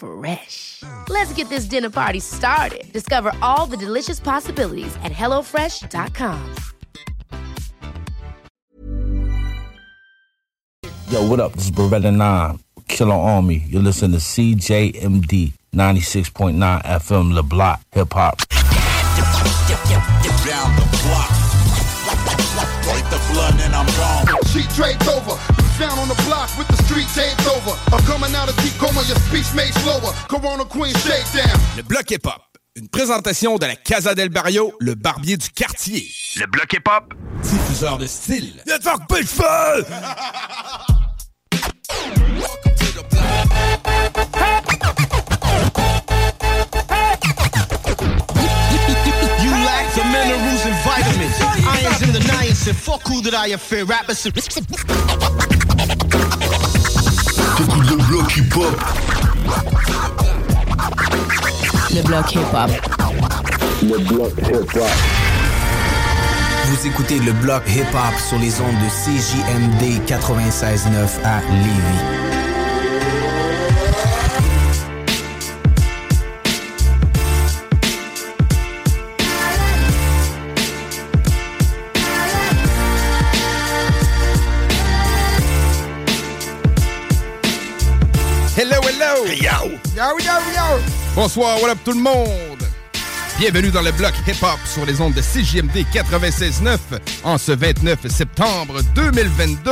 Fresh. Let's get this dinner party started. Discover all the delicious possibilities at hellofresh.com. Yo, what up? This is Beretta 9, Killer Army. You're listening to CJMD 96.9 FM, Le Block, Hip Hop. Down the block. Light the blunt and I'm gone. Sheet draped over. Down on the block with the street taped over. I'm coming out of deep coma, your speech made slower. Corona Queen shakedown. Le bloc hip-hop. Une présentation de la Casa del Barrio, le barbier du quartier. Le bloc hip-hop, diffuseur de style. Network Big Fun! You lack the minerals and vitamins. Irons in the niacin. Fuck who that I. Rappers. T'écoutes le bloc hip-hop. Le bloc hip-hop. Le bloc hip-hop. Vous écoutez le bloc hip-hop sur les ondes de CJMD 96.9 à Lévis. Yo! Yo, yo, yo! Bonsoir, what up tout le monde? Bienvenue dans le bloc hip-hop sur les ondes de CJMD 96.9 en ce 29 septembre 2022.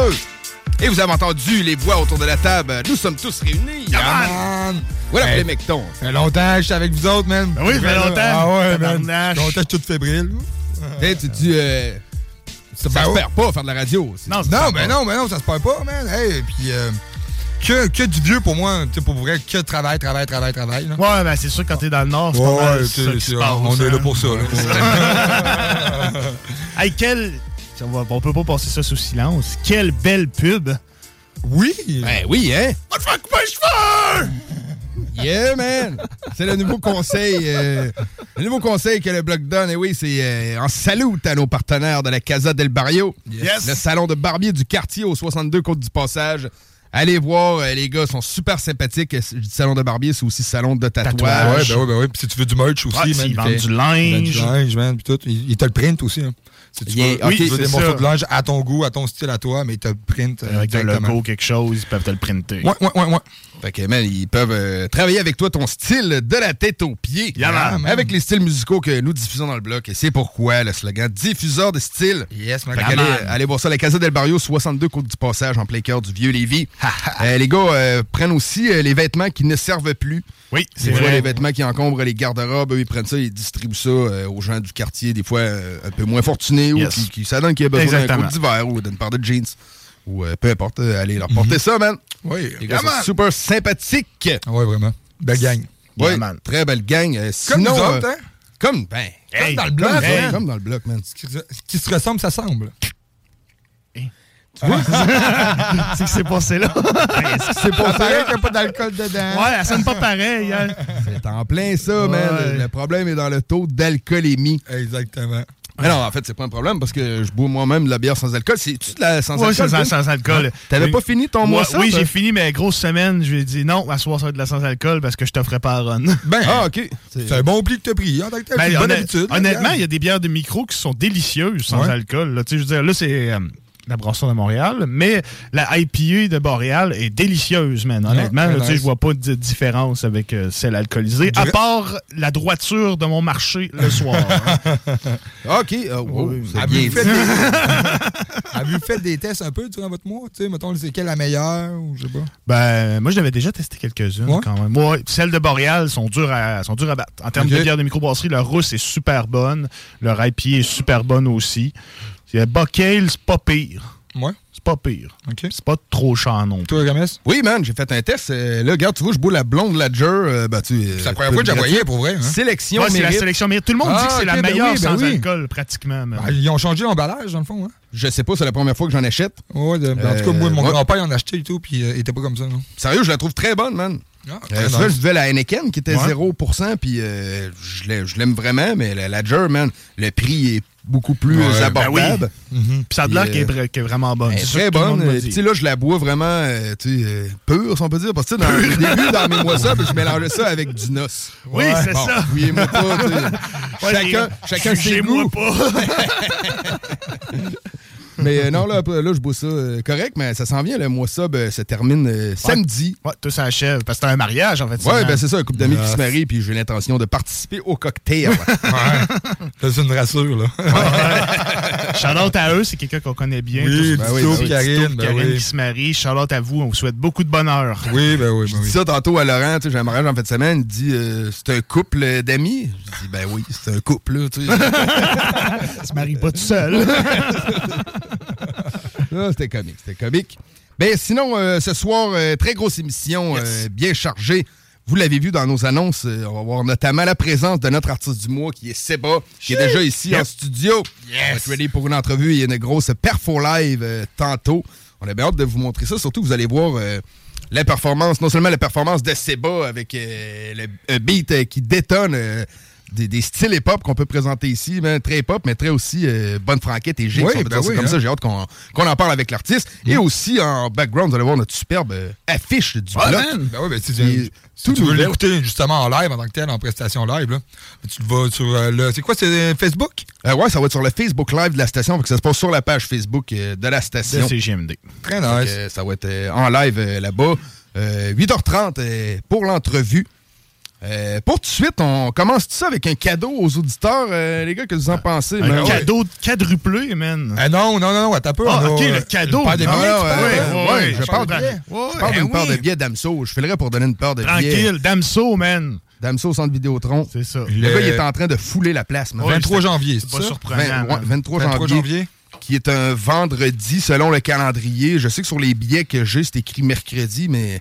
Et vous avez entendu les voix autour de la table. Nous sommes tous réunis. man! Voilà Hey. les mectons. Ça fait longtemps que j'étais avec vous autres, man. Ben oui, ça fait longtemps. Ah ouais, man. Longtemps que je suis tout fébrile. Hey, tu dis... Euh, ça Ça se perd pas faire de la radio. Non, ça Non, se ben non, ben non, ça se perd pas, man. Hey, puis euh, que, que du vieux pour moi, tu sais, pour vrai, que travail, travail, travail, travail. Là. Ouais, ben c'est sûr que quand t'es dans le Nord, c'est Ouais, pas mal ouais, ça c'est- qui se c'est- passe, on est là hein. pour ça. là. Hey, quel... On, va- on peut pas passer ça sous silence. Quelle belle pub. oui! Ben oui, hein? On te fait couper les cheveux! Yeah, man! C'est le nouveau conseil. euh, le nouveau conseil que le Bloc donne. Et oui, c'est euh, en salut à nos partenaires de la Casa del Barrio. Yes. Le salon de barbier du quartier au 62 Côte du Passage. Allez voir, euh, les gars sont super sympathiques. Je dis salon de barbier, c'est aussi salon de tatouage. Ouais, ben oui, ben oui. Puis si tu veux du merch aussi, Ouais, man. s'ils il vendent fait- du il vend linge. Du linge, man, puis tout. Il, il te le print aussi, hein. Si tu Yeah, veux, tu des morceaux de linge à ton goût, à ton style, à toi, mais il te le print. euh, Avec un directement. logo, quelque chose, ils peuvent te le printer. Ouais, ouais, ouais, ouais. Fait que, man, ils peuvent euh, travailler avec toi ton style de la tête aux pieds. Yeah, man. avec les styles musicaux que nous diffusons dans le bloc. Et c'est pourquoi le slogan diffuseur de style. Yes, man. Fait Yeah, qu'allez, man. allez voir ça, la Casa del Barrio, 62 Côte du Passage, en plein cœur du vieux Lévis. Euh, les gars euh, prennent aussi euh, les vêtements qui ne servent plus. Oui, c'est fois, vrai. les vêtements qui encombrent les garde-robes, ils prennent ça, ils distribuent ça euh, aux gens du quartier, des fois un peu moins fortunés, ou qui, qui ça donne qu'il y a besoin d'un coat d'hiver ou d'une paire de jeans. Ou euh, peu importe, euh, allez leur porter ça, man. Oui, Les gars man. super sympathiques. Ah Ouais, vraiment. Belle gang. Oui, Yeah, man. très belle gang. Euh, Comme sinon, nous autres, hein? Comme, ben, Hey, dans le comme, bloc, man. comme dans le bloc, man. Qui, se- qui se ressemble, ça semble. C'est que c'est passé là. C'est pas pareil qu'il n'y a pas d'alcool dedans. ouais, elle sonne pas pareil. hein. C'est en plein ça, man. Le problème est dans le taux d'alcoolémie. Exactement. Mais non, en fait, c'est pas un problème parce que je bois moi-même de la bière sans alcool. C'est-tu de la sans Ouais, alcool? c'est sans, alcool. T'avais Oui. pas fini ton mois Oui, j'ai fini, mais grosse semaine, je lui ai dit non, à soir, ça va être de la sans alcool parce que je t'offrais pas à Ron. Ben, Ah, OK. c'est un bon pli que t'as pris. En tant que tel, Ben, bonne habitude. honnêtement, il y a... des bières de micro qui sont délicieuses sans alcool. Tu sais, je veux dire, là, c'est. La brasserie de Montréal, mais la IPA de Boréal est délicieuse, man. Honnêtement, très là, nice. je vois pas de différence avec euh, celle alcoolisée, à part la droiture de mon marché le soir. OK. euh, wow, c'est bien Avez-vous fait, des... Avez-vous fait des tests un peu durant votre mois? Tu sais, mettons, c'est quelle la meilleure ou je sais pas? Ben, moi, je l'avais déjà testé quelques-unes Ouais? quand même. Moi, celles de Boréal sont dures à, sont dures à battre. En termes de bière de microbrasserie, leur rousse est super bonne. Leur IPA est super bonne aussi. C'est Buckale, c'est pas pire. Ouais. C'est pas pire. OK. C'est pas trop cher non plus. Toi, Games? Oui, man, j'ai fait un test. Euh, là, regarde, tu vois, je bois la blonde Ladger. Euh, ben, tu, C'est la première fois que je la voyais, pour vrai. hein? Sélection Ouais, c'est la sélection mérite. Tout le monde dit Ah, que c'est la ben meilleure oui, ben sans oui. alcool, pratiquement. Ben, ils ont changé l'emballage, dans le fond. Hein? Je sais pas, c'est la première fois que j'en achète. Ouais, de- ben, en tout cas, moi, Euh, mon ouais. grand-père il en a acheté et tout, puis euh, il était pas comme ça. Non? Sérieux, je la trouve très bonne, man. Ah, Euh, je buvais la Heineken qui était Ouais. 0%, puis euh, je l'ai- je l'aime vraiment, mais la Ladger, man, le prix est beaucoup plus Ouais, euh, ben abordable. Puis ça a Puis, l'air euh, qu'elle est vra- qu'elle est vraiment bonne. Elle est ça très bonne. Euh. Tu sais, là, je la bois vraiment, euh, euh, pure, si on peut dire. Parce que, dans le début, dans mes mois je mélangeais ça avec du noce. Oui, c'est Bon, ça. fouillez-moi pas, tu sais. Ouais, chacun, chacun ses goûts. pas. Mais euh, non, là, là je bois ça euh, correct, mais ça s'en vient. Le mois sub euh, se termine euh, samedi. Ouais, tout s'achève. Parce que c'est un mariage, en fait. Ouais, ben c'est ça, un couple d'amis qui se marie, puis j'ai l'intention de participer au cocktail. Ouais. C'est une rassure, là. Shout-out à eux, c'est quelqu'un qu'on connaît bien. Oui, Ben oui, ben. Karine, Tito, ben Karine oui. qui se marie. Shout-out à vous. On vous souhaite beaucoup de bonheur. Oui, ben oui, Je ben dis oui. ça tantôt à Laurent, tu sais, j'ai un mariage en fin de semaine, il dit euh, c'est un couple d'amis. Je dis ben oui, c'est un couple, là, tu sais. se marie pas tout seul. Ah, c'était comique, c'était comique. Ben sinon, euh, ce soir, euh, très grosse émission, euh, bien chargée. Vous l'avez vu dans nos annonces, on va voir notamment la présence de notre artiste du mois qui est Seba, qui est déjà ici en studio. On va être ready pour une entrevue. Il y a une grosse perfo live tantôt. On a bien hâte de vous montrer ça. Surtout, vous allez voir la performance, non seulement la performance de Seba avec le beat qui détonne. Des, des styles hip-hop qu'on peut présenter ici, ben, très hip-hop, mais très aussi euh, bonne franquette et Oui, peut ben dire ça oui, comme hein. ça. J'ai hâte qu'on en parle avec l'artiste. Et aussi, en background, vous allez voir notre superbe euh, affiche du bloc. man. Ben oui, ben, si, tu, si tout tu veux l'écouter justement en live en tant que tel, en prestation live, là, ben, tu vas sur euh, le. C'est quoi, c'est Facebook? Euh, ouais, ça va être sur le Facebook Live de la station, parce que ça se passe sur la page Facebook de la De station. CGMD. Très nice. ça va être en live là-bas. Euh, 8h30 euh, pour l'entrevue. Euh, pour tout de suite, on commence tout ça avec un cadeau aux auditeurs. euh, les gars, que vous en pensez? Un Ben ouais. cadeau quadruplé, man. Ah non, non, non, non, attends un peu. Ah, on ok, le cadeau. une paire de billets, hein? ouais, Ouais, je parle de de- billets. Je parle Ben d'une paire oui. de billets Damso. Je filerais pour donner une paire de billets. Tranquille, Damso, man. Damso au centre Vidéotron. C'est ça. Le Le- gars, il est en train de fouler la place. man. 23 janvier, c'est Pas ça? surprenant. Vingt- ouais, man. 23, 23 janvier, janvier. qui est un vendredi selon le calendrier. Je sais que sur les billets que j'ai, c'est écrit mercredi, mais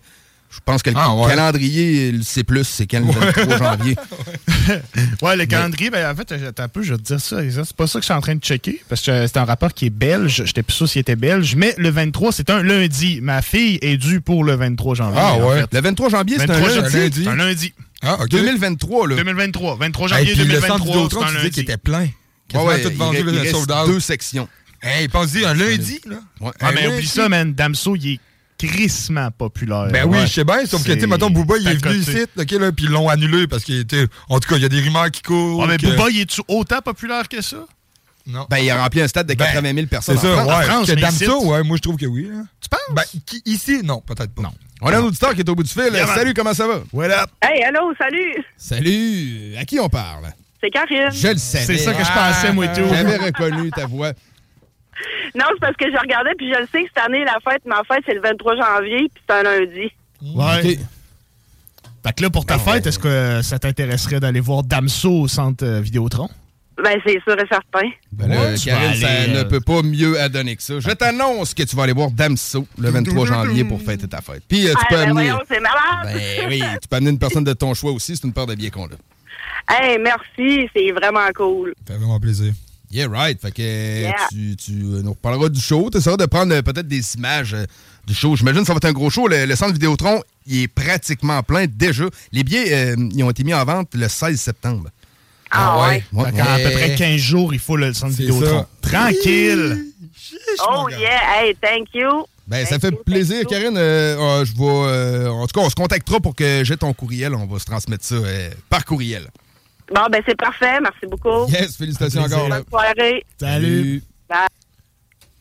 je pense que le Ah, ouais. calendrier, le C+, c'est quand le 23 janvier. Ouais, le calendrier, ben, en fait, attends un peu, je vais te dire ça. C'est pas ça que je suis en train de checker, parce que c'est un rapport qui est belge. J'étais plus sûr s'il était belge, mais le 23, c'est un lundi. Ma fille est due pour le 23 janvier. Ah, en ouais. fait. Le 23 janvier, c'est un 23 lundi. C'est un lundi. Ah, OK. 2023, là. 2023. 23 Hey, janvier puis le centre 2023, Vidéotron, c'est un tu qu'il était plein. Ouais, ouais, tout il, vendu, le il reste deux sections. Hey, pense-y, un lundi, là. Ouais. Ah, mais oublie ça, man. Damso, il est crissement populaire. Ben oui, Ouais. je sais bien, sauf que, tu sais, mettons, Booba, il est venu ici, OK, là, puis ils l'ont annulé parce qu'il était. En tout cas, il y a des rumeurs qui courent. Ah, mais que- Booba, il est-tu autant populaire que ça? Non. Ben, il a rempli un stade de Ben, 80 000 personnes. C'est en ça, France. ouais. France, que mais Damso, ouais, moi, je trouve que oui. là. Tu penses? Ben, qui- ici, non, peut-être pas. Non. On a un auditeur qui est au bout du fil. Yeah. Salut, comment ça va? What up? Hey, allô, salut! Salut. À qui on parle? C'est Karine. Je le savais. C'est ça que je pensais, moi, et tout. J'avais reconnu ta voix. Non, c'est parce que je regardais, puis je le sais que cette année, la fête, ma fête, c'est le 23 janvier, puis c'est un lundi. Ouais. OK. Fait que là, pour ta fête, est-ce que ça t'intéresserait d'aller voir Damso au centre euh, Vidéotron? Ben, c'est sûr et certain. Ben là, Ouais, tu vas Karine, ça ne euh, peut pas mieux adonner que ça. Je t'annonce que tu vas aller voir Damso le 23 janvier pour fêter ta fête. Puis euh, tu Ah, peux ben amener... voyons, c'est malade! Ben oui, tu peux amener une personne de ton choix aussi, c'est une paire de billets qu'on a. Hey, merci, c'est vraiment cool. Ça fait vraiment plaisir. Yeah, right. Fait que Yeah. tu, tu nous reparleras du show. Tu essaieras de prendre euh, peut-être des images euh, du show. J'imagine que ça va être un gros show. Le, le centre Vidéotron, il est pratiquement plein déjà. Les billets, euh, ils ont été mis en vente le 16 septembre. Ah, ouais. Fait qu'en à peu près 15 jours, il faut le centre Vidéotron. ça. Tranquille! Oh, yeah, hey, thank you. Ben, ça fait you, plaisir. Karine. Euh, euh, je vais, euh, en tout cas, on se contactera pour que j'ai ton courriel. On va se transmettre ça euh, par courriel. Bon, ben, c'est parfait, merci beaucoup. Yes, félicitations encore. là. Bonne soirée. Salut! Bye.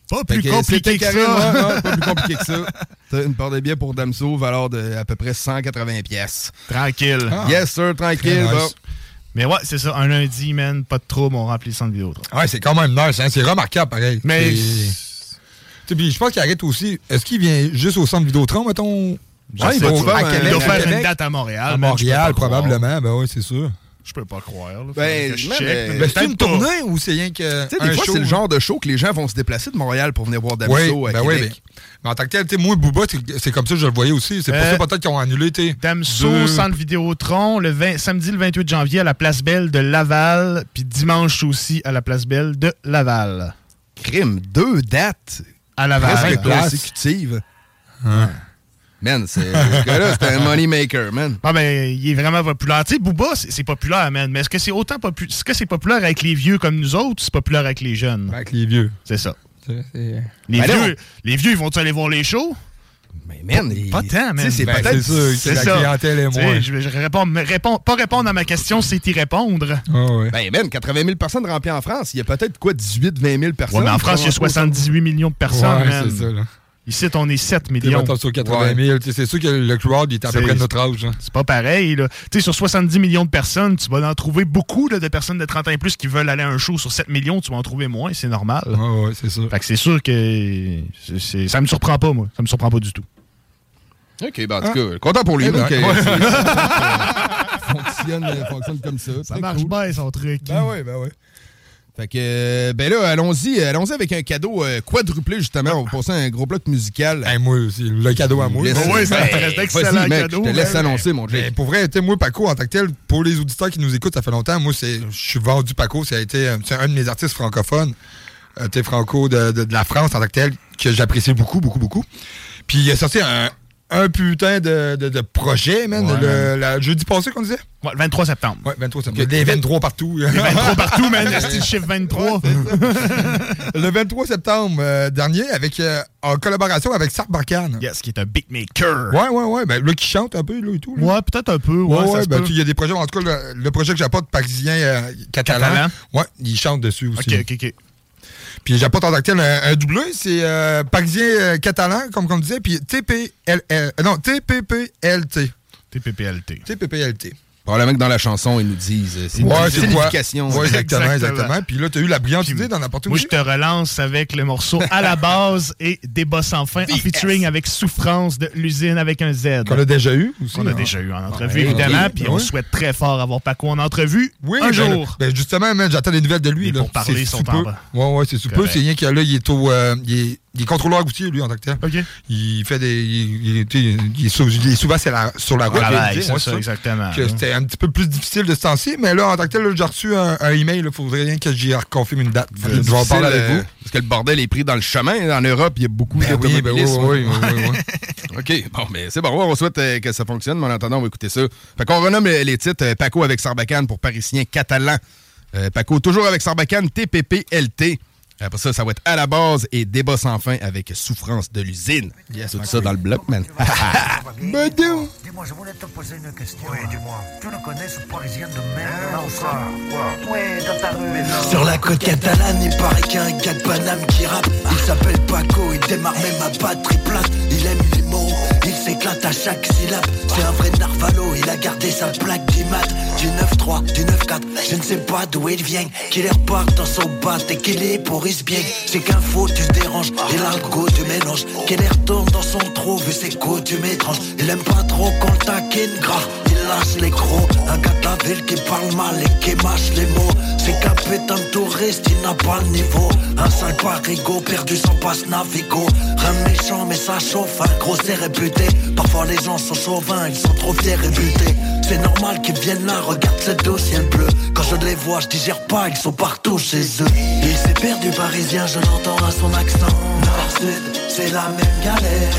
Pas plus que compliqué que ça. pas plus compliqué que ça. T'as une paire de billets pour Damso, valeur de à peu près 180 pièces. Tranquille. Yes, sir, tranquille. Bon. Mais ouais, c'est ça. Un lundi, man, pas de trouble, on remplit le centre vidéo. Ouais, c'est quand même nice, hein. C'est remarquable, pareil. Mais- C'est- Tu sais, puis je pense qu'il arrête aussi. Est-ce qu'il vient juste au centre Vidéotron, mettons? Ouais, il va Au- faire à un- Québec, Il doit faire une date à Montréal. À Montréal, croire. probablement. Ben oui, c'est sûr. Je peux pas croire. Là. Ben, que je check, mais Ben, c'est peut-être une pas. tournée ou c'est rien que. Tu sais, des fois, c'est le genre de show que les gens vont se déplacer de Montréal pour venir voir Damso Oui, à ben oui, Québec. mais, mais en tant que tel, moi, Booba, c'est- c'est comme ça que je le voyais aussi. C'est pour Euh, ça peut-être qu'ils ont annulé. Damso, deux- centre Vidéotron, le 20 samedi le 28 janvier à la Place Belle de Laval, puis dimanche aussi à la Place Belle de Laval. Crime, deux dates À Laval. presque consécutives. Man, c'est- ce gars-là, c'est un money maker, man. Ah ben, il est vraiment populaire. Tu sais, Booba, c'est populaire, man. Mais est-ce que c'est autant populaire? Est-ce que c'est populaire avec les vieux comme nous autres ou c'est populaire avec les jeunes? Avec les vieux. C'est ça. Les, Ben non. vieux, les vieux, ils vont-tu aller voir les shows? Mais man, il- Pas tant, man. c'est Ben, peut-être. c'est la ça. clientèle est moins. Je, je réponds, pas répondre à ma question, c'est y répondre. Ah ouais. Ben, man, 80 000 personnes remplies en France. Il y a peut-être quoi, 18-20 000 personnes? Ouais, mais en France, il y a vont rentrer au 78 millions de personnes, Ouais, man. c'est ça, là. Ici, on est 7 Tu sais, millions. sur 80 000, tu sais, c'est sûr que le crowd, il est à peu près de notre âge. hein. C'est pas pareil. là. Tu sais, sur 70 millions de personnes, tu vas en trouver beaucoup là, de personnes de 30 ans et plus qui veulent aller à un show. Sur 7 millions, tu vas en trouver moins, c'est normal. Ouais, ouais, c'est ça. Fait que c'est sûr que ça me surprend pas, moi. Ça me surprend pas du tout. OK, ben, en tout cas, content pour lui. Eh man, ben, que- ouais. fonctionne, fonctionne comme ça. Ça marche cool. bien, son truc. Ben ouais, ben ouais. Fait que, euh, ben là, allons-y, allons-y avec un cadeau euh, quadruplé, justement. On va passer un gros bloc musical. Hey, moi aussi, le cadeau à moi. Laisse- Oh oui, ça Ben, reste excellent mec, cadeau, Je te laisse annoncer, mon Mais Jake. pour vrai, moi, Paco, en tant que tel, pour les auditeurs qui nous écoutent, ça fait longtemps. Moi, c'est, je suis vendu Paco. Ça a été euh, c'est un de mes artistes francophones, euh, franco de, de- de la France en tant que tel, que j'apprécie beaucoup, beaucoup, beaucoup. Puis il a sorti un, un putain de, de, de projet, man. Ouais, le, la- jeudi passé, qu'on disait? Ouais, le 23 septembre. Ouais, 23 septembre. Il y a des 23 partout. A 23 partout, man. C'est le chiffre 23. le 23 septembre euh, dernier, avec, euh, en collaboration avec Sark Barkan. yes, qui est un beatmaker. Ouais, ouais, ouais. Ben, là, qui chante un peu, là, et tout. là. Ouais, peut-être un peu. Ouais, Ouais, ben, il y a des projets, en tout cas, le, le projet que j'apporte, parisien euh, catalan, Catalan. ouais, il chante dessus aussi. Ok, ok, ok. Puis j'apporte en tant que tel un, un doublé, c'est euh, parisien euh, catalan, comme on disait, puis TPL, euh, non, TPPLT. TPPLT. TPPLT. Probablement que dans la chanson, ils nous disent. euh, C'est une Ouais, c'est quoi? signification. Ouais, exactement, Exactement. Puis là, tu as eu la brillante idée d'en apporter Moi, je te relance avec le morceau à la base et Débat sans fin en featuring avec Souffrance de l'usine avec un Z. Qu'on a déjà eu aussi. Qu'on a hein? déjà eu en entrevue, Ouais, évidemment. Puis Ben on souhaite très fort avoir Paco en entrevue Oui, un ben, jour. là, ben, justement, j'attends des nouvelles de lui. Sous en peu. bas. Ouais, ouais, c'est sous peu. Correct. C'est rien qu'il y a là, il est au. Euh, il, est, contrôleur routier, lui, en tant que tel. OK. Il fait des. Il, est, sou- il est souvent sur la, sur la route. Travail, je vais c'est ça, exactement. c'était un petit peu plus difficile de se tenser, mais là, en tant que tel, j'ai reçu un, un email. Il faudrait rien que j'y reconfirme une date. Je vais en parler avec vous. Parce que le bordel est pris dans le chemin. En Europe, il y a beaucoup Ben oui, ben oui, oui, oui, oui, oui. OK, bon, mais c'est bon. On souhaite euh, que ça fonctionne, mais en attendant, on va écouter ça. Fait qu'on renomme les, les titres. euh, Paco avec Sarbacane pour Parisien catalan. Euh, Paco toujours avec Sarbacane, TPPLT. Après ça, ça va être à la base et débat sans fin avec souffrance de l'usine. Tout ça dans le bloc, man. Ben, dis-moi. Dis-moi, je voulais te poser une question. Oui, dis-moi. Tu le connais, ce parisien de merde là, ou ça Oui, dans ta rue. Sur la côte catalane, il paraît qu'il y a un gars de Paname qui rappe. Il s'appelle Paco, il démarre même à batterie plate. Il aime il s'éclate à chaque syllabe. C'est un vrai narvalo, il a gardé sa plaque d'immat. Du 9-3, du 9-4, je ne sais pas d'où il vient. Qu'il repart dans son bat et qu'il est pourrisse bien. C'est qu'un faux, tu déranges, le goût du mélange. Qu'il retourne dans son trou, vu ses coutumes étranges. Il aime pas trop qu'on le taquine gras. Lâche les crocs, un gars de la ville qui parle mal et qui mâche les mots. C'est qu'un touriste, il n'a pas le niveau. Un sale parigo, perdu sans passe Navigo. Un méchant, mais ça chauffe, un gros c'est réputé. Parfois les gens sont chauvins, ils sont trop fiers et butés. C'est normal qu'ils viennent là, regarde ce dos ciel bleu. Quand je les vois, je digère pas, ils sont partout chez eux. Il s'est perdu parisien, je l'entends à son accent. Nord-sud, c'est la même galère.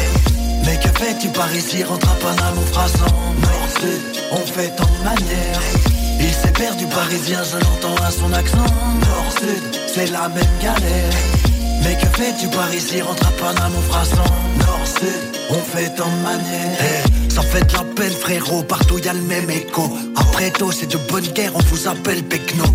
Mais que fais-tu par ici, rentre à Paname ou Frasan On fait tant de manières. Il s'est perdu parisien, je l'entends à son accent. Nord-Sud, c'est la même galère. Mais que fais-tu par ici, rentre à Paname ou Frasan Nord-Sud, on fait tant de manières. Eh, Ça fait la peine frérot, partout y a le même écho. Après tout, c'est de bonne guerre, on vous appelle Pecno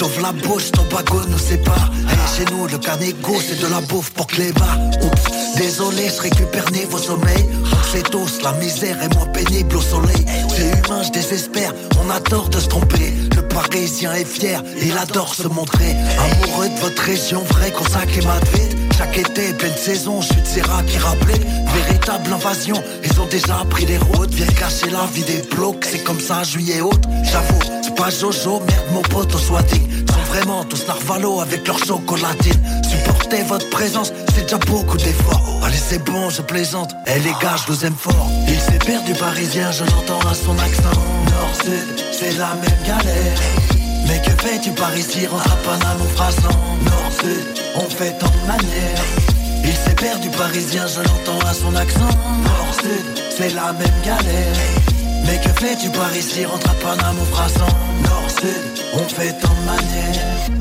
T'ouvres la bouche, ton bagot nous sépare. Chez nous, le canégo, c'est de la bouffe pour Clébar. Oups, désolé, je récupère niveau sommeil. C'est tous, la misère est moins pénible au soleil. C'est humain, je désespère, on a tort de se tromper. Le parisien est fier, il adore se montrer. Amoureux de votre région, vrai qu'on et ma vite. Chaque été, pleine saison, chute Serra qui rappelait Véritable invasion, ils ont déjà pris les routes Viens cacher la vie des blocs, c'est comme ça, juillet haute J'avoue, c'est pas Jojo, merde mon pote au swatting Sont vraiment tous narvalo avec leur chocolatine. Supportez votre présence, c'est déjà beaucoup d'efforts. Allez c'est bon, je plaisante, eh les gars, je vous aime fort. Il s'est perdu parisien, je l'entends à son accent. Nord-Sud, c'est la même galère. Mais que fais-tu par ici, rentre à Paname ou Frasson Nord-Sud, on fait tant de manières. Il s'est perdu parisien, je l'entends à son accent. Nord-Sud, c'est la même galère Mais que fais-tu par ici, rentre à Paname ou Frasson Nord-Sud, on fait tant de manières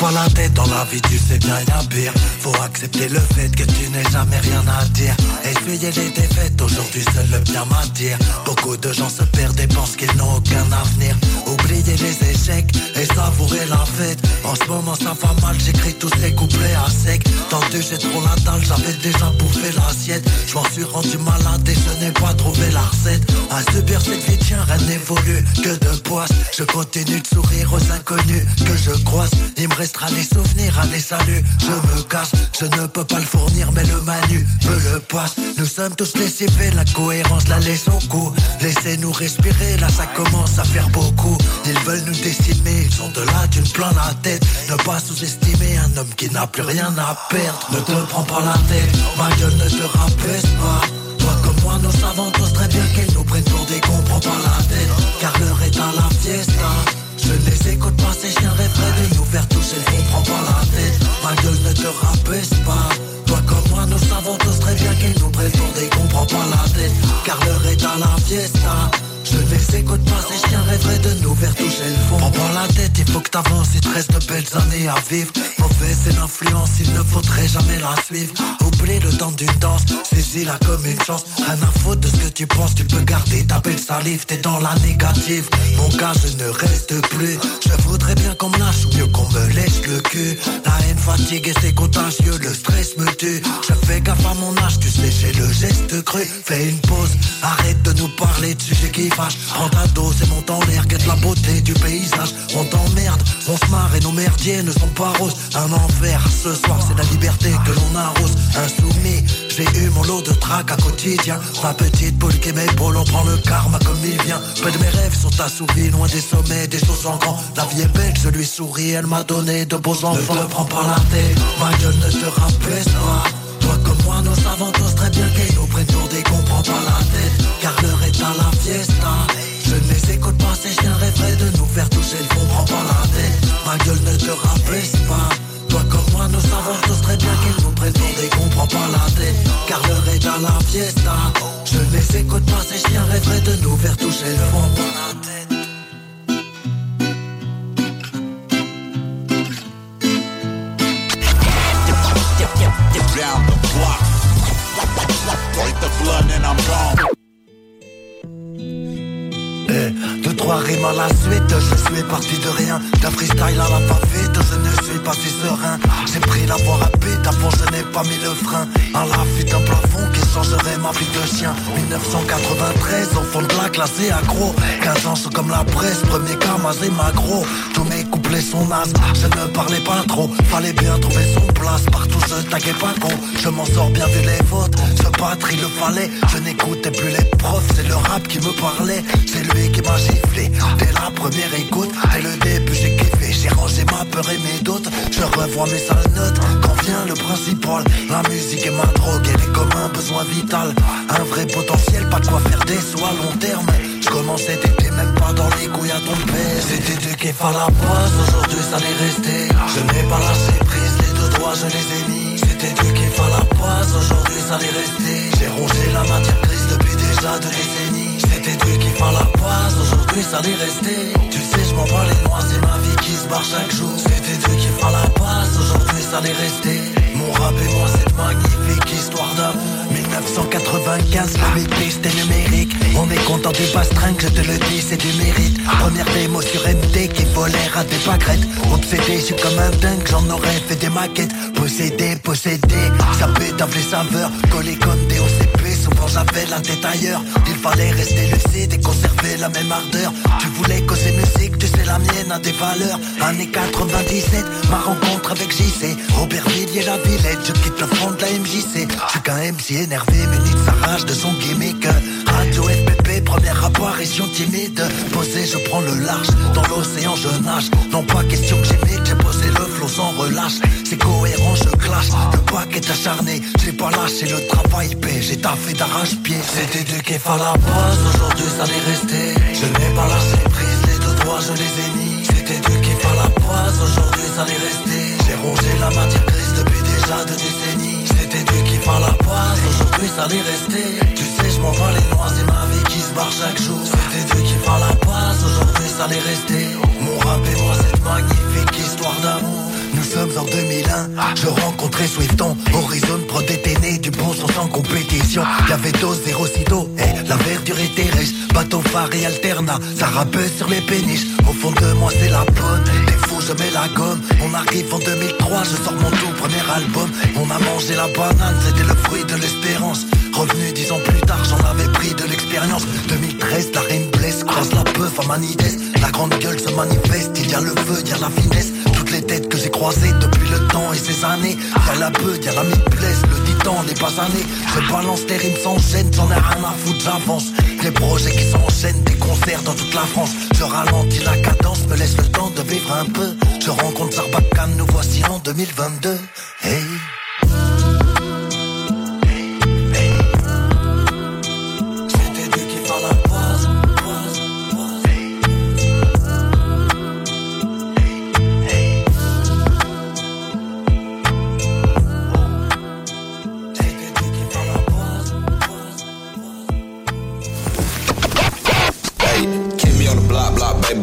te dans la vie, tu sais bien y pire. Faut accepter le fait que tu n'aies jamais rien à dire. Essuyer les défaites, aujourd'hui seul le bien m'attire. Beaucoup de gens se perdent et pensent qu'ils n'ont aucun avenir. Oublier les échecs et savourer la fête. En ce moment ça va mal, j'écris tous ces couplets à sec. Tendu, j'ai trop la dalle, j'avais déjà bouffé l'assiette. Je m'en suis rendu malade et je n'ai pas trouvé la recette. À subir cette vie, tiens, rien n'évolue que de poisse. Je continue de sourire aux inconnus que je croise. Il me restera les souvenirs, allez salut, je me casse Je ne peux pas le fournir mais le manu me le passe. Nous sommes tous les la cohérence la laisse au cou. Laissez-nous respirer, là ça commence à faire beaucoup. Ils veulent nous décimer, ils sont de là, tu me plein la tête. Ne pas sous-estimer un homme qui n'a plus rien à perdre. Ne te prends pas la tête, ma gueule ne te rappelle pas. Toi comme moi, nous savons tous très bien qu'ils nous prennent pour des cons, prends pas la tête. Car l'heure est à la fiesta. Je les écoute pas, ces chiens rêveraient de faire toucher le fond, prends pas la tête. Ma gueule ne te rabaisse pas. Toi comme moi, nous savons tous très bien qu'ils nous des cons, prends pas la tête. Car l'heure est à la fiesta. Je ne les écoute pas, ces chiens rêveraient de nous faire toucher le fond. Prends pas la tête, il faut que t'avances, il te reste de belles années à vivre. Mauvaise c'est l'influence, il ne faudrait jamais la suivre. Oublie le temps d'une danse, saisis-la comme une chance. Rien à foutre de ce que tu penses, tu peux garder ta belle salive, t'es dans la négative. Mon gars, je ne reste plus. Je voudrais bien qu'on me lâche mieux qu'on me laisse le cul. La haine fatigue et c'est contagieux, le stress me tue. Je fais gaffe à mon âge, tu sais, j'ai le geste cru. Fais une pause, arrête de nous parler de sujets qui Prends ta dose et monte en l'air, guette la beauté du paysage. On t'emmerde, on se marre et nos merdiers ne sont pas roses. Un enfer, ce soir c'est la liberté que l'on arrose. Insoumis, j'ai eu mon lot de trac à quotidien Ma petite boule qui m'épaule, on prend le karma comme il vient. Peu de mes rêves sont assouvis, loin des sommets, des choses en grand. La vie est belle, je lui souris, elle m'a donné de beaux enfants Ne te prends pas la tête, ma gueule ne te rappelle pas toi comme moi, nous savons tous très bien qu'ils nous prennent pour des cons, prends pas la tête, car l'heure est à la fiesta. Je ne les écoute pas, ces chiens rêveraient de nous faire toucher le fond, pas la tête, ma gueule ne te rabaisse pas. Toi comme moi, nous savons tous très bien qu'ils nous prennent pour des cons, prends pas la tête, car l'heure est à la fiesta. Je ne les écoute pas, ces chiens rêveraient de nous faire toucher le fond, prends la tête. Down the block. Break the blood and I'm gone. Eh, Trois rimes à la suite, je suis parti de rien. D'un freestyle à la va-vite, je ne suis pas si serein. J'ai pris la voie rapide, avant je n'ai pas mis le frein. À la fuite d'un plafond qui changerait ma vie de chien. 1993, au fond de la classe et accro. 15 ans, je comme la presse, premier camazé magro. Tous mes couplets sont nazes, je ne parlais pas trop. Fallait bien trouver son place, partout je taguais pas gros. Je m'en sors bien vu les fautes, ce battre il le fallait. Je n'écoutais plus les profs, c'est le rap qui me parlait. C'est lui qui m'a Dès la première écoute, dès le début j'ai kiffé, j'ai rangé ma peur et mes doutes. Je revois mes sales notes quand vient le principal. La musique est ma drogue, elle est comme un besoin vital. Un vrai potentiel, pas de quoi faire des sous à long terme. Je commençais t'étais même pas dans les couilles à ton père. C'était Dieu qui fait la poisse, aujourd'hui ça l'est resté. Je n'ai pas lâché prise, les deux doigts je les ai mis. C'était Dieu qui fait la poisse, aujourd'hui ça l'est resté. J'ai rongé la matière grise depuis déjà deux décennies. C'était Dieu qui fait la poisse, aujourd'hui ça l'est resté. Tu sais, je m'en bats les noix, c'est ma vie qui se barre chaque jour. C'était Dieu qui fait la poisse, aujourd'hui ça l'est resté. Mon rap et moi, cette magnifique histoire d'amour. 1995, le BP c'était numérique. On est content du bastringue, je te le dis, c'est du mérite. Première démo sur MD qui volait à des pâquerettes. Obsédé, je suis comme un dingue, j'en aurais fait des maquettes. Possédé, possédé, ça pète les saveurs, collé comme des OCP. Souvent j'avais la tête ailleurs. Il fallait rester lucide et conserver la même ardeur. Tu voulais causer musique, tu sais la mienne a des valeurs. Année 97, ma rencontre avec JC. Robert Villiers, la Villette, je quitte le front de la MJC. Je suis qu'un MC énervé, muni de sa rage, de son gimmick. Première apparition timide. Posé, je prends le large, dans l'océan je nage. Non pas question que j'imite, j'ai posé le flot sans relâche. C'est cohérent, je clash. Le pack est acharné, j'ai pas lâché le travail paix, j'ai taffé d'arrache-pied. C'était du kiff à la base, aujourd'hui ça l'est resté. Je n'ai pas lâché prise, les deux doigts je les ai mis. C'était du kiff à la base, aujourd'hui ça l'est resté. J'ai rongé la matière grise depuis déjà deux décennies. C'était du kiff à la base, aujourd'hui ça l'est resté. Tu sais, je m'en bats les noix, c'est ma vie qui se barre chaque jour. C'était du kiff à la base, aujourd'hui ça l'est resté. Mon rap et moi, cette magnifique histoire d'amour. Nous sommes en 2001, je rencontrais Swifton Horizon Pro déténé, du bon sens en compétition. Y'avait dos, zéro sido, et la verdure était riche. Bateau phare et alterna, ça rappelle sur les péniches. Au fond de moi c'est la bonne, des fous je mets la gomme. On arrive en 2003, je sors mon tout premier album. On a mangé la banane, c'était le fruit de l'espérance. Revenu dix ans plus tard, j'en avais pris de l'expérience. 2013, la reine blesse, croise la peuf à Manides. La grande gueule se manifeste, il y a le feu, il y a la finesse que j'ai croisées depuis le temps et ces années. Y'a la beuh, y'a la blesse, le titan n'est pas anné Je balance les rimes s'enchaînent, j'en ai rien à foutre, j'avance. Les projets qui s'enchaînent, des concerts dans toute la France. Je ralentis la cadence, me laisse le temps de vivre un peu. Je rencontre Sarbacane, nous voici en 2022 Hey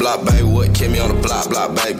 block, baby. What? Keep me on the block, block, baby.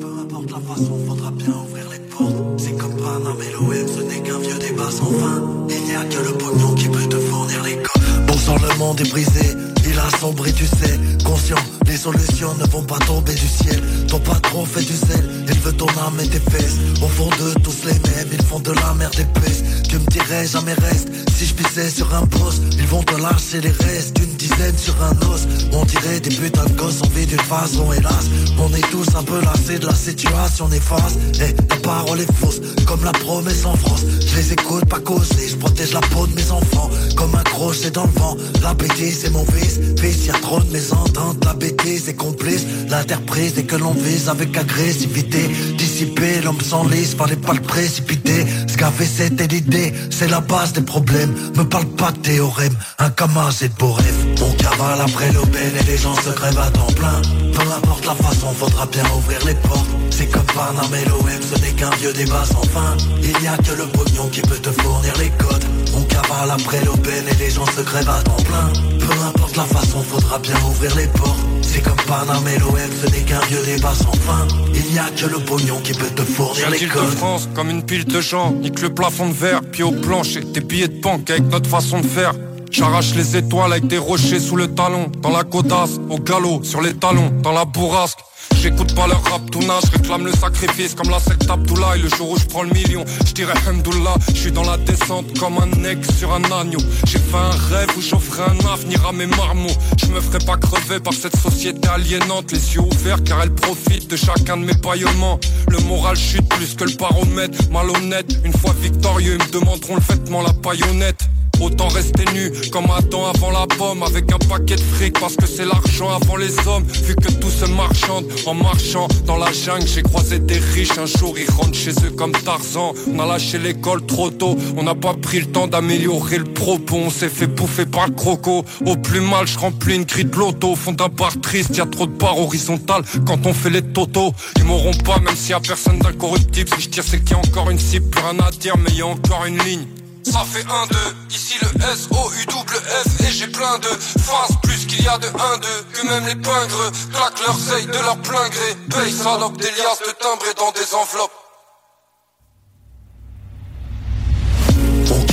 Peu importe la façon, faudra bien ouvrir les portes. C'est comme Panama et l'OM, ce n'est qu'un vieux débat sans fin. Il n'y a que le pognon qui peut te fournir les codes. Bon sang, le monde est brisé, il a tu sais. Conscient, les solutions ne vont pas tomber du ciel. Ton patron fait du sel, il veut ton âme et tes fesses. Au fond d'eux, tous les mêmes, ils font de la merde épaisse. Tu me dirais jamais reste, si je pisais sur un poste, ils vont te lâcher les restes d'une dizaine sur un os. On dirait des putains de gosses en vie d'une façon, hélas. On est tous un peu lassés de la situation néfaste. Et la parole est fausse, comme la promesse en France. Je les écoute pas causer, je protège la peau de mes enfants. Comme un crochet dans le vent, la bêtise c'est mon vice. Fils, y trop de mésententes, la bêtise est complice. L'interprise est que l'on vise avec agressivité. Dissiper l'homme sans lisse, fallait pas le précipiter. Ce qu'a fait c'était l'idée, c'est la base des problèmes. Me parle pas de théorème, un camas c'est de beaux rêves. On cavale après l'aubaine et les gens se crèvent à temps plein. Peu importe la façon, faudra bien ouvrir les portes. C'est comme Panama et l'OM, ce n'est qu'un vieux débat sans fin. Il n'y a que le pognon qui peut te fournir les codes. On cavale après l'aubaine et les gens se crèvent à temps plein. Peu importe la façon, faudra bien ouvrir les portes. C'est comme Panama et l'OM, ce n'est qu'un vieux débat sans fin. Il n'y a que le pognon qui peut te fournir les J'ai de codes. France comme une pile de gens, nique le plafond de verre, pied au plancher, tes billets de banque avec notre façon de faire. J'arrache les étoiles avec des rochers sous le talon, dans la codasse, au galop, sur les talons, dans la bourrasque. J'écoute pas leur rap tout je réclame le sacrifice comme la secte Abdullah et le jour où je prends le million, je dirais Hamdoullah, je suis dans la descente comme un aigle sur un agneau. J'ai fait un rêve où j'offrais un avenir à mes marmots. Je me ferai pas crever par cette société aliénante, les yeux ouverts car elle profite de chacun de mes paillements. Le moral chute plus que le baromètre, malhonnête. Une fois victorieux, ils me demanderont le vêtement, la paillonnette. Autant rester nu comme Adam avant la pomme avec un paquet de fric parce que c'est l'argent avant les hommes. Vu que tout se marchande en marchant dans la jungle, j'ai croisé des riches. Un jour ils rentrent chez eux comme Tarzan. On a lâché l'école trop tôt, on n'a pas pris le temps d'améliorer le propos. On s'est fait bouffer par le croco. Au plus mal, je remplis une grille de loto. Au fond d'un bar triste, y a trop de barres horizontales quand on fait les totos. Ils m'auront pas, même s'il y a personne d'incorruptible. Si je tire, c'est qu'il y a encore une cible, plus rien à dire, mais y a encore une ligne. Ça fait 1, 2, ici le S, O, U, double F. Et j'ai plein de phases, plus qu'il y a de 1, 2 Que même les pingres claquent leur seille de leur plein gré. Paye salope des liasses de timbrés dans des enveloppes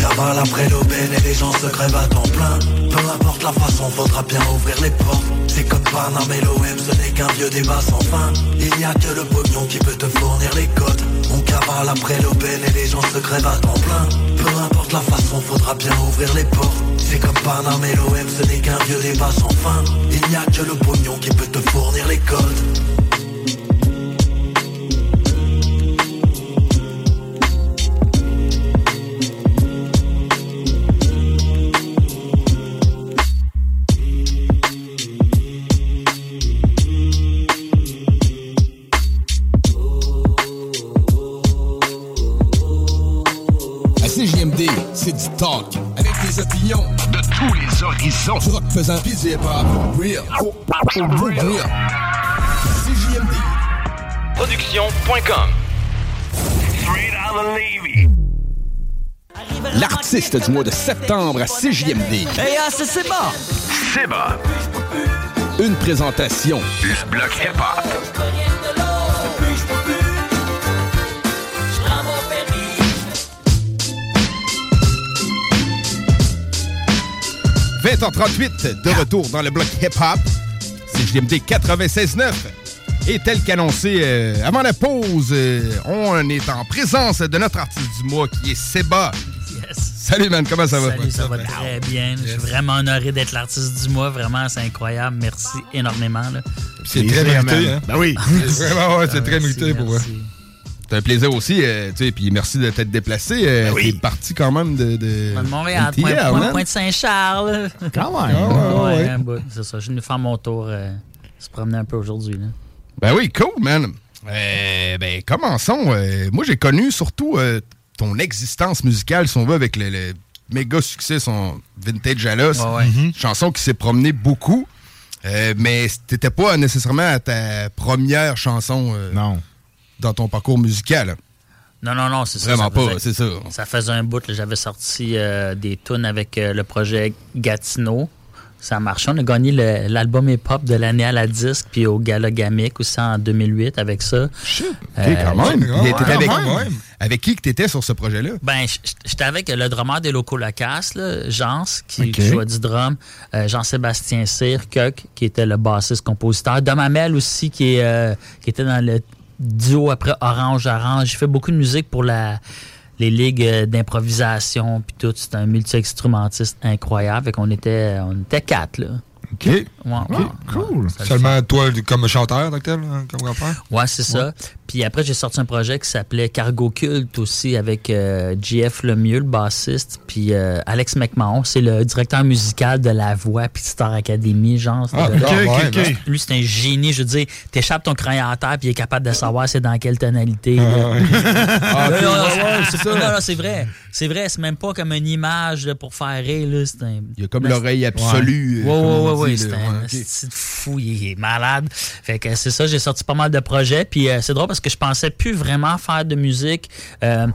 cavale après l'aubaine et les gens se crèvent à temps plein. Peu importe la façon, faudra bien ouvrir les portes. C'est comme Panam et l'OM, ce n'est qu'un vieux débat sans fin. Il n'y a que le pognon qui peut te fournir les codes On cavale après l'aubaine et les gens se crèvent à temps plein. Peu importe la façon, faudra bien ouvrir les portes. C'est comme Panam et l'OM, ce n'est qu'un vieux débat sans fin. Il n'y a que le pognon qui peut te fournir les codes horizons. Du rock faisant pis du hip-hop. Real. Real. CJMD. Production.com. Straight out of Levy. L'artiste du mois de septembre à CJMD. Hey, ah, c'est Seba. Seba. Une présentation. Le bloc hip-hop. 20h38, de retour dans le bloc hip-hop. C'est JMD 96.9. Et tel qu'annoncé euh, avant la pause, euh, on est en présence de notre artiste du mois qui est Seba. Salut man, comment ça va? Salut, ça va très bien. Je suis vraiment honoré d'être l'artiste du mois. Vraiment, c'est incroyable. Merci énormément. C'est très mérité, hein? Ben oui. Vraiment, ouais, c'est très mérité pour moi. C'est un plaisir aussi, euh, tu sais, puis merci de t'être déplacé. Euh, Ben oui. T'es parti quand même de... de De Montréal, NTL, point, point- man. point de Saint-Charles. Quand même. Ah, ouais, ouais. c'est ça. Je suis venu faire mon tour, euh, se promener un peu aujourd'hui. là. Ben oui, cool, man. Euh, ben, commençons. Euh, moi, j'ai connu surtout euh, ton existence musicale, si on veut, avec le, le méga succès, son Vintage Alos. Ouais, ouais. Mhm. Chanson qui s'est promenée beaucoup. Euh, mais t'étais pas nécessairement à ta première chanson euh, dans ton parcours musical. Non, non, non, c'est ça. Vraiment ça pas, c'est ça. Ça faisait un bout. J'avais sorti euh, des tunes avec euh, le projet Gatineau. Ça a marché. On a gagné l'album hip-hop de l'année à la disque, puis au Gala Gamic aussi en 2008 avec ça. OK, quand même. t'étais avec, quand même. avec qui que t'étais sur ce projet-là? Ben, j'étais avec le drummer des locaux Lacasse, là, Jean, qui, jouait du drum, euh, Jean-Sébastien Cyr, Coq, qui était le bassiste-compositeur, Dom Hamel aussi, qui, est, euh, qui était dans le duo après Orange Orange. J'ai fait beaucoup de musique pour les ligues euh, d'improvisation, puis tout. C'est un multi-instrumentiste incroyable. Fait qu'on était, on était quatre, là. OK. Ouais, ouais, cool. ouais, Seulement toi, comme chanteur, docteur, hein, comme rappeur? Ouais, c'est ça. Puis après, j'ai sorti un projet qui s'appelait Cargo Culte aussi avec euh, JF Lemieux, le bassiste, puis euh, Alex McMahon, c'est le directeur musical de La Voix puis Star Academy, genre. Ah, de- ok, ok, ok. Lui, c'est un génie. Je veux dire, t'échappes ton crayon à terre puis il est capable de savoir c'est dans quelle tonalité. Ah. Ah, c'est- vrai. C'est vrai, c'est même pas comme une image là, pour faire rire. Là. Un... Il y a comme l'oreille absolue, Ouais, ouais, comme ouais, dit, c'est un fou, il est malade. Fait que c'est ça, j'ai sorti pas mal de projets. Puis euh, c'est drôle parce que je pensais plus vraiment faire de musique. Euh,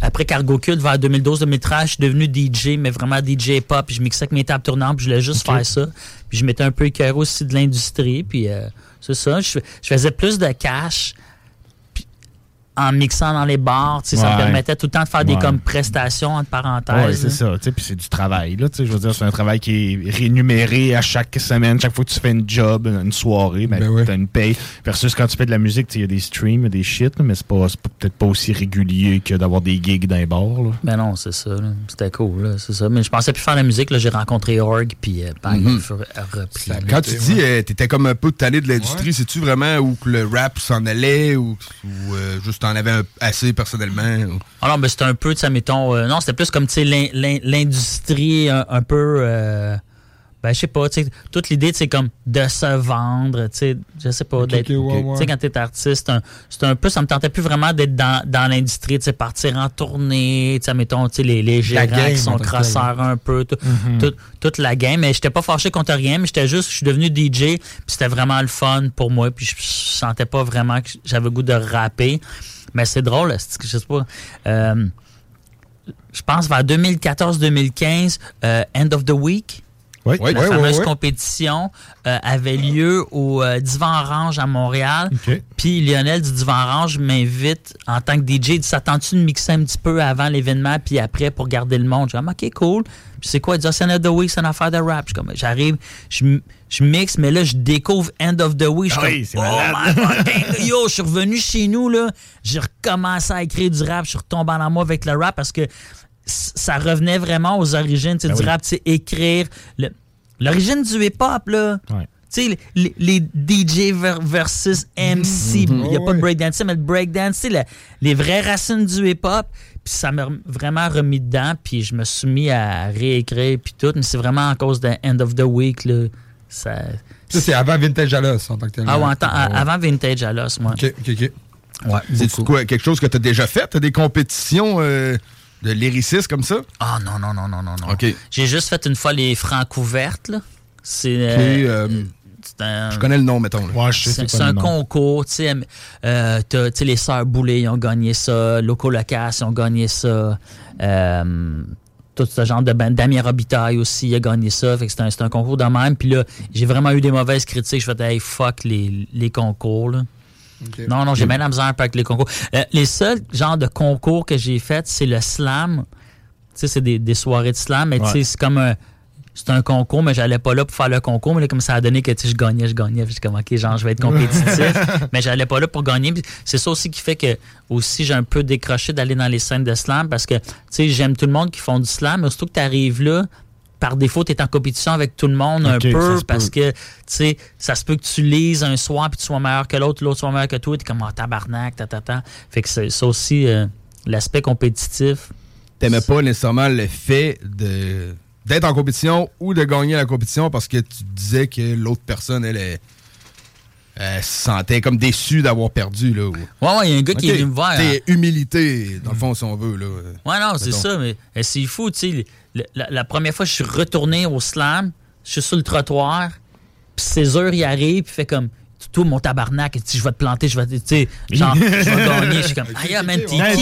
après Cargo Cult, vers 2012-2013, je suis devenu DJ, mais vraiment DJ pop. Puis je mixais avec mes tables tournantes, puis je voulais juste faire ça. Puis je m'étais un peu écœuré aussi de l'industrie. Puis euh, c'est ça, je, je faisais plus de cash en mixant dans les bars. tu sais, Ça me Ouais. permettait tout le temps de faire des Ouais. comme prestations, entre parenthèses. Ouais, c'est ça. tu sais, Puis c'est du travail. Là, tu sais, je veux dire, c'est un travail qui est rémunéré à chaque semaine. Chaque fois que tu fais une job, une soirée, ben, tu as une paye. Versus quand tu fais de la musique, tu sais, il y a des streams, il y a des shit, là, mais c'est pas, peut-être pas aussi régulier que d'avoir des gigs dans les bars. là. Ben non, c'est ça. là. C'était cool, là, c'est ça. Mais je pensais plus faire de la musique. Là, j'ai rencontré Org, puis euh, bang, Mhm. j'ai repris Quand tu dis euh, t'étais comme un peu tanné de l'industrie, c'est-tu vraiment où le rap s'en allait ou, ou, euh, justement t'en avais assez personnellement? ou- Ah non, mais c'était un peu, tu sais, mettons, euh, non, c'était plus comme, tu sais, l'in- l'in- l'industrie un, un peu, euh, ben, je sais pas, tu sais, toute l'idée, c'est comme de se vendre, tu sais, je sais pas, d'être, ouais, tu sais, quand t'es artiste, c'est un, peu, ça me tentait plus vraiment d'être dans, dans l'industrie, tu sais, partir en tournée, tu sais, mettons, tu sais, les, les gérants game, qui sont crosseurs un peu, tout- Mhm. tout- toute la game, mais j'étais pas fâché contre rien, mais j'étais juste, je suis devenu DJ, puis c'était vraiment le fun pour moi, puis je, je sentais pas vraiment que j'avais le goût de rapper, mais c'est drôle, c'est que je sais pas, euh, je pense vers 2014-2015, euh, End of the Week. Oui, la oui, fameuse oui. compétition euh, avait lieu au euh, Divan Orange à Montréal. Puis Lionel du Divan Orange m'invite en tant que DJ. Il dit S'attends-tu de mixer un petit peu avant l'événement puis après pour garder le monde Je dis Ah, Ok, cool. C'est quoi? Il dit C'est End of the Week, c'est une affaire de rap. Je comme, J'arrive, je, je mixe, mais là, je découvre End of the Week. Je suis oui, comme, c'est Oh malade. Yo, je suis revenu chez nous, là. J'ai recommencé à écrire du rap. Je suis retombé en amour avec le rap parce que ça revenait vraiment aux origines Ben du oui. rap, tu sais, écrire. Le- L'origine du hip-hop, là. Tu sais, les, les DJ ver- versus MC. Il Mhm. n'y a pas de breakdance, mais le breakdance, c'est les vraies racines du hip-hop. Puis ça m'a vraiment remis dedans. Puis je me suis mis à réécrire, puis tout. Mais c'est vraiment à cause de End of the Week, là. Ça... Ça, c'est avant Vintage Alos en tant que tel. Ah ouais, attends, à- avant Vintage à l'os, moi. OK, OK, OK. Ouais, C'est quoi, quelque chose que tu as déjà fait? T'as des compétitions euh, de lyricistes comme ça? Ah non, non, non, non, non, non. OK. J'ai juste fait une fois les francs couvertes, là. C'est. euh, euh, un- je connais le nom, mettons. là. C'est un concours, tu sais. euh, les Sœurs Boulay, ils ont gagné ça. Loco Locas, ils ont gagné ça. Euh, tout ce genre de band. Damien Robitaille aussi, a gagné ça. Fait que c'est un, concours de même. Puis là, j'ai vraiment eu des mauvaises critiques. Je fais, hey, fuck les, les concours, là. Non, non, j'ai bien la misère un peu avec les concours. Euh, les seuls genres de concours que j'ai fait, c'est le slam. Tu sais, c'est des, des soirées de slam, mais tu sais, c'est comme un. C'est un concours, mais j'allais pas là pour faire le concours. Mais là, comme ça a donné que je gagnais, je gagnais. Puis comme, OK, genre, je vais être compétitif. mais j'allais pas là pour gagner. C'est ça aussi qui fait que, aussi, j'ai un peu décroché d'aller dans les scènes de slam parce que, tu sais, j'aime tout le monde qui font du slam, mais surtout que tu arrives là, par défaut, tu es en compétition avec tout le monde un peu parce peut. que, tu sais, ça se peut que tu lises un soir puis tu sois meilleur que l'autre, l'autre soit meilleur que toi, tu es comme, oh, tabarnak, ta, ta, ta. Fait que c'est ça aussi, euh, l'aspect compétitif. T'aimais pas nécessairement le fait de d'être en compétition ou de gagner la compétition parce que tu disais que l'autre personne, elle, elle, elle se sentait comme déçue d'avoir perdu. Là, ou- Ouais, ouais, il y a un gars qui est venu me voir. t'sais, humilité, dans le fond, si on veut. Là, Ouais, non, c'est ça, mais euh, c'est fou, tu sais. La, la première fois je suis retourné au slam, je suis sur le trottoir, puis César, il arrive, puis il fait comme. Tout mon tabarnak, si je vais te planter, je vais te. Tu sais, genre, je vais gagner. Je suis comme, ah, yeah, man, t'es qui? Mais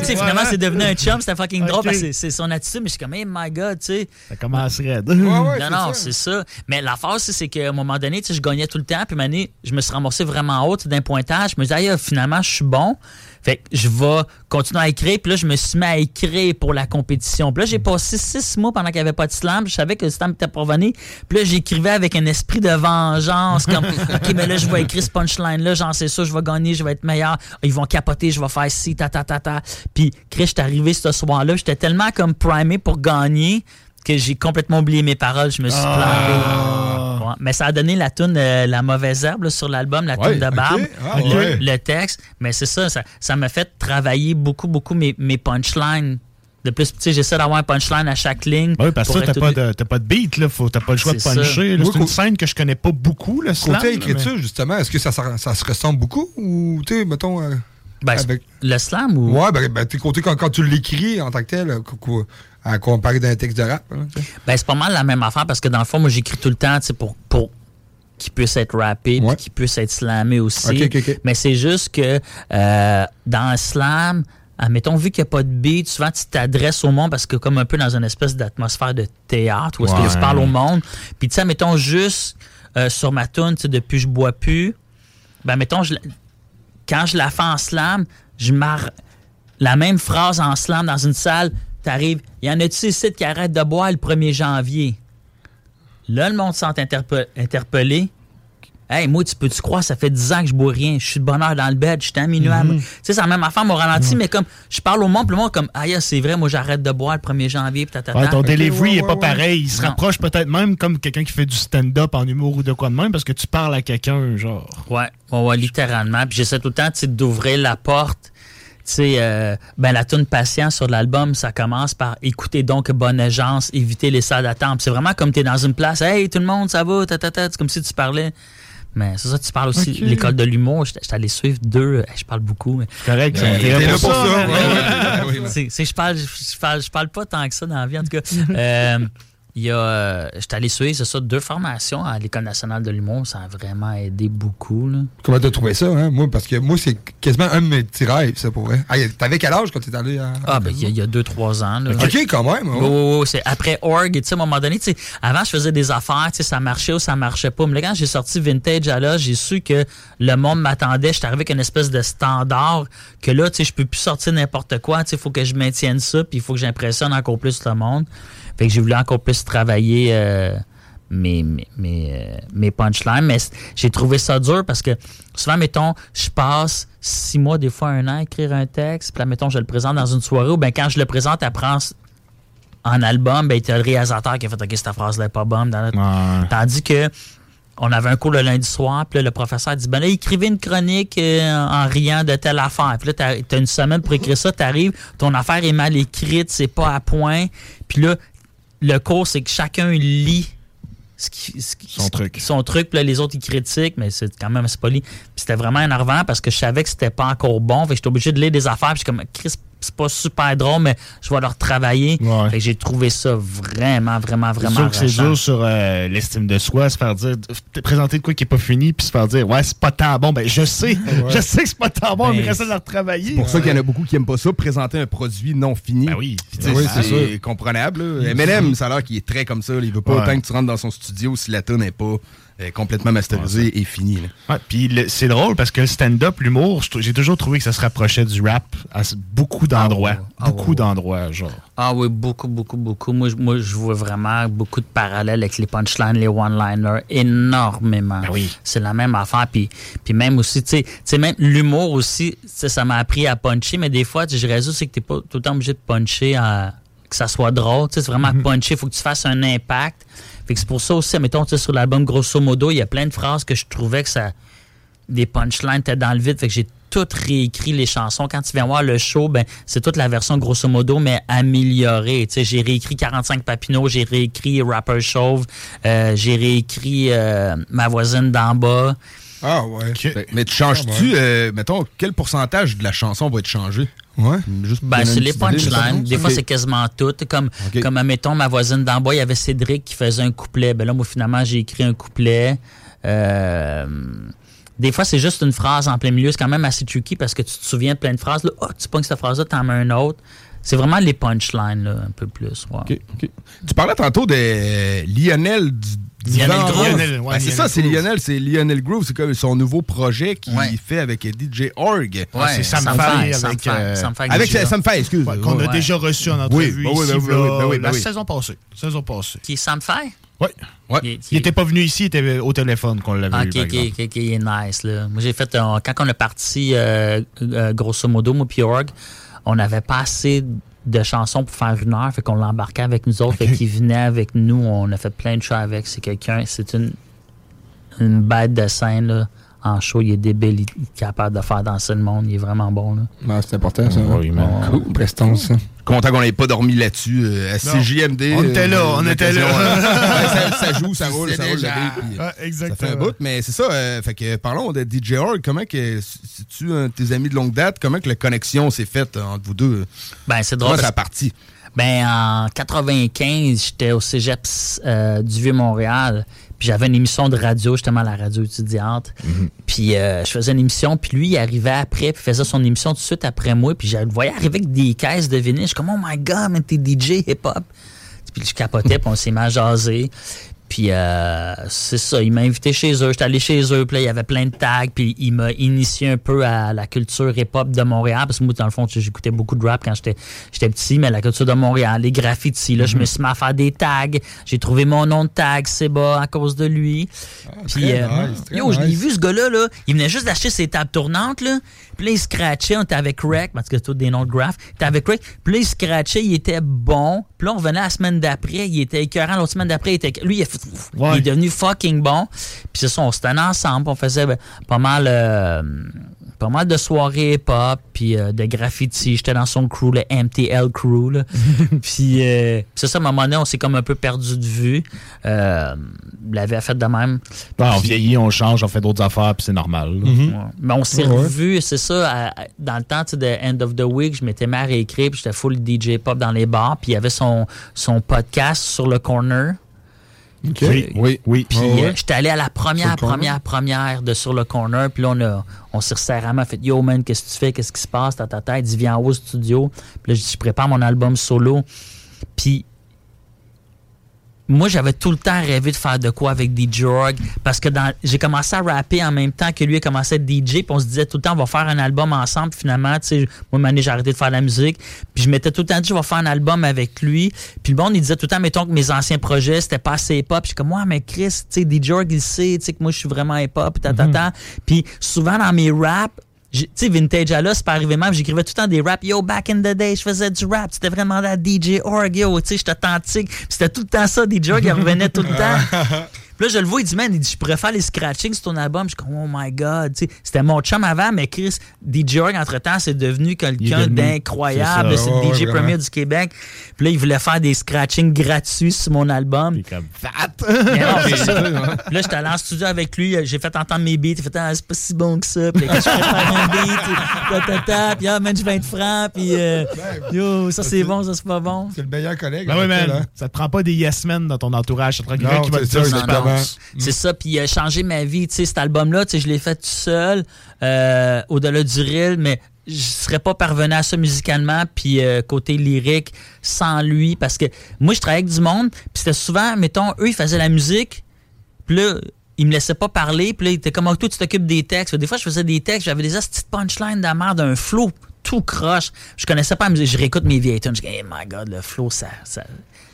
tu sais, finalement, c'est devenu un chum, c'était fucking drôle parce que c'est- son attitude, mais je suis comme, hey, my god, tu sais. Ça commencerait. non, non, c'est ça. Mais la force, c'est qu'à un moment donné, tu sais, je gagnais tout le temps. Puis, une année, je me suis ramassé vraiment haut d'un pointage. Je me disais, ah, finalement, je suis bon. Fait que je vais continuer à écrire. Puis là, je me suis mis à écrire pour la compétition. Puis là, j'ai passé six mois pendant qu'il n'y avait pas de slam. Je savais que le slam était pas revenu. Puis là, j'écrivais avec un esprit de vengeance. Comme, OK, mais là, je vais écrire ce punchline-là. J'en sais ça, je vais gagner, je vais être meilleur. Ils vont capoter, je vais faire ci, ta, ta, ta, ta. Puis, Chris, j'étais arrivé ce soir-là. J'étais tellement comme primé pour gagner que j'ai complètement oublié mes paroles. Je me suis planté. Ouais. Mais ça a donné la tune La mauvaise herbe là, sur l'album, la Ouais, tune de. Barbe, Ah, le, ouais. le texte. Mais c'est ça, ça, ça m'a fait travailler beaucoup, beaucoup mes, mes punchlines. De plus, tu sais, j'essaie d'avoir un punchline à chaque ligne. Oui, parce que t'as être pas, de, pas de beat, là. Faut, t'as pas le choix de puncher. C'est une scène que je connais pas beaucoup, le slam. Côté là, écriture, justement, est-ce que ça, se- ça se ressemble beaucoup? Ou, tu sais, mettons. euh, Ben, avec... Le slam ou? Ouais, ben, ben t'es côté quand, quand tu l'écris en tant que tel, à comparer d'un texte de rap. hein. Ben, c'est pas mal la même affaire parce que dans le fond, moi, j'écris tout le temps, tu sais, pour, pour qu'il puisse être rappé puis qu'il puisse être slamé aussi. Ok, ok, ok. Mais c'est juste que euh, dans le slam, admettons, vu qu'il n'y a pas de beat, souvent tu t'adresses au monde parce que comme un peu dans une espèce d'atmosphère de théâtre où est-ce Ouais. que tu parles au monde. Puis tu sais, mettons juste euh, sur ma tune, tu sais, depuis je bois plus, ben mettons, je, la- quand je la fais en slam, je marre la même phrase en slam dans une salle, t'arrives, y en a-tu ici qui arrêtent de boire le 1er janvier? Là, le monde se sent interpe- interpellé. Hey, moi, tu peux-tu croire, ça fait 10 ans que je bois rien. Je suis de bonne heure dans le bed, je suis à minuit. Mhm. Tu sais, c'est la même affaire, mon ralenti, mais comme, je parle au monde, puis le monde, comme, ah, yeah, c'est vrai, moi, j'arrête de boire le 1er janvier, puis. Ouais, ton Ok, delivery ouais, est pas ouais. pareil. Il se rapproche peut-être même comme quelqu'un qui fait du stand-up en humour ou de quoi de même parce que tu parles à quelqu'un, genre. Ouais, ouais, ouais, littéralement. Puis j'essaie tout le temps tu d'ouvrir la porte. Tu sais, euh, ben, la tune patient sur l'album, ça commence par écouter donc bonne agence, éviter les salles d'attente. C'est vraiment comme tu es dans une place, hey, tout le monde, ça va, ta, ta, ta. C'est comme si tu parlais. Mais c'est ça, tu parles aussi. L'école de l'humour, j'étais j'étais allé suivre deux. hey, je parle beaucoup. mais- correct, c'est- je parle, je, je parle, je parle pas tant que ça dans la vie, en tout cas. Euh, il y a, euh, j'étais allé suivre, c'est ça, deux formations à l'École nationale de l'humour. Ça a vraiment aidé beaucoup. Là. Comment t'as trouvé ça, hein? Moi, parce que moi, c'est quasiment un de mes petits rêves, ça, pour vrai. Ah, T'avais quel âge quand t'es allé à. Ah, ben, il y a- il y a deux, trois ans. Là. Ok, quand même. Oui, ouais. c'est après Org, tu sais, à un moment donné, tu sais, avant, je faisais des affaires, tu sais, ça marchait ou ça marchait pas. Mais là, quand j'ai sorti Vintage à là, j'ai su que le monde m'attendait. J'étais arrivé avec une espèce de standard que là, tu sais, je peux plus sortir n'importe quoi. Tu sais, il faut que je maintienne ça, puis il faut que j'impressionne encore plus le monde. Fait que j'ai voulu encore plus travailler euh, mes, mes, mes, euh, mes punchlines. Mais j'ai trouvé ça dur parce que souvent, mettons, je passe six mois, des fois un an à écrire un texte, puis là, mettons, je le présente dans une soirée, ou bien quand je le présente, elle prend en album, ben, t'as le réalisateur qui a fait OK, cette phrase-là est pas bonne. dans Tandis que on avait un cours le lundi soir, puis là, le professeur dit Ben là, écrivez une chronique euh, en riant de telle affaire. Puis là, t'as t'as une semaine pour écrire ça, t'arrives, ton affaire est mal écrite, c'est pas à point. Puis là, le cours, c'est que chacun lit ce qui- ce qui- Son truc. Son truc, puis là, les autres, ils critiquent, mais c'est quand même c'est pas c'était vraiment énervant parce que je savais que c'était pas encore bon. Fait que j'étais obligé de lire des affaires, puis je suis comme, Chris, c'est pas super drôle, mais je vais leur travailler. Fait que j'ai trouvé ça vraiment, vraiment, C'est vraiment sûr que c'est dur sur euh, l'estime de soi, se faire dire, présenter de quoi qui est pas fini, puis se faire dire, ouais, c'est pas tant bon. Ben, je sais, je sais que c'est pas tant bon, mais Ben, reste à le retravailler. C'est pour ça qu'il y en a beaucoup qui aiment pas ça, présenter un produit non fini. Ben oui, c'est comprenable. là. MLM, ça a l'air qu'il est très comme ça. là. Il veut pas Ouais. autant que tu rentres dans son studio si la tune n'est pas complètement masterisée et là. Ouais, puis le- c'est drôle parce que le stand-up, l'humour, j'ai toujours trouvé que ça se rapprochait du rap à beaucoup d'endroits. beaucoup d'endroits, genre. Ah oui, beaucoup, beaucoup, beaucoup. Moi, je- moi, je vois vraiment beaucoup de parallèles avec les punchlines, les one-liners, énormément. C'est la même affaire. Puis, puis même aussi, tu sais- tu sais, même l'humour aussi, ça m'a appris à puncher, mais des fois, tu sais, je réalise aussi que t'es pas tout le temps obligé de puncher à- que ça soit drôle. Tu sais, C'est vraiment puncher, il faut que tu fasses un impact. Fait que c'est pour ça aussi, mettons, tu sais, sur l'album Grosso Modo, il y a plein de phrases que je trouvais que ça des punchlines étaient dans le vide. Fait que j'ai tout réécrit les chansons. Quand tu viens voir le show, ben, c'est toute la version grosso modo, mais améliorée. Tu sais, j'ai réécrit 45 Papineau, j'ai réécrit Rapper Chauve, euh, j'ai réécrit euh, Ma voisine d'en bas. Ah ouais. Mais tu changes-tu, euh, mettons, quel pourcentage de la chanson va être changé? Ouais. Juste pour Ben, c'est une les punchlines. Des fois, c'est quasiment tout. Comme, comme admettons, ma voisine d'en bas, il y avait Cédric qui faisait un couplet. Ben là, moi, finalement, j'ai écrit un couplet. Euh, des fois, c'est juste une phrase en plein milieu. C'est quand même assez tricky parce que tu te souviens de plein de phrases. Là, oh, tu pognes cette phrase-là, t'en mets un autre. C'est vraiment les punchlines, là, un peu plus. ouais. Tu parlais tantôt de Lionel du Lionel Groove. Ouais, Ben, c'est ça, c'est. Lionel, c'est Lionel Groove, c'est comme son nouveau projet qu'il Ouais. fait avec DJ Org. Ouais, c'est Sam avec, euh, Sam Fay Avec DJ. Sam Fay, excuse. Ouais, Qu'on a déjà reçu en entrevue oui, oui, ici, oui, oui, oui, la oui. saison passée. Saison passée. Qui est Sam? Oui. Ouais. Il, Il était pas venu ici, il était au téléphone qu'on l'avait Ah, eu, ok, il est nice. Là. Moi, j'ai fait, un- quand on est parti, euh, euh, grosso modo, moi puis Org, on n'avait pas assez de chansons pour faire une heure, fait qu'on l'embarquait avec nous autres, fait qu'il venait avec nous, on a fait plein de shows avec. C'est quelqu'un, c'est une, une bête de scène, là. En show, il est débile, il est capable de faire danser le monde, il est vraiment bon, là. Ben, c'est important, ça. Oui, man. Cool, prestance, ça. Content qu'on n'ait pas dormi là-dessus. euh, à CJMD. On était là, euh, on était là. euh, ça, ça joue, ça roule, ça roule. déjà- puis, euh, Ouais, Ça exactement. fait un bout, mais c'est ça. euh, fait que parlons de DJ Org. Comment que, si tu un de tes amis de longue date, comment que la connexion s'est faite entre vous deux? Ben, c'est drôle. Comment ça a parce- parti? Ben, en 95, j'étais au cégep euh, du Vieux-Montréal. Puis j'avais une émission de radio, justement, à la radio étudiante. Puis euh, je faisais une émission, puis lui, il arrivait après, puis faisait son émission tout de suite après moi. Puis je le voyais arriver avec des caisses de vinyle. Je suis comme, oh my God, mais t'es DJ hip-hop. Puis je capotais, puis on s'est mis à jaser. Puis euh, c'est ça, il m'a invité chez eux. J'étais allé chez eux, puis là, il y avait plein de tags, puis il m'a initié un peu à la culture hip-hop de Montréal. Parce que moi, dans le fond, j'écoutais beaucoup de rap quand j'étais petit, mais la culture de Montréal, les graffitis, là, je me suis mis à faire des tags. J'ai trouvé mon nom de tag, Seba, à cause de lui. Puis, très euh, nice, yo, je l'ai vu, ce gars-là, là, il venait juste d'acheter ses tables tournantes, là. Puis là, il scratchait, on était avec Rec, parce que c'est tous des noms de graphes. Il était avec Rec, puis là, il scratchait, il était bon. Puis là, on revenait la semaine d'après, il était écœurant. L'autre semaine d'après, il était. Lui, il, a- il est devenu fucking bon. Puis c'est ça, on se tenait ensemble, on faisait ben, pas mal. euh, pas mal de soirées hip-hop, puis euh, de graffiti. J'étais dans son crew, le MTL crew. là. puis euh, c'est ça, à un moment donné, on s'est comme un peu perdu de vue. Euh, l'avait fait de même. Ouais, on Puis- vieillit, on change, on fait d'autres affaires, puis c'est normal. Ouais. Mais on s'est Ouais, revus, c'est ça, à- dans le temps tu sais, de End of the Week, je m'étais mis à réécrire, puis j'étais full DJ pop dans les bars, puis il y avait son, son podcast sur le corner. Oui, oui, oui. Puis ouais. euh, j'étais allé à la première, première, première de sur le corner, puis là on, a, on s'est resserré à main, fait Yo man, qu'est-ce que tu fais, qu'est-ce qui se passe, ta ta tête, il dit viens en haut au studio. Puis là je dis je prépare mon album solo. Puis moi, j'avais tout le temps rêvé de faire de quoi avec DJ Org parce que j'ai commencé à rapper en même temps que lui a commencé à être DJ. Puis on se disait tout le temps, on va faire un album ensemble. Puis finalement, tu sais, moi, année, j'ai arrêté de faire de la musique. Puis je m'étais tout le temps dit, je vais faire un album avec lui. Puis le monde, il disait tout le temps, mettons que mes anciens projets, c'était pas assez hip-hop. Puis je suis comme, ouais, mais Chris, tu sais, DJ Org, il sait, tu sais, que moi, je suis vraiment hip-hop. Ta, ta, ta. Puis souvent, dans mes raps, tu sais, Vintage Allah, c'est pas arrivé même. J'écrivais tout le temps des raps. Yo, back in the day, je faisais du rap. C'était vraiment à DJ Org, yo, tu sais, j'étais authentique. C'était tout le temps ça, DJ Org, il revenait tout le temps. Puis là, je le vois, il dit, man, il dit, je pourrais faire les scratchings sur ton album. Je suis comme, oh my god, tu sais, c'était mon chum avant, mais Chris, DJ Org, entre-temps, c'est devenu quelqu'un d'incroyable. c'est le DJ ouais, premier du Québec. Puis là, il voulait faire des scratchings gratuits sur mon album. comme, Mais non, c'est ça. Puis là, j'étais allé en studio avec lui, j'ai fait entendre mes beats, il fait ah, c'est pas si bon que ça. Puis là, je fais faire un beat, ta, ta, ta, puis ah, man, je 20 francs, puis euh, yo, ça c'est bon, ça c'est pas bon. C'est le meilleur collègue. Ben oui, man. hein. Ça te prend pas des yes men dans ton entourage. Ça te prend quelqu'un qui va te c'est dire C'est ça, puis il a changé ma vie. Tu sais, cet album-là, tu sais, je l'ai fait tout seul, euh, au-delà du reel, mais je serais pas parvenu à ça musicalement, puis euh, côté lyrique, sans lui, parce que moi, je travaillais avec du monde, puis c'était souvent, mettons, eux, ils faisaient la musique, puis là, ils me laissaient pas parler, puis là, ils étaient comme, oh, toi, tu t'occupes des textes. Des fois, je faisais des textes, j'avais des petites punchlines de la merde, flow tout croche. Je connaissais pas la musique, je réécoute mes vieilles tunes, je dis, hey my god, le flow, ça, ça-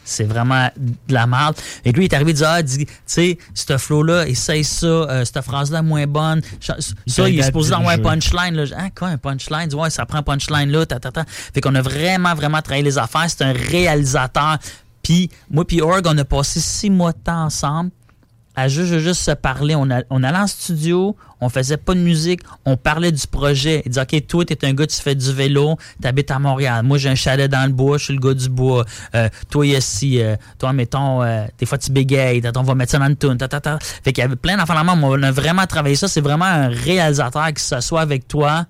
c'est vraiment de la merde. Et lui, il est arrivé, il dit, ah, dis- tu sais, ce flow-là, essaye ça, euh, cette phrase-là moins bonne. Ça, il est supposé avoir un punchline. Là. Hein, quoi, un punchline? Ouais, ça prend un punchline là, ta, ta, ta. Fait qu'on a vraiment, vraiment travaillé les affaires. C'est un réalisateur. Puis, moi puis Org, on a passé six mois de temps ensemble à juste, juste, se parler. On, a- on allait en studio, on faisait pas de musique, on parlait du projet. Il dit OK, toi, t'es un gars, tu fais du vélo, t'habites à Montréal. Moi, j'ai un chalet dans le bois, je suis le gars du bois. Euh, toi, ici, euh, toi, mettons, euh, des fois, tu bégayes, on va mettre ça dans le tune. ta, ta, ta. Fait qu'il y avait plein d'enfants On a vraiment travaillé ça. C'est vraiment un réalisateur qui s'assoit avec toi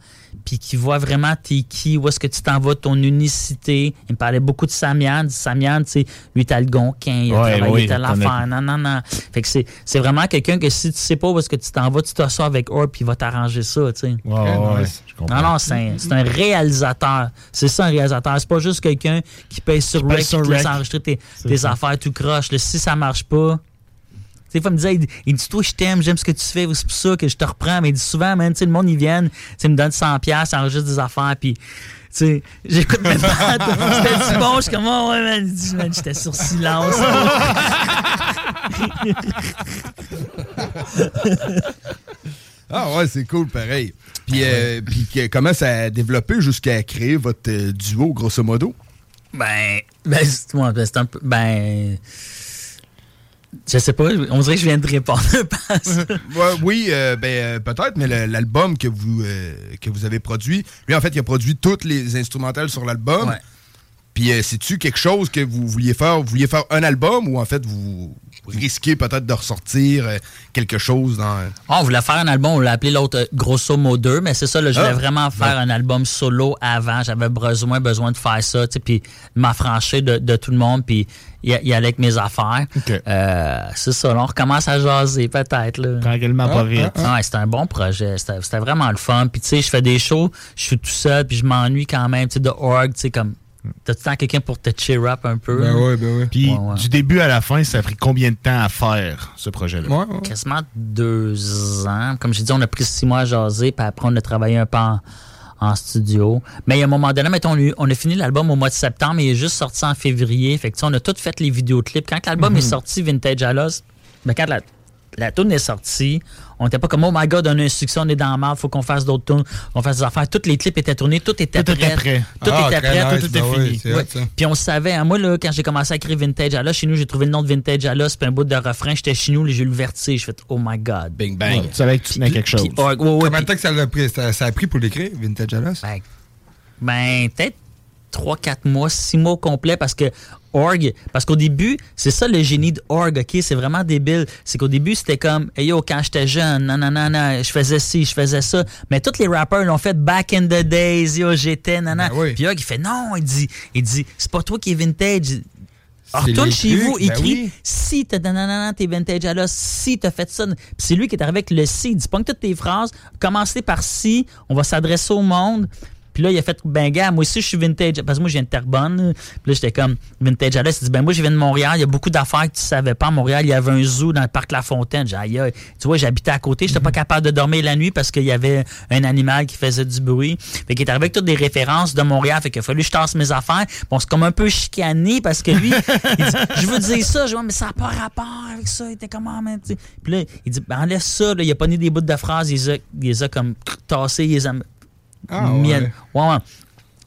puis qui voit vraiment t'es qui, où est-ce que tu t'en vas, ton unicité. Il me parlait beaucoup de Samian. Samian, tu sais, lui, t'as le gonquin, il a Ouais, travaillé oui, telle affaire. Non, non, non. Fait que c'est, c'est vraiment quelqu'un que si tu sais pas où est-ce que tu t'en vas, tu t'assois avec Orb puis il va t'arranger ça, tu sais. Ouais, ouais, nice. comprends. Non, non, c'est un, c'est un réalisateur. C'est ça, un réalisateur. C'est pas juste quelqu'un qui paye sur Rec qui te laisse enregistrer tes, tes affaires tout croche. Là, si ça marche pas, des fois, il me disait, il, il dit, toi, je t'aime, j'aime ce que tu fais, c'est pour ça que je te reprends. Mais il dit souvent, man, tu sais, le monde, ils viennent, ils me donne 100$, piastres, ça enregistre des affaires, puis, tu sais, j'écoute mes pattes. C'était du bon, je suis comme, oh, ouais, man, j'étais sur silence. Ah ouais, c'est cool, pareil. Puis, euh, puis que- comment ça a développé jusqu'à créer votre euh, duo, grosso modo? Ben, ben, c'est ouais, ben, c'est un peu. Ben. Je sais pas, on dirait que je viens de répondre oui, euh, ben, euh, peut-être, mais l'album que vous, euh, que vous avez produit, lui, en fait, il a produit toutes les instrumentales sur l'album. Ouais. Puis, euh, c'est-tu quelque chose que vous vouliez faire? Vous vouliez faire un album ou en fait, vous risquez peut-être de ressortir euh, quelque chose dans. Ah, on voulait faire un album, on l'a appelé l'autre euh, Grosso modo, mais c'est ça, là, je voulais Ah. vraiment faire Ouais. un album solo avant. J'avais besoin, besoin de faire ça, puis de m'affranchir de, de tout le monde, puis y, y aller avec mes affaires. Euh, c'est ça, là, on recommence à jaser, peut-être. là. Tranquillement, pas vite. Ouais, c'était un bon projet. C'était c'était vraiment le fun. Puis, tu sais, je fais des shows, je suis tout seul, puis je m'ennuie quand même, tu sais, de org, tu sais, comme. T'as tout le temps quelqu'un pour te cheer up un peu? Ben ouais, ben ouais. Puis Ouais, ouais. du début à la fin, ça a pris combien de temps à faire ce projet-là? Quasiment deux ans. Comme j'ai dit, on a pris six mois à jaser, puis après, on a travaillé un peu en, en studio. Mais à un moment donné, mettons, on a, fini l'album au mois de septembre, mais il est juste sorti en février. Fait que, tu sais, on a tout fait les vidéoclips. Quand l'album Mhm. est sorti, Vintage Alos, ben, quand la, la tune est sortie, on était pas comme, oh my god, on a un succès, on est dans la merde, faut qu'on fasse d'autres tunes, on fasse des affaires. Toutes les clips étaient tournés, tout était Tout prêt. était prêt. Tout Ah, était prêt, nice, tout ben était oui, fini. Ouais. Puis on savait, hein, moi, là, quand j'ai commencé à écrire Vintage Alos, chez nous, j'ai trouvé le nom de Vintage Alos, puis un bout de refrain, j'étais chez nous, j'ai eu le vertige. Je fait, oh my god. Bing Ouais, tu savais que tu tenais quelque chose. Puis, ouais, ouais, ouais, Combien de puis- temps que ça, l'a pris, ça, ça a pris pour l'écrire, Vintage Alas? Ben, ben, peut-être 3-4 mois, 6 mois au complet parce que Org, parce qu'au début, c'est ça le génie de Org, ok? C'est vraiment débile. C'est qu'au début, c'était comme, hey yo, quand j'étais jeune, non, je faisais ci, je faisais ça. Mais tous les rappers l'ont fait back in the days, yo, j'étais, non, non. Puis Org, il fait, non, il dit, il dit, c'est pas toi qui es vintage. Retourne chez trucs, vous, ben écris oui. si t'as nanana, t'es vintage à là, si t'as fait ça. Puis c'est lui qui est arrivé avec le si. Il dit pas que toutes tes phrases, commencez par si, on va s'adresser au monde. Puis là, il a fait, ben gars, moi aussi, je suis vintage. Parce que moi, je viens de Terrebonne. Puis là, j'étais comme vintage à l'est. Il dit, ben moi, je viens de Montréal. Il y a beaucoup d'affaires que tu savais pas. À Montréal, il y avait un zoo dans le parc La Fontaine. J'ai dit, aïe, aïe. Tu vois, j'habitais à côté. J'étais pas capable de dormir la nuit parce qu'il y avait un animal qui faisait du bruit. Fait qu'il est arrivé avec toutes des références de Montréal. Fait qu'il a fallu que je tasse mes affaires. Bon, c'est comme un peu chicané parce que lui, il dit, je veux dire ça. Je dis, mais ça n'a pas rapport avec ça. Il était comment, man? tu sais. Puis là, il dit, ben, enlève ça. Là. Il a pas mis des bouts de phrases. Il les a, il les a comme tassés. Il les a Ah, ouais. ouais, ouais.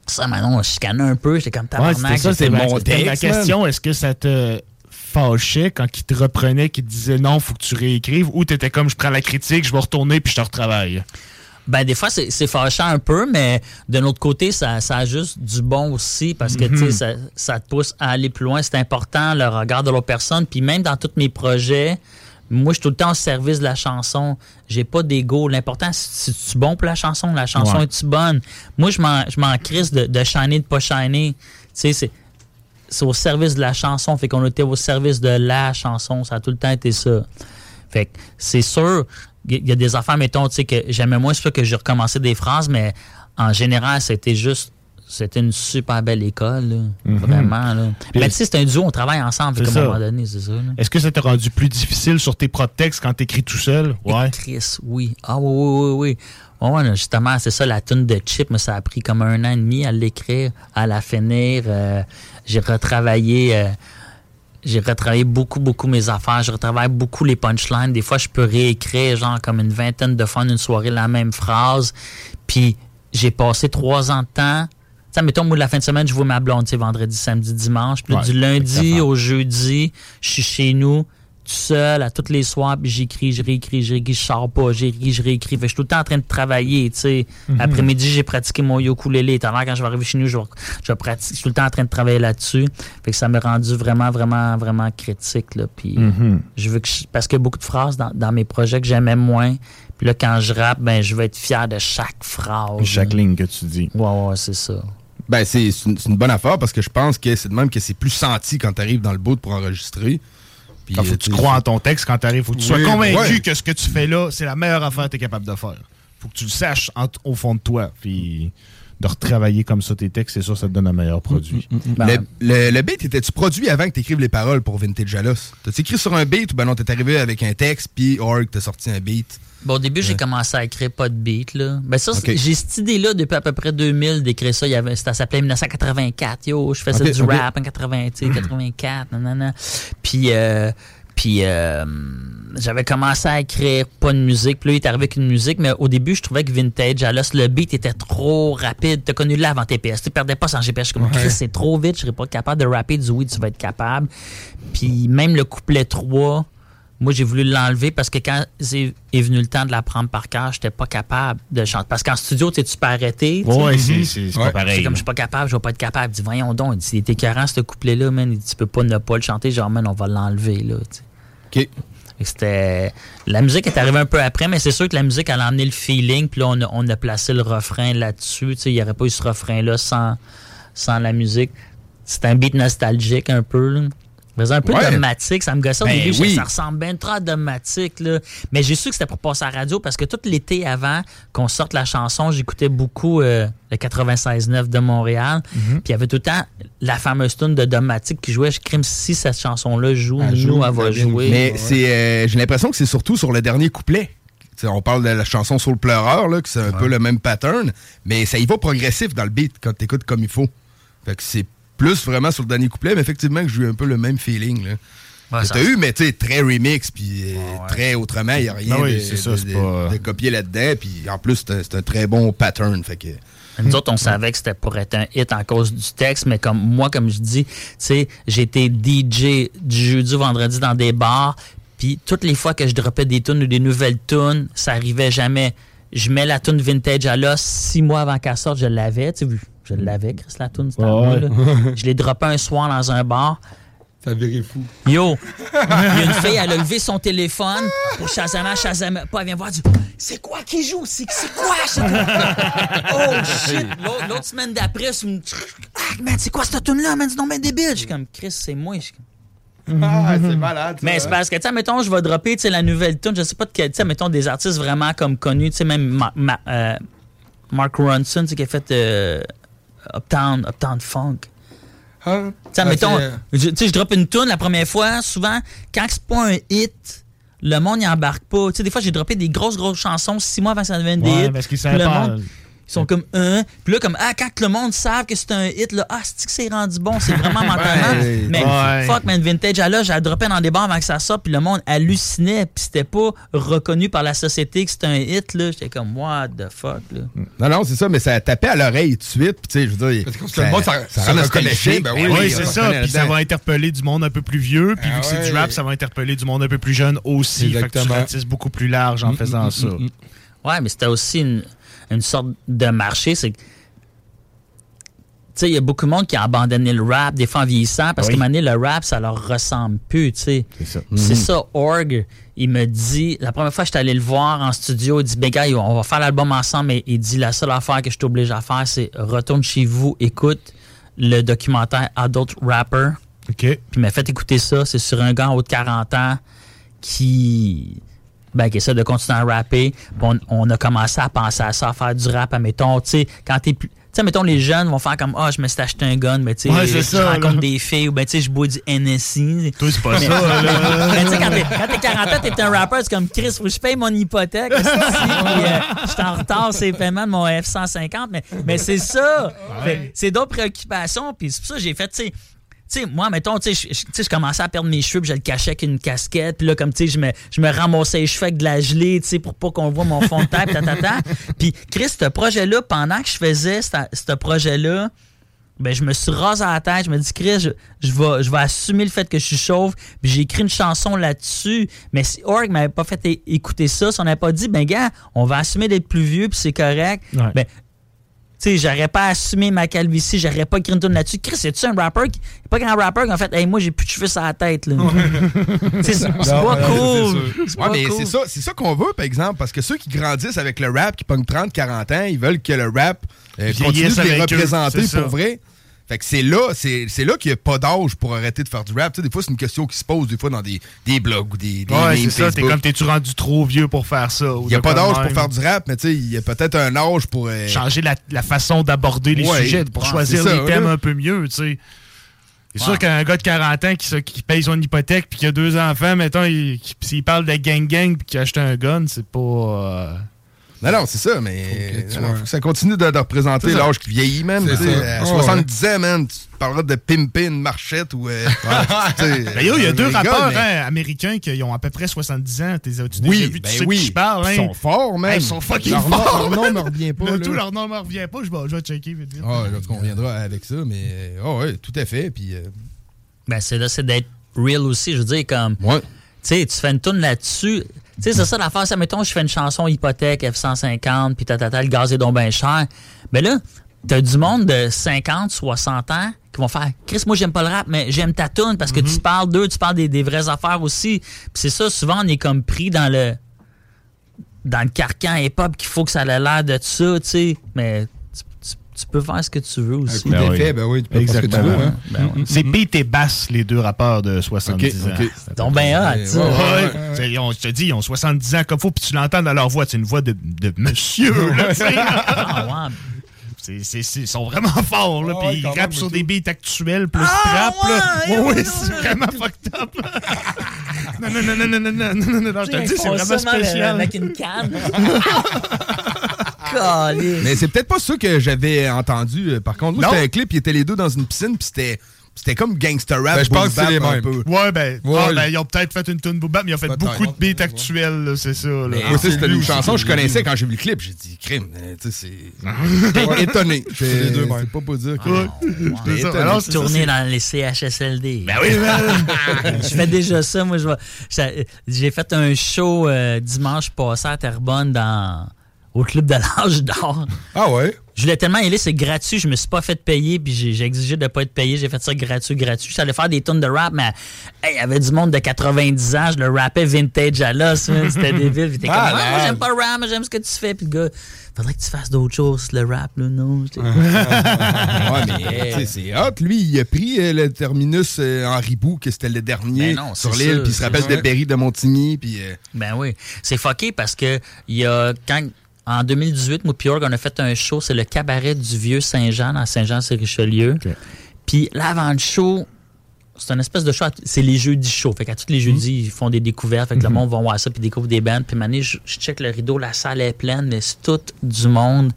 Ça, maintenant, on chicanait un peu. J'étais comme Ouais, tabarnak. c'était ça, c'est mon c'était La question, est-ce que ça te fâchait quand il te reprenait, qu'il te disait non, faut que tu réécrives, ou t'étais comme je prends la critique, je vais retourner puis je te retravaille? Ben, des fois, c'est fâchant un peu, mais de l'autre côté, ça, ça a juste du bon aussi parce que, tu sais, Mhm. ça, ça te pousse à aller plus loin. C'est important, le regard de l'autre personne. Puis même dans tous mes projets, moi, je suis tout le temps au service de la chanson. J'ai pas d'ego. L'important, c'est c'est-tu bon pour la chanson? La chanson Ouais. est-tu bonne? Moi, je m'en je m'en crisse de, de shiner, de pas shiner. Tu sais, c'est c'est au service de la chanson. Fait qu'on était au service de la chanson. Ça a tout le temps été ça. Fait que c'est sûr, il y a des affaires, mettons, tu sais, que j'aimais moins, c'est sûr que j'ai recommencé des phrases, mais en général, c'était juste. C'était une super belle école, là. Mhm. vraiment. Là. Mais tu sais, c'est un duo, on travaille ensemble. Qu'à un moment donné, c'est ça. Est-ce que ça t'a rendu plus difficile sur tes propres textes quand t'écris tout seul? Ouais. Oui. Ah oui, oui, oui, oui. Ouais, justement, c'est ça, la tune de Chip, mais ça a pris comme un an et demi à l'écrire, à la finir. Euh, j'ai retravaillé. euh, j'ai retravaillé beaucoup, beaucoup mes affaires. Je retravaille beaucoup les punchlines. Des fois, je peux réécrire, genre, comme une vingtaine de fois en une soirée, la même phrase. Puis, j'ai passé trois ans de temps. Sais, mettons, moi, la fin de semaine, je vois ma blonde, tu sais, vendredi, samedi, dimanche. Puis Ouais, du lundi au jeudi, je suis chez nous, tout seul, à tous les soirs, puis j'écris, je réécris, je réécris, je sors pas, j'écris, je réécris. Fait que je suis tout le temps en train de travailler, tu sais. Mhm. Après-midi, j'ai pratiqué mon ukulélé. L'heure, quand je vais arriver chez nous, je vais, je vais pratiquer. Je suis tout le temps en train de travailler là-dessus. Fait que ça m'a rendu vraiment, vraiment, vraiment critique, là. Puis Mhm. je veux que je- parce qu'il y a beaucoup de phrases dans, dans mes projets que j'aimais moins. Puis là, quand je rappe, ben, je veux être fier de chaque phrase. Chaque ligne que tu dis. Ouais, ouais, c'est ça. Ben, c'est une, bonne affaire parce que je pense que c'est de même que c'est plus senti quand tu arrives dans le bout pour enregistrer. Puis, Quand faut euh, que tu sais, crois en ton texte quand t'arrives. Faut que tu sois convaincu ouais. que ce que tu fais là, c'est la meilleure affaire que tu es capable de faire. Faut que tu le saches en- au fond de toi. Puis de retravailler comme ça tes textes, c'est sûr, ça te donne un meilleur produit. Ben, le, le, le beat, étais-tu produit avant que tu écrives les paroles pour Vintage Jalos? T'as-tu écrit sur un beat ou ben non, t'es arrivé avec un texte, puis Org t'a sorti un beat? Bon, au début, j'ai Ouais. commencé à écrire pas de beat, là. Ben, ça, j'ai cette idée-là depuis à peu près 2000 d'écrire ça. Il y avait, ça s'appelait 1984. Yo, je faisais du rap en 80, tu sais, 84, nanana. Puis, euh, puis euh, j'avais commencé à écrire pas de musique. Puis là, il est arrivé avec une musique, mais au début, je trouvais que Vintage, alors, le beat était trop rapide. T'as connu là avant TPS. Tu perdais pas sans GPS. Je suis comme, Ouais. Chris, c'est trop vite. Je serais pas capable de rapper. Du oui, tu vas être capable. Puis même le couplet 3, moi, j'ai voulu l'enlever parce que quand c'est- est venu le temps de l'apprendre par cœur, j'étais pas capable de chanter. Parce qu'en studio, tu sais, tu peux arrêter. Ouais, c'est- Mhm. pas pareil. C'est comme je suis pas capable, je vais pas être capable. Il dit, voyons donc, il dit, est écœurant ce couplet-là, man. Il dit, tu peux pas ne pas le chanter. Genre, man, on va l'enlever, là. C'était. La musique est arrivée un peu après, mais c'est sûr que la musique, elle a emmené le feeling. Puis là, on a, on a placé le refrain là-dessus. Il n'y aurait pas eu ce refrain-là sans, sans la musique. C'est un beat nostalgique un peu, là. Faisait un peu Ouais. ça me gossait au Ben début, oui. ça ressemble bien trop à domatique, là. Mais j'ai su que c'était pour passer à la radio parce que tout l'été avant qu'on sorte la chanson, j'écoutais beaucoup euh, le 96.9 de Montréal. Mhm. Puis il y avait tout le temps la fameuse tune de domatique qui jouait. Je crime si cette chanson-là joue, Elle nous, joue, elle va jouer. Mais c'est, euh, j'ai l'impression que c'est surtout sur le dernier couplet. On parle de la chanson sur le pleureur, là, que c'est un peu le même pattern, mais ça y va progressif dans le beat quand tu écoutes comme il faut. Fait que c'est plus vraiment sur le dernier couplet, mais effectivement que j'ai eu un peu le même feeling. Là. Ouais, T'as eu, mais tu sais, très remix, puis euh, très autrement, il n'y a rien Ah oui, de, ça, de- c'est de- pas- de copier là-dedans, puis en plus, c'est un, très bon pattern. Fait que, Nous autres, on savait que c'était pour être un hit en cause du texte, mais comme moi, comme je dis, tu sais, j'étais DJ du jeudi au vendredi dans des bars, puis toutes les fois que je droppais des tunes ou des nouvelles tunes, ça arrivait jamais. Je mets la tune vintage à l'os six mois avant qu'elle sorte, je l'avais, tu sais, vu, je l'avais, Chris, la tune, c'était à moi, Ouais. là. Je l'ai droppé un soir dans un bar. Ça virait fou. Yo, il y a une fille, elle a levé son téléphone pour Shazam, Shazam, pas, elle vient voir du C'est quoi qui joue? C'est quoi? Oh shit! L'autre semaine d'après, c'est une. Ah, man, c'est quoi cette tune-là? Man, c'est non, ben débile. Je suis comme, Chris, c'est moi. Je suis comme- Ah, c'est malade. ça, Mais c'est hein. parce que, tu sais, mettons, je vais dropper, tu sais, la nouvelle tune, je sais pas de quel, tu sais, mettons, des artistes vraiment comme connus, tu sais, même Ma- Ma- euh, Mark Ronson, tu sais, qui a fait euh, Uptown, Uptown Funk. Hein? Tu sais, Ah, mettons, c'est- je, tu sais, je drop une tune la première fois, souvent, quand c'est pas un hit, le monde n'y embarque pas. Tu sais, des fois, j'ai droppé des grosses, grosses chansons six mois avant que ça devienne des Ouais, hits. parce qu'ils Puis savaient le pas- monde, ils sont comme, hein? Puis là, comme, ah, quand le monde savent que c'est un hit, là, ah, c'est que c'est rendu bon, c'est vraiment mentalement. Ouais. Mais Ouais. fuck, man, Vintage, là, j'ai droppé dans des bars avant que ça sorte, puis le monde hallucinait, puis c'était pas reconnu par la société que c'était un hit, là. J'étais comme, what the fuck, là. Non, non, c'est ça, mais ça tapait à l'oreille tout de suite. Puis, tu sais, je veux dire. Parce que le monde, ça- ça le nostalgique. reconnaissait, ben oui, Oui, oui, c'est ça. Puis ça va interpeller du monde un peu plus vieux. Puis Ah vu que c'est du rap, ça va interpeller du monde un peu plus jeune aussi. Fait que tu Exactement. ratisses beaucoup plus large en faisant ça. Ouais, mais c'était aussi une, une sorte de marché. C'est que, tu sais, il y a beaucoup de monde qui a abandonné le rap, des fois en vieillissant, parce Oui. moment donné, le rap, ça leur ressemble plus, tu sais. C'est ça. C'est ça, Org, il me dit, la première fois que j'étais allé le voir en studio, il dit, ben gars, on va faire l'album ensemble, mais il dit, la seule affaire que je suis obligé à faire, c'est retourne chez vous, écoute le documentaire Adult Rapper. OK. Puis il m'a fait écouter ça. C'est sur un gars en haut de 40 ans qui, ben, qui essaie de continuer à rapper. On, on a commencé à penser à ça, à faire du rap, admettons, tu sais, quand t'es plus. Tu sais, mettons, les jeunes vont faire comme Ah, je me suis acheté un gun, mais tu sais, Ouais, je rencontre des filles, ou ben, tu sais, je bois du NSI. Toi, c'est pas Mais- ça, là. mais tu sais, quand t'es quand t'es 40 ans, t'es un rapper, c'est comme Chris, faut que je paye mon hypothèque. esti, puis, euh, Je suis en retard, c'est paiement de mon F-150. Mais, mais c'est ça. C'est d'autres préoccupations. Puis c'est pour ça que j'ai fait, tu sais. Tu sais, moi, mettons, tu sais, je- commençais à perdre mes cheveux, puis je le cachais avec une casquette, puis là, comme, tu sais, je me, je me ramassais les cheveux avec de la gelée, tu sais, pour pas qu'on voit mon fond de tête, tatata. Puis, Chris, ce projet-là, pendant que je faisais ce projet-là, ben, je me suis rasé à la tête. Je me dis, Chris, je, je vais, je vais assumer le fait que je suis chauve. Puis j'ai écrit une chanson là-dessus. Mais si Org m'avait pas fait écouter ça, si on n'avait pas dit, ben, gars, on va assumer d'être plus vieux, puis c'est correct. Ouais. Ben, sais, j'aurais pas assumé ma calvitie, j'aurais pas écrit une tune là-dessus. Chris, c'est-tu un rapper qui. Pas qu'un rapper qui a fait, hey, moi, j'ai plus de cheveux sur la tête, là. C'est pas cool. c'est sûr. C'est Ouais, pas mais cool. c'est ça, c'est ça qu'on veut, par exemple, parce que ceux qui grandissent avec le rap, qui pognent 30, 40 ans, ils veulent que le rap euh, continue de les eux, représenter ça. pour vrai. Fait que c'est là, c'est c'est là qu'il n'y a pas d'âge pour arrêter de faire du rap. Tu sais, des fois, c'est une question qui se pose des fois dans des, des blogs ou des, des Ouais, c'est ça. T'es comme, t'es-tu rendu trop vieux pour faire ça? Il n'y a pas d'âge pour faire du rap, mais tu sais, il y a peut-être un âge pour... euh, Changer la, la façon d'aborder les Ouais. sujets pour choisir ça, les thèmes un peu mieux, tu sais. C'est sûr qu'un gars de 40 ans qui, qui paye son hypothèque puis qui a deux enfants, mettons, il, qui- s'il parle de gang-gang puis qu'il a acheté un gun, c'est pas... euh, Non, non, c'est ça, mais tu faut que ça continue de, de représenter l'âge qui vieillit, Tu ça. À Oh, 70 ans, man, tu parleras de pimper une marchette ou... euh, tu Ben yo, il y a un deux rappeurs mais- hein, américains qui ont à peu près 70 ans. T'es- As-tu Oui, déjà vu? Tu ben sais de oui. qui je parle, hein? Ils sont forts, man. Hey, ils sont fucking Leur forts. leur nom me revient pas, Le là. tout, leur nom me revient pas. Je vais, je vais checker vite vite. Ah, là, on reviendra avec ça, mais... Oh, ouais, tout à fait, puis... euh, Ben, c'est là, c'est d'être real aussi. Je veux dire, comme. Ouais. Tu sais, tu fais une tune là-dessus. Tu sais, c'est ça l'affaire. Ça, mettons, je fais une chanson hypothèque F-150, puis tatata, le gaz est donc bien cher. Ben là, t'as du monde de 50, 60 ans qui vont faire Chris, moi, j'aime pas le rap, mais j'aime ta tune parce que tu parles d'eux, tu parles des, des vraies affaires aussi. Puis c'est ça, souvent, on est comme pris dans le. dans le carcan hip-hop qu'il faut que ça ait l'air de ça, tu sais. Mais tu, peux faire ce que tu veux aussi. coup d'effet, ben oui, tu peux faire ce que tu Exactement. veux, hein. Ben oui. C'est et Bass, les deux rappeurs de 70 Ok, ans. Donc, ben Ouais, ouais, Ouais, ont- Je te dis, ils ont 70 ans comme faut, puis tu l'entends dans leur voix. C'est une voix de, de monsieur, là. Ah, Ils sont vraiment forts, là, Ah ouais, puis ils rappent sur des beats actuels plus Ah, trap, là. ouais, Ouais, ouais, ouais, c'est vraiment fucked up. non, non, non, non, non, non, non, non, non, non, je te dis, c'est vraiment spécial. Avec une canne. Mais c'est peut-être pas ça que j'avais entendu. euh, Par contre, c'était un clip, ils étaient les deux dans une piscine, puis c'était. C'était comme gangster rap. Ben, je pense boom que c'est les bap un mêmes. peu. Ouais, ben, Ouais, ah, ben, ils ont peut-être fait une tune boobap, mais ils ont fait beaucoup de beats actuels, c'est ça. Là. Mais Ah, c'était une chanson que je connaissais quand j'ai vu le clip. J'ai dit, crime, euh, tu sais, c'est. J'étais étonné. C'est les deux C'est mêmes. pas pour dire que. Ouais. J'étais étonné. C'est- dans les CHSLD. Ben oui, je fais déjà ça. Moi, je vais- ça- J'ai fait un show euh, dimanche passé à Terrebonne dans, au club de l'âge d'or. Ah ouais? Je voulais tellement y aller, c'est gratuit. Je me suis pas fait payer, puis j'ai exigé de pas être payé. J'ai fait ça gratuit, gratuit. J'allais faire des tunes de rap, mais hey, il y avait du monde de 90 ans. Je le rappais vintage à l'os. C'était débile. Puis t'es comme, Ah, Ah, moi, j'aime pas le rap, mais j'aime ce que tu fais. Puis le gars, faudrait que tu fasses d'autres choses, le rap, là, non. Ouais, mais tu sais, c'est hot. Lui, il a pris euh, le terminus euh, en ribou, que c'était le dernier Ben non, sur l'île, puis il se rappelle de Berry de Montigny, puis. euh, Ben oui. C'est fucké parce que il y a quand en 2018, moi, Pure, on a fait un show, c'est le cabaret du Vieux Saint-Jean, dans Saint-Jean-sur-Richelieu. Puis là, avant le show, c'est une espèce de show, à- c'est les jeudis shows. Fait qu'à tous les jeudis, ils font des découvertes. Fait que le monde va voir ça, puis découvre des bandes. Puis maintenant, je, je check le rideau, la salle est pleine, mais c'est tout du monde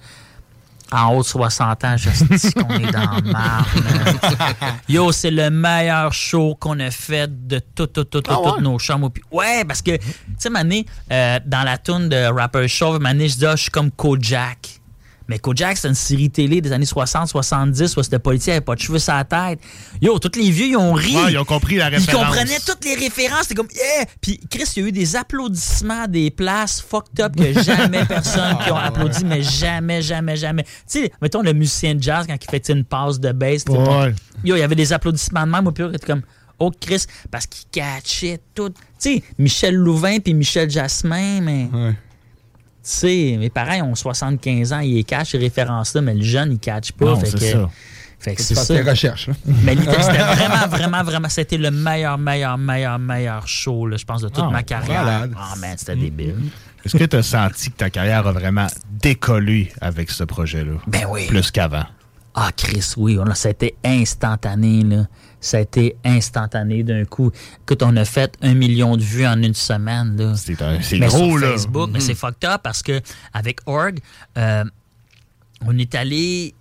en haut de 60 ans. Je dis qu'on est dans man. Yo, c'est le meilleur show qu'on a fait de tout, tout, tout, tout, Ah ouais? toutes nos chambres. Ouais, parce que, tu sais, Mané, euh, dans la tune de Rapper Show, Mané, je dis, ah, je suis comme Kojak. Mais Kojak, c'est une série télé des années 60, 70, où c'était politique, il avait pas de cheveux sur la tête. Yo, tous les vieux, ils ont ri. Ouais, ils ont compris la Ils référence. comprenaient toutes les références. C'était comme, yeah! Puis Chris, il y a eu des applaudissements des places fucked up que jamais personne qui ont applaudi, mais jamais, jamais, jamais. Tu sais, mettons le musicien de jazz quand il fait une passe de bass. Ouais. Yo, il y avait des applaudissements de même au pire, était comme, oh Chris, parce qu'il catchait tout. Tu sais, Michel Louvain puis Michel Jasmin, mais. Tu sais, mes parents ils ont 75 ans, ils catchent ces références-là, mais le jeune, il catch pas. Non, fait c'est que, ça. Fait que c'est ça. tes recherches, là. Mais c'était vraiment, vraiment, vraiment, c'était le meilleur, meilleur, meilleur, meilleur show, là, je pense, de toute Ah, ma carrière. Ah, man, c'était débile. Est-ce que tu as senti que ta carrière a vraiment décollé avec ce projet-là? Ben oui. Plus qu'avant. Ah, Chris, oui, on a, ça a été instantané, là. Ça a été instantané d'un coup. Écoute, on a fait un million de vues en une semaine, là. C'est gros, sur là. Facebook, mais Mhm. c'est fucked up parce que avec Org, euh, on est allé.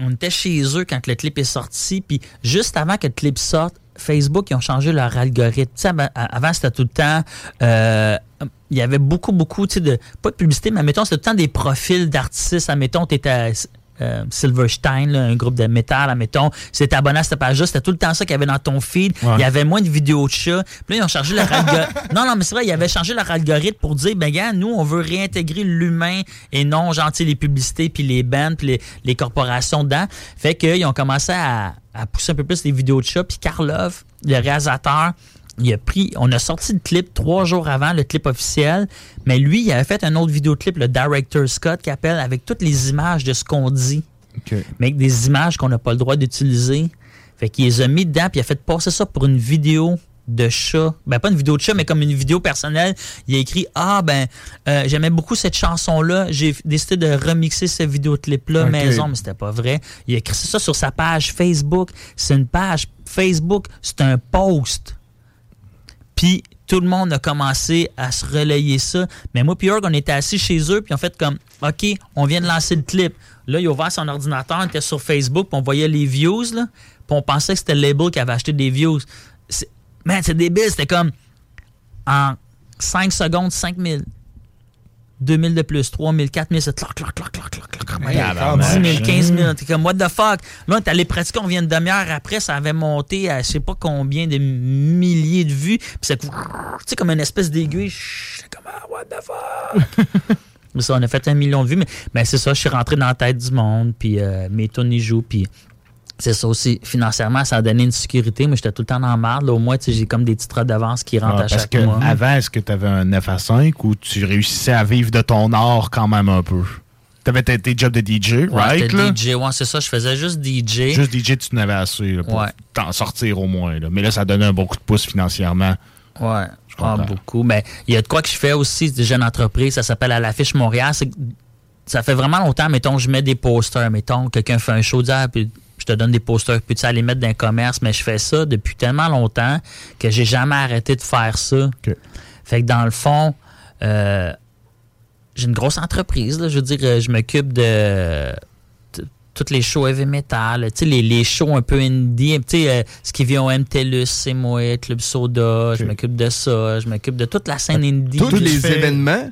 On était chez eux quand le clip est sorti, puis juste avant que le clip sorte, Facebook, ils ont changé leur algorithme. Avant, c'était tout le temps. euh, il y avait beaucoup, beaucoup, tu sais, de. Pas de publicité, mais mettons, c'était tout le temps des profils d'artistes. Admettons, tu étais euh, Silverstein, là, un groupe de métal, admettons. C'était abonné à cette page-là. C'était tout le temps ça qu'il y avait dans ton feed. Ouais. Il y avait moins de vidéos de chats. Puis là, ils ont changé leur algorithme. non, non, mais c'est vrai, ils avaient changé leur algorithme pour dire, ben, gars, nous, on veut réintégrer l'humain et non, sais, les publicités, puis les bands, puis les, les corporations dedans. Fait qu'ils ont commencé à, à pousser un peu plus les vidéos de chats. Puis Karlov, le réalisateur, il a pris, on a sorti le clip trois jours avant, le clip officiel, mais lui, il avait fait un autre vidéoclip, le Director Scott, qui appelle avec toutes les images de ce qu'on dit, mais avec des images qu'on n'a pas le droit d'utiliser. Fait qu'il les a mis dedans, puis il a fait passer ça pour une vidéo de chat. Ben, pas une vidéo de chat, mais comme une vidéo personnelle. Il a écrit Ah, ben, euh, j'aimais beaucoup cette chanson-là. J'ai décidé de remixer ce vidéoclip-là maison, mais c'était pas vrai. Il a écrit ça sur sa page Facebook. C'est une page Facebook, c'est un post. Puis tout le monde a commencé à se relayer ça. Mais moi, puis on était assis chez eux, puis on fait comme, OK, on vient de lancer le clip. Là, il a ouvert son ordinateur, on était sur Facebook, puis on voyait les views, là, puis on pensait que c'était le label qui avait acheté des views. Man, c'est débile, c'était comme en 5 secondes, 5000. 2000 de plus, 3000, 4000, c'est clac, clac, clac, clac, clac, clac. Ouais, 10 000, 15 000. Mm. T'es comme, what the fuck? Là, on est allé pratiquer, on vient une demi-heure après, ça avait monté à je sais pas combien de milliers de vues. Puis c'est tu sais, comme une espèce d'aiguille. Comme, ah, what the fuck? Mais ça, on a fait un million de vues, mais, mais c'est ça, je suis rentré dans la tête du monde, puis euh, mes tunes y jouent, puis c'est ça aussi, financièrement, ça a donné une sécurité. Moi, j'étais tout le temps la marde. Au moins, tu j'ai comme des titres d'avance qui rentrent Ah, à parce chaque que mois. avant, est-ce que tu avais un 9 à 5 ou tu réussissais à vivre de ton art quand même un peu? T'avais tes, tes jobs de DJ, Ouais, right? j'étais là? DJ, ouais, c'est ça. Je faisais juste DJ. Juste DJ, tu n'avais assez là, pour Ouais. t'en sortir au moins. là. Mais là, ça donnait un bon coup de pouce financièrement. Ouais, Je ah, beaucoup. Mais il y a de quoi que je fais aussi, des jeunes entreprises, ça s'appelle à l'affiche Montréal. Ça fait vraiment longtemps, mettons, je mets des posters, mettons, quelqu'un fait un show, Ah, puis je te donne des posters, puis tu sais, aller mettre dans un commerce, mais je fais ça depuis tellement longtemps que j'ai jamais arrêté de faire ça. Fait que dans le fond, euh, j'ai une grosse entreprise, là, je veux dire, euh, je m'occupe de toutes les shows heavy metal, tu sais, les, les shows un peu indie, tu sais, euh, ce qui vient au MTLUS, c'est moi, Club Soda, je m'occupe de ça, je m'occupe de toute la scène indie. Tous les fais événements.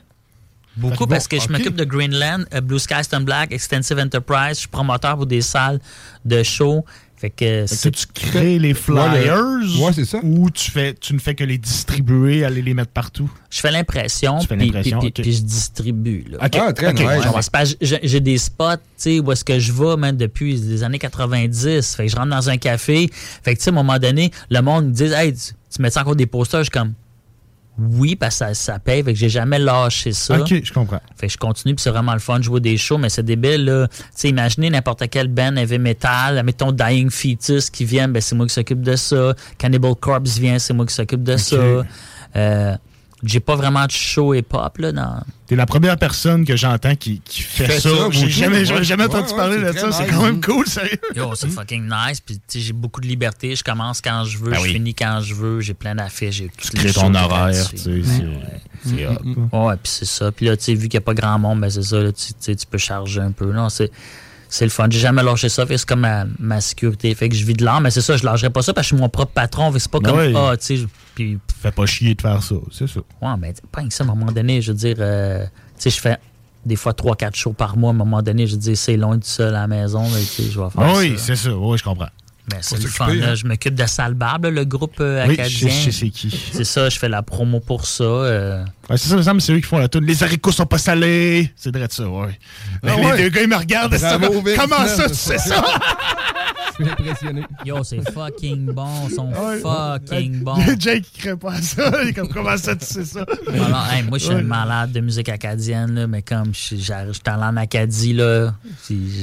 Beaucoup parce que je m'occupe de Greenland, euh, Blue Sky Stone Black, Extensive Enterprise, je suis promoteur pour des salles de shows. Fait que Fait que tu crées les flyers Ouais, c'est ça. ou tu, fais, tu ne fais que les distribuer, aller les mettre partout? Je fais l'impression, Tu fais puis, je distribue. Là. Ok, Ah, très nice. J'ai des spots, tu sais, où est-ce que je vais, même depuis les années 90. Fait que je rentre dans un café. Fait que, tu sais, à un moment donné, le monde me dit, hey, tu, tu mets encore des posters? Je suis comme, oui, parce que ça, ça paye. Fait que j'ai jamais lâché ça. Ok, je comprends. Fait que je continue, puis c'est vraiment le fun de jouer des shows, mais c'est débile, là. Tu sais, imaginez n'importe quel band heavy metal, mettons Dying Fetus qui vient, ben c'est moi qui s'occupe de ça. Cannibal Corpse vient, c'est moi qui s'occupe de ça. Euh, j'ai pas vraiment de show hip-hop, là, dans... T'es la première personne que j'entends qui, qui fait, Fait ça. ça, J'ai jamais, Ouais. jamais Ouais, entendu ouais, parler de ça. C'est quand même cool, sérieux. Yo, c'est fucking nice, puis tu sais, j'ai beaucoup de liberté, je commence quand je veux, Ben je oui. finis quand je veux, j'ai plein d'affiches, j'ai tout crées ton horaire, tu sais, c'est-. Ouais, puis c'est ça. Puis là, tu sais, vu qu'il n'y a pas grand monde, ben c'est ça, là, tu tu sais, tu peux charger un peu. Non, c'est. C'est le fun. J'ai jamais lâché ça. C'est comme ma, ma sécurité. Fait que je vis de l'art, mais c'est ça, je lâcherai pas ça parce que je suis mon propre patron. C'est pas comme. Ouais. Ah, tu sais. Puis. Fais pas chier de faire ça, c'est ça. Ouais, mais pas que ça, à un moment donné, je veux dire. euh, tu sais, je fais des fois 3-4 shows par mois. À un moment donné, je veux dire, c'est loin du seul à la maison. tu sais, je vais faire Ah oui, ça. c'est ça. Oui, je comprends. Ben, c'est le fun. hein. Je m'occupe de Sale Barbe, là, le groupe euh, Oui, acadien. je sais- je sais c'est qui. C'est ça, je fais la promo pour ça. euh. Ouais, c'est ça, me semble c'est eux qui font la tune. Les haricots sont pas salés. C'est vrai de ça, ouais. Ah les ouais. deux gars, ils me regardent. Bravo, Vince. Comment ça, tu sais ça? Je suis impressionné. Yo, c'est fucking bon. Ils sont Ouais. fucking bons. Jake, il crée pas à ça. Il est comme, comment ça, tu sais ça? Alors, hey, moi, je suis Ouais. malade de musique acadienne, là, mais comme je j'arrive- j'étais allé en Acadie, là,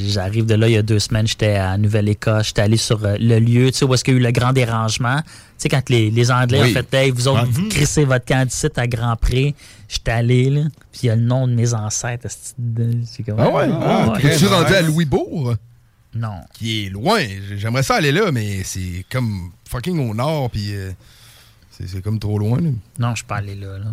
j'arrive de là il y a deux semaines, j'étais à Nouvelle-Écosse, j'étais allé sur euh, le lieu, tu sais, où est-ce qu'il y a eu le grand dérangement. Tu sais, quand les, les Anglais Oui. ont fait, hey, vous autres, vous crissez votre candidat à Grand Prix, j'étais allé, là, puis il y a le nom de mes ancêtres. c'est comme- Ah ouais? Ah, ouais. T'es-tu rendu à Louisbourg? Non. Qui est loin. J'aimerais ça aller là, mais c'est comme fucking au nord, puis euh, c'est c'est comme trop loin. là. Non, je suis pas allé là, là.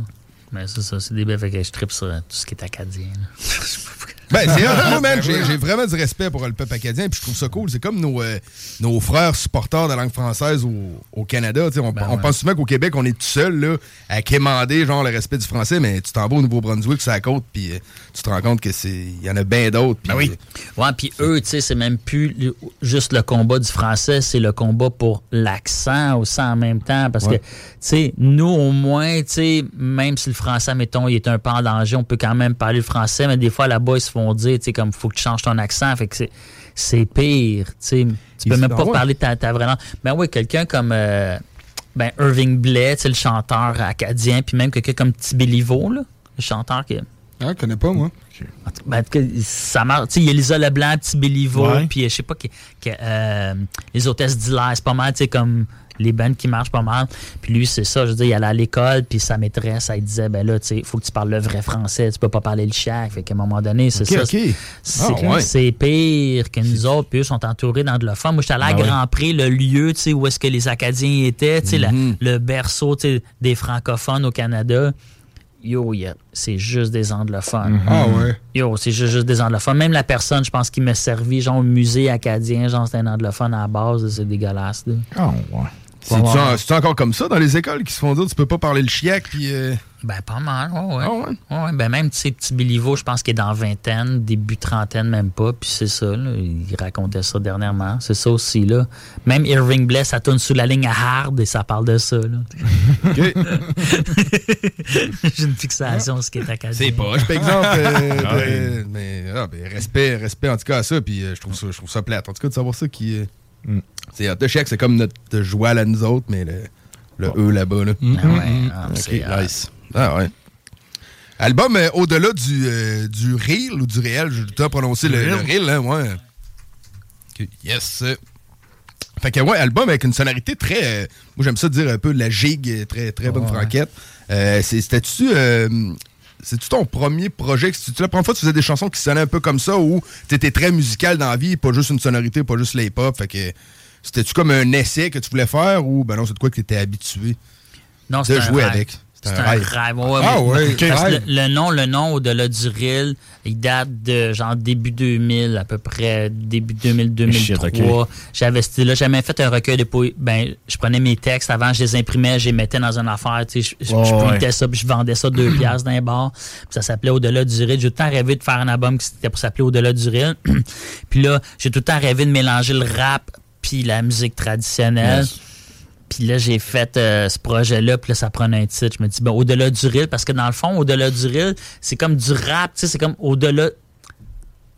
Mais c'est ça, c'est des belles, fait que je tripe sur tout ce qui est acadien, là. Ben, c'est hot. Moi, man, j'ai vraiment du respect pour le peuple acadien, puis je trouve ça cool. C'est comme nos, euh, nos frères supporters de la langue française au, au Canada. tu sais, On, Ben on ouais. pense souvent qu'au Québec, on est tout seul là, à quémander genre le respect du français, mais tu t'en vas au Nouveau-Brunswick, c'est à la côte, puis euh, tu te rends compte que c'est il y en a bien d'autres. puis, euh, Ouais, puis eux, tu sais, c'est même plus le- juste le combat du français, c'est le combat pour l'accent aussi en même temps. Parce Ouais. que, tu sais, nous, au moins, tu sais, même si le français, mettons, il est un peu en danger, on peut quand même parler le français, mais des fois, là-bas, ils se font dire, tu sais, comme, faut que tu changes ton accent. Fait que c'est- pire, tu sais. Tu peux même ah pas ouais. parler ta, ta vraie langue. Ben oui, quelqu'un comme. euh, ben, Irving Blais, tu sais, le chanteur acadien, puis même quelqu'un comme Tibéliveau, là, le chanteur qui. Ah, je connais pas, moi. Ben, en tout cas, ça marche. Tu sais, il y a Lisa Leblanc, Petit Béliveau, Ouais. puis euh, je sais pas, que, euh, les hôtesses d'Hilaire, c'est pas mal, tu sais, comme les bands qui marchent pas mal. Puis lui, c'est ça, je veux dire, il allait à l'école, puis sa maîtresse, elle disait, ben là, tu sais, il faut que tu parles le vrai français, tu peux pas parler le chiac. Fait qu'à un moment donné, c'est ça. C'est Ah, ouais. c'est pire que nous autres, puis eux sont entourés d'anglophones. Moi, j'étais allé à Ben. Grand Prix, le lieu, tu sais, où est-ce que les Acadiens étaient, tu sais, Mhm. le berceau, tu sais, des francophones au Canada. Yo, il y a- c'est juste des anglophones. Ah ouais. Yo, c'est juste, juste des anglophones. Même la personne, je pense, qui m'a servi, genre, au musée acadien, genre, c'était un anglophone à la base, c'est dégueulasse. Ah ouais. C'est-tu encore comme ça dans les écoles qui se font dire tu peux pas parler le chiac, puis. euh, Ben, pas mal, ouais, ouais. Ah ouais? Ouais, ben, même, tu sais, Petit Béliveau, je pense qu'il est dans vingtaine, début trentaine, même pas, puis c'est ça, là. Il racontait ça dernièrement. C'est ça aussi, là. Même Irving Bless, ça tourne sous la ligne à hard et ça parle de ça, là. J'ai une fixation ce qui est acadien. C'est poche, par exemple. euh, Ah de- mais ah, ben, respect, respect en tout cas à ça, puis euh, je trouve ça, je trouve ça plate. En tout cas, de savoir ça qui. Euh, Mm. C'est hot. le chiac, c'est comme notre joual à nous autres, mais le, le eux là-bas. Là. Ah ouais, ah, Ok, c'est hot. nice. Ah ouais. Album euh, au-delà du, euh, du reel ou du réel, je dois prononcer le, le reel, hein, ouais. Yes. Fait que, ouais, album avec une sonorité très. euh, moi, j'aime ça dire un peu la gigue, euh, très, très bonne Ouais. franquette. Euh, c'est- C'était-tu. euh, C'est-tu ton premier projet? C'est-tu la première fois que tu faisais des chansons qui sonnaient un peu comme ça ou t'étais très musical dans la vie, pas juste une sonorité, pas juste les? Fait que. C'était-tu comme un essai que tu voulais faire ou ben non, c'est de quoi que t'étais habitué Non, de un jouer avec? C'est un rêve. ouais, ah rêve. le, le nom, le nom au-delà du reel, il date de genre début 2000, à peu près début 2000-2003. Shit, ok. J'avais style-là. J'avais fait un recueil de poésie. Ben, je prenais mes textes avant, je les imprimais, je les mettais dans une affaire. Tu sais, je, je, Oh, je ouais. printais ça, puis je vendais ça deux piastres dans les bar. Puis ça s'appelait Au-delà du reel. J'ai tout le temps rêvé de faire un album qui c'était pour s'appeler Au-delà du reel. puis là, j'ai tout le temps rêvé de mélanger le rap puis la musique traditionnelle. Yes. Puis là, j'ai fait euh, ce projet-là, puis là, ça prenait un titre. Je me dis, ben, au-delà du reel, parce que dans le fond, au-delà du reel, c'est comme du rap, tu sais, c'est comme au-delà.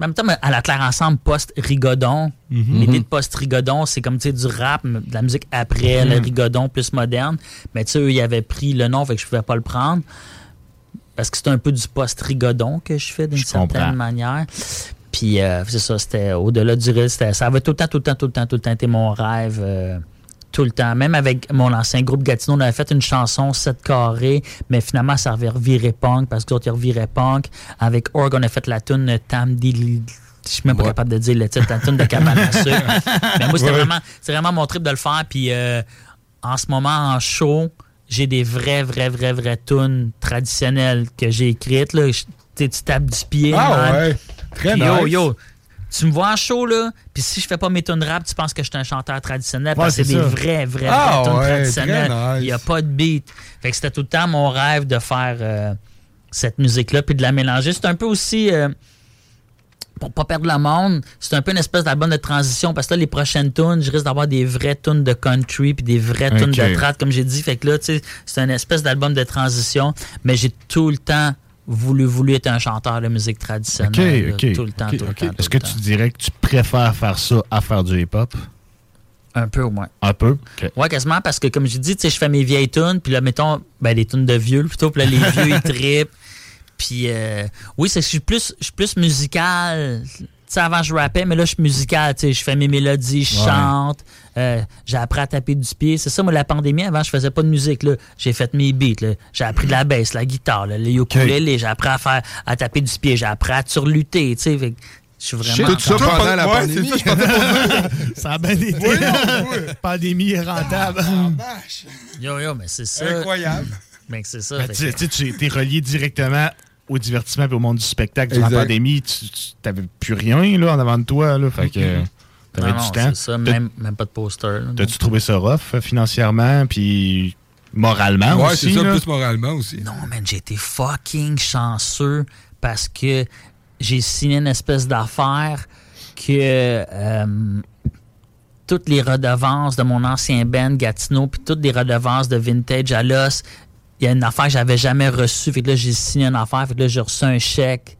En même temps, à la claire ensemble, post-rigodon. Mhm. L'idée de post-rigodon, c'est comme, tu sais, du rap, de la musique après, le Mhm. rigodon plus moderne. Mais tu sais, eux, ils avaient pris le nom, fait que je pouvais pas le prendre. Parce que c'est un peu du post-rigodon que je fais d'une certaine comprends. manière. Puis euh, c'est ça, c'était au-delà du reel, ça avait tout le temps, tout le temps, tout le temps, tout le temps été mon rêve. euh, tout le temps. Même avec mon ancien groupe Gatineau, on avait fait une chanson 7 carrés, mais finalement, ça avait reviré punk parce que l'autre, il revirait punk. Avec Org, on a fait la tune Tam. Je suis même pas capable de dire le titre, la tune de Cabane à sucre. Mais moi, c'était Ouais. vraiment, c'est vraiment mon trip de le faire. Puis euh, en ce moment, en show, j'ai des vrais, vrais, vrais, vrais tunes traditionnelles que j'ai écrites. Là. Je- tu tapes du pied. Ah man. ouais. Très Puis Yo, nice. yo, tu me vois en show, là, puis si je fais pas mes tunes rap, tu penses que je suis un chanteur traditionnel Ouais, parce que c'est des vrais, vrais, Ah vrais tunes ouais, traditionnelles. Il n'y a pas de beat. Fait que c'était tout le temps mon rêve de faire euh, cette musique-là, puis de la mélanger. C'est un peu aussi... euh, pour pas perdre le monde, c'est un peu une espèce d'album de transition parce que là, les prochaines tunes, je risque d'avoir des vraies tunes de country puis des vraies tunes de trad, comme j'ai dit. Fait que là, tu sais, c'est une espèce d'album de transition, mais j'ai tout le temps voulu, voulu être un chanteur de musique traditionnelle. Tout le temps, OK, tout le OK. temps. Est-ce que tu dirais que tu préfères faire ça à faire du hip-hop? Un peu, ouais. Un peu? Ouais, quasiment, parce que comme tu sais, je fais mes vieilles tunes, puis là, mettons, ben, des tunes de vieux, plutôt, puis là, les vieux, ils trippent. Puis, euh, oui, c'est que je suis plus, je suis plus musical. Tu sais, avant, je rappais, mais là, je suis musical, tu sais, je fais mes mélodies, je Ouais. chante, euh, j'ai appris à taper du pied. C'est ça, moi, la pandémie, avant, je faisais pas de musique, là. J'ai fait mes beats, là. J'ai appris de la basse, la guitare, là, le ukulélé, j'ai appris à faire, à taper du pied, j'ai appris à surlutter, tu sais, fait je suis vraiment... Tout ça pendant pas- la ouais, pandémie. ça. Ça a bien été. Pandémie est rentable. Yo, yo, mais c'est ça. Incroyable. Mais c'est ça. Tu que- sais, tu es relié directement au divertissement et au monde du spectacle durant la pandémie. Tu n'avais plus rien là, en avant de toi. Là, fait que tu avais Non, du non, temps. c'est ça, même, même pas de poster. T'as-tu trouvé ça rough euh, financièrement puis moralement Ouais, aussi? c'est ça, là? plus moralement aussi. Non, man, j'ai été fucking chanceux parce que j'ai signé une espèce d'affaire que euh, toutes les redevances de mon ancien band Gatineau, puis toutes les redevances de Vintage à l'os, il y a une affaire que j'avais jamais reçue. Fait que là, j'ai signé une affaire. Fait que là, j'ai reçu un chèque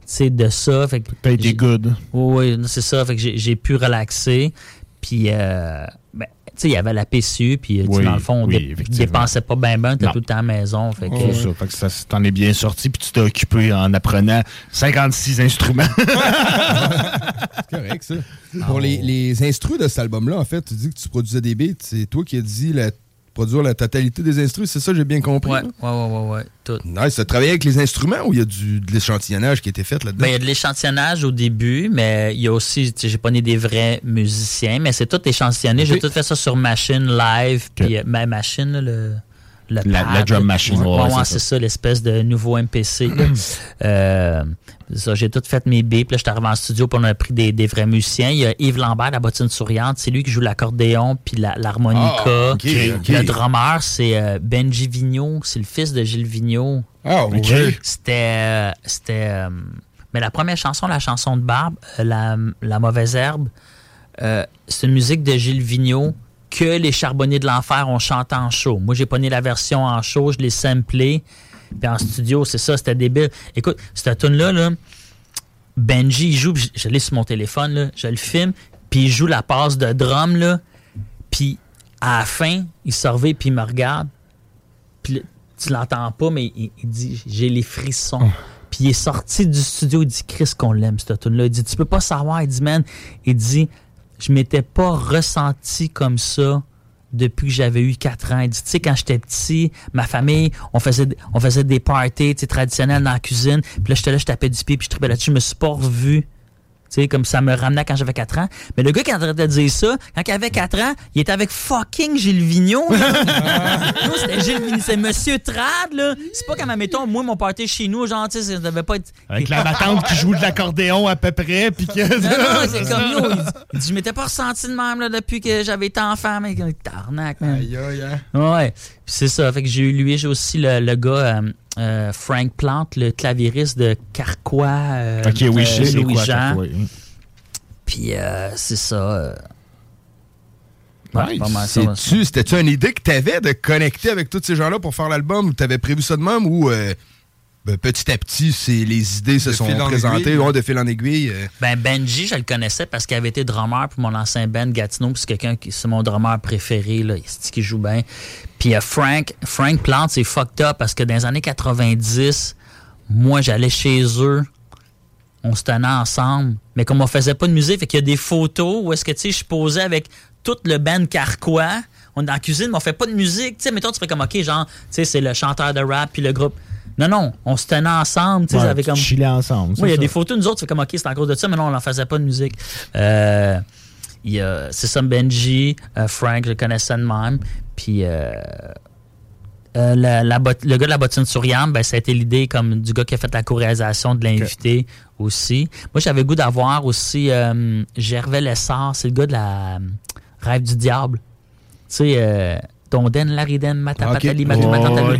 tu sais, de ça. Fait que T'as été good. oui, oui, c'est ça. Fait que j'ai pu relaxer. Puis, euh, ben, tu sais, il y avait la PCU. Puis, tu sais, Oui, dans le fond, on oui, dépensait pas bien, ben. T'es Non. tout le temps à la maison. Fait que, C'est ça. Fait que ça, t'en es bien sorti puis tu t'es occupé en apprenant 56 instruments. C'est correct, ça. Pour les, les instrus de cet album-là, en fait, tu dis que tu produisais des beats. C'est toi qui as dit la, produire la totalité des instrus. C'est ça, j'ai bien compris. Ouais, ouais, ouais, ouais, ouais, tout. Nice. Tu as travaillé avec les instruments ou il y a du, de l'échantillonnage qui a été fait là-dedans? Ben, il y a de l'échantillonnage au début, mais il y a aussi, tu sais, j'ai pas né des vrais musiciens, mais c'est tout échantillonné. J'ai tout fait ça sur machine live, puis euh, ma machine, là, le. Le La- pad, la drum machine, Ouais, ouais, ouais, c'est ça. ça, l'espèce de nouveau MPC. Euh, j'ai tout fait mes. Puis là, j'étais arrivé en studio, puis on a pris des, des vrais musiciens. Il y a Yves Lambert, la bottine souriante. C'est lui qui joue l'accordéon, puis la- l'harmonica. Ah. Le drummer, c'est euh, Benji Vigneault. C'est le fils de Gilles Vigneault. Ah, Ok. oui. C'était. euh, C'était. mais la première chanson, la chanson de Barbe, la, la mauvaise herbe, euh, c'est une musique de Gilles Vigneault que les charbonniers de l'enfer ont chanté en show. Moi, j'ai pogné la version en show, je l'ai samplé. Puis en studio, c'est ça, c'était débile. Écoute, cette tune-là, là, Benji, il joue, je, je l'ai sur mon téléphone, là, je le filme, puis il joue la passe de drum, là, puis à la fin, il se revient, puis il me regarde. Puis tu l'entends pas, mais il, il dit J'ai les frissons. Puis il est sorti du studio, il dit Chris qu'on l'aime, cette tune là Il dit Tu peux pas savoir. Il dit Man, il dit Je m'étais pas ressenti comme ça depuis que j'avais eu 4 ans. Tu sais, quand j'étais petit, ma famille, on faisait, on faisait des parties traditionnelles dans la cuisine. Puis là, j'étais là, je tapais du pied, puis je tripais là-dessus. Je me suis pas revu. Tu sais, comme ça me ramenait quand j'avais 4 ans. Mais le gars qui est en train de dire ça, quand il avait 4 ans, il était avec fucking Gilles Vignon. c'était Gilles Vignon. C'est Monsieur Trad, là. C'est pas comme, mettons, moi, mon party chez nous, genre, tu sais, ça devait pas être. Avec la matante qui joue de l'accordéon à peu près, puis que... Non, non, c'est comme yo. Il dit, il dit, je m'étais pas ressenti de même là, depuis que j'avais été enfant, mais tarnac, man. Aïe, aïe, hein. Ouais. Puis c'est ça. Fait que j'ai eu lui, j'ai aussi le, le gars euh, euh, Frank Plante, le clavieriste de Carquois. euh, Ok, oui, euh, je sais. Carquois, oui. Puis euh, c'est ça. ouais, C'était-tu une idée que tu avais de connecter avec tous ces gens-là pour faire l'album ou tu avais prévu ça de même ou euh, ben, petit à petit, c'est les idées se De sont présentées ouais, de fil en aiguille? euh. Ben Benji, je le connaissais parce qu'il avait été drummer pour mon ancien band Gatineau, puis c'est quelqu'un qui c'est mon drummer préféré là, c'est qui joue bien. Puis euh, Frank, Frank Plante, c'est fucked up parce que dans les années 90, moi j'allais chez eux, on se tenait ensemble, mais comme on faisait pas de musique, fait qu'il y a des photos où est-ce que tu sais, je posais avec tout le band Carquois. On est dans la cuisine, mais on fait pas de musique. Tu sais, mettons, tu fais comme, OK, genre, tu sais, c'est le chanteur de rap puis le groupe. Non, non, on se tenait ensemble. Tu sais, Ouais, comme... chillais ensemble. Oui, il y a des photos, nous autres, c'est comme, OK, c'est à cause de ça, mais non, on n'en faisait pas de musique. Euh, il y a- c'est ça, Benji, euh, Frank, je le connaissais de même. Puis euh, euh, la- la bot- le gars de la bottine sur Yam, ben, ça a été l'idée comme du gars qui a fait la choréalisation de l'invité aussi. Moi, j'avais le goût d'avoir aussi euh, Gervais Lessard, c'est le gars de la euh, Rêve du Diable. Tu sais, euh, Tonden, Lariden, Matapatali.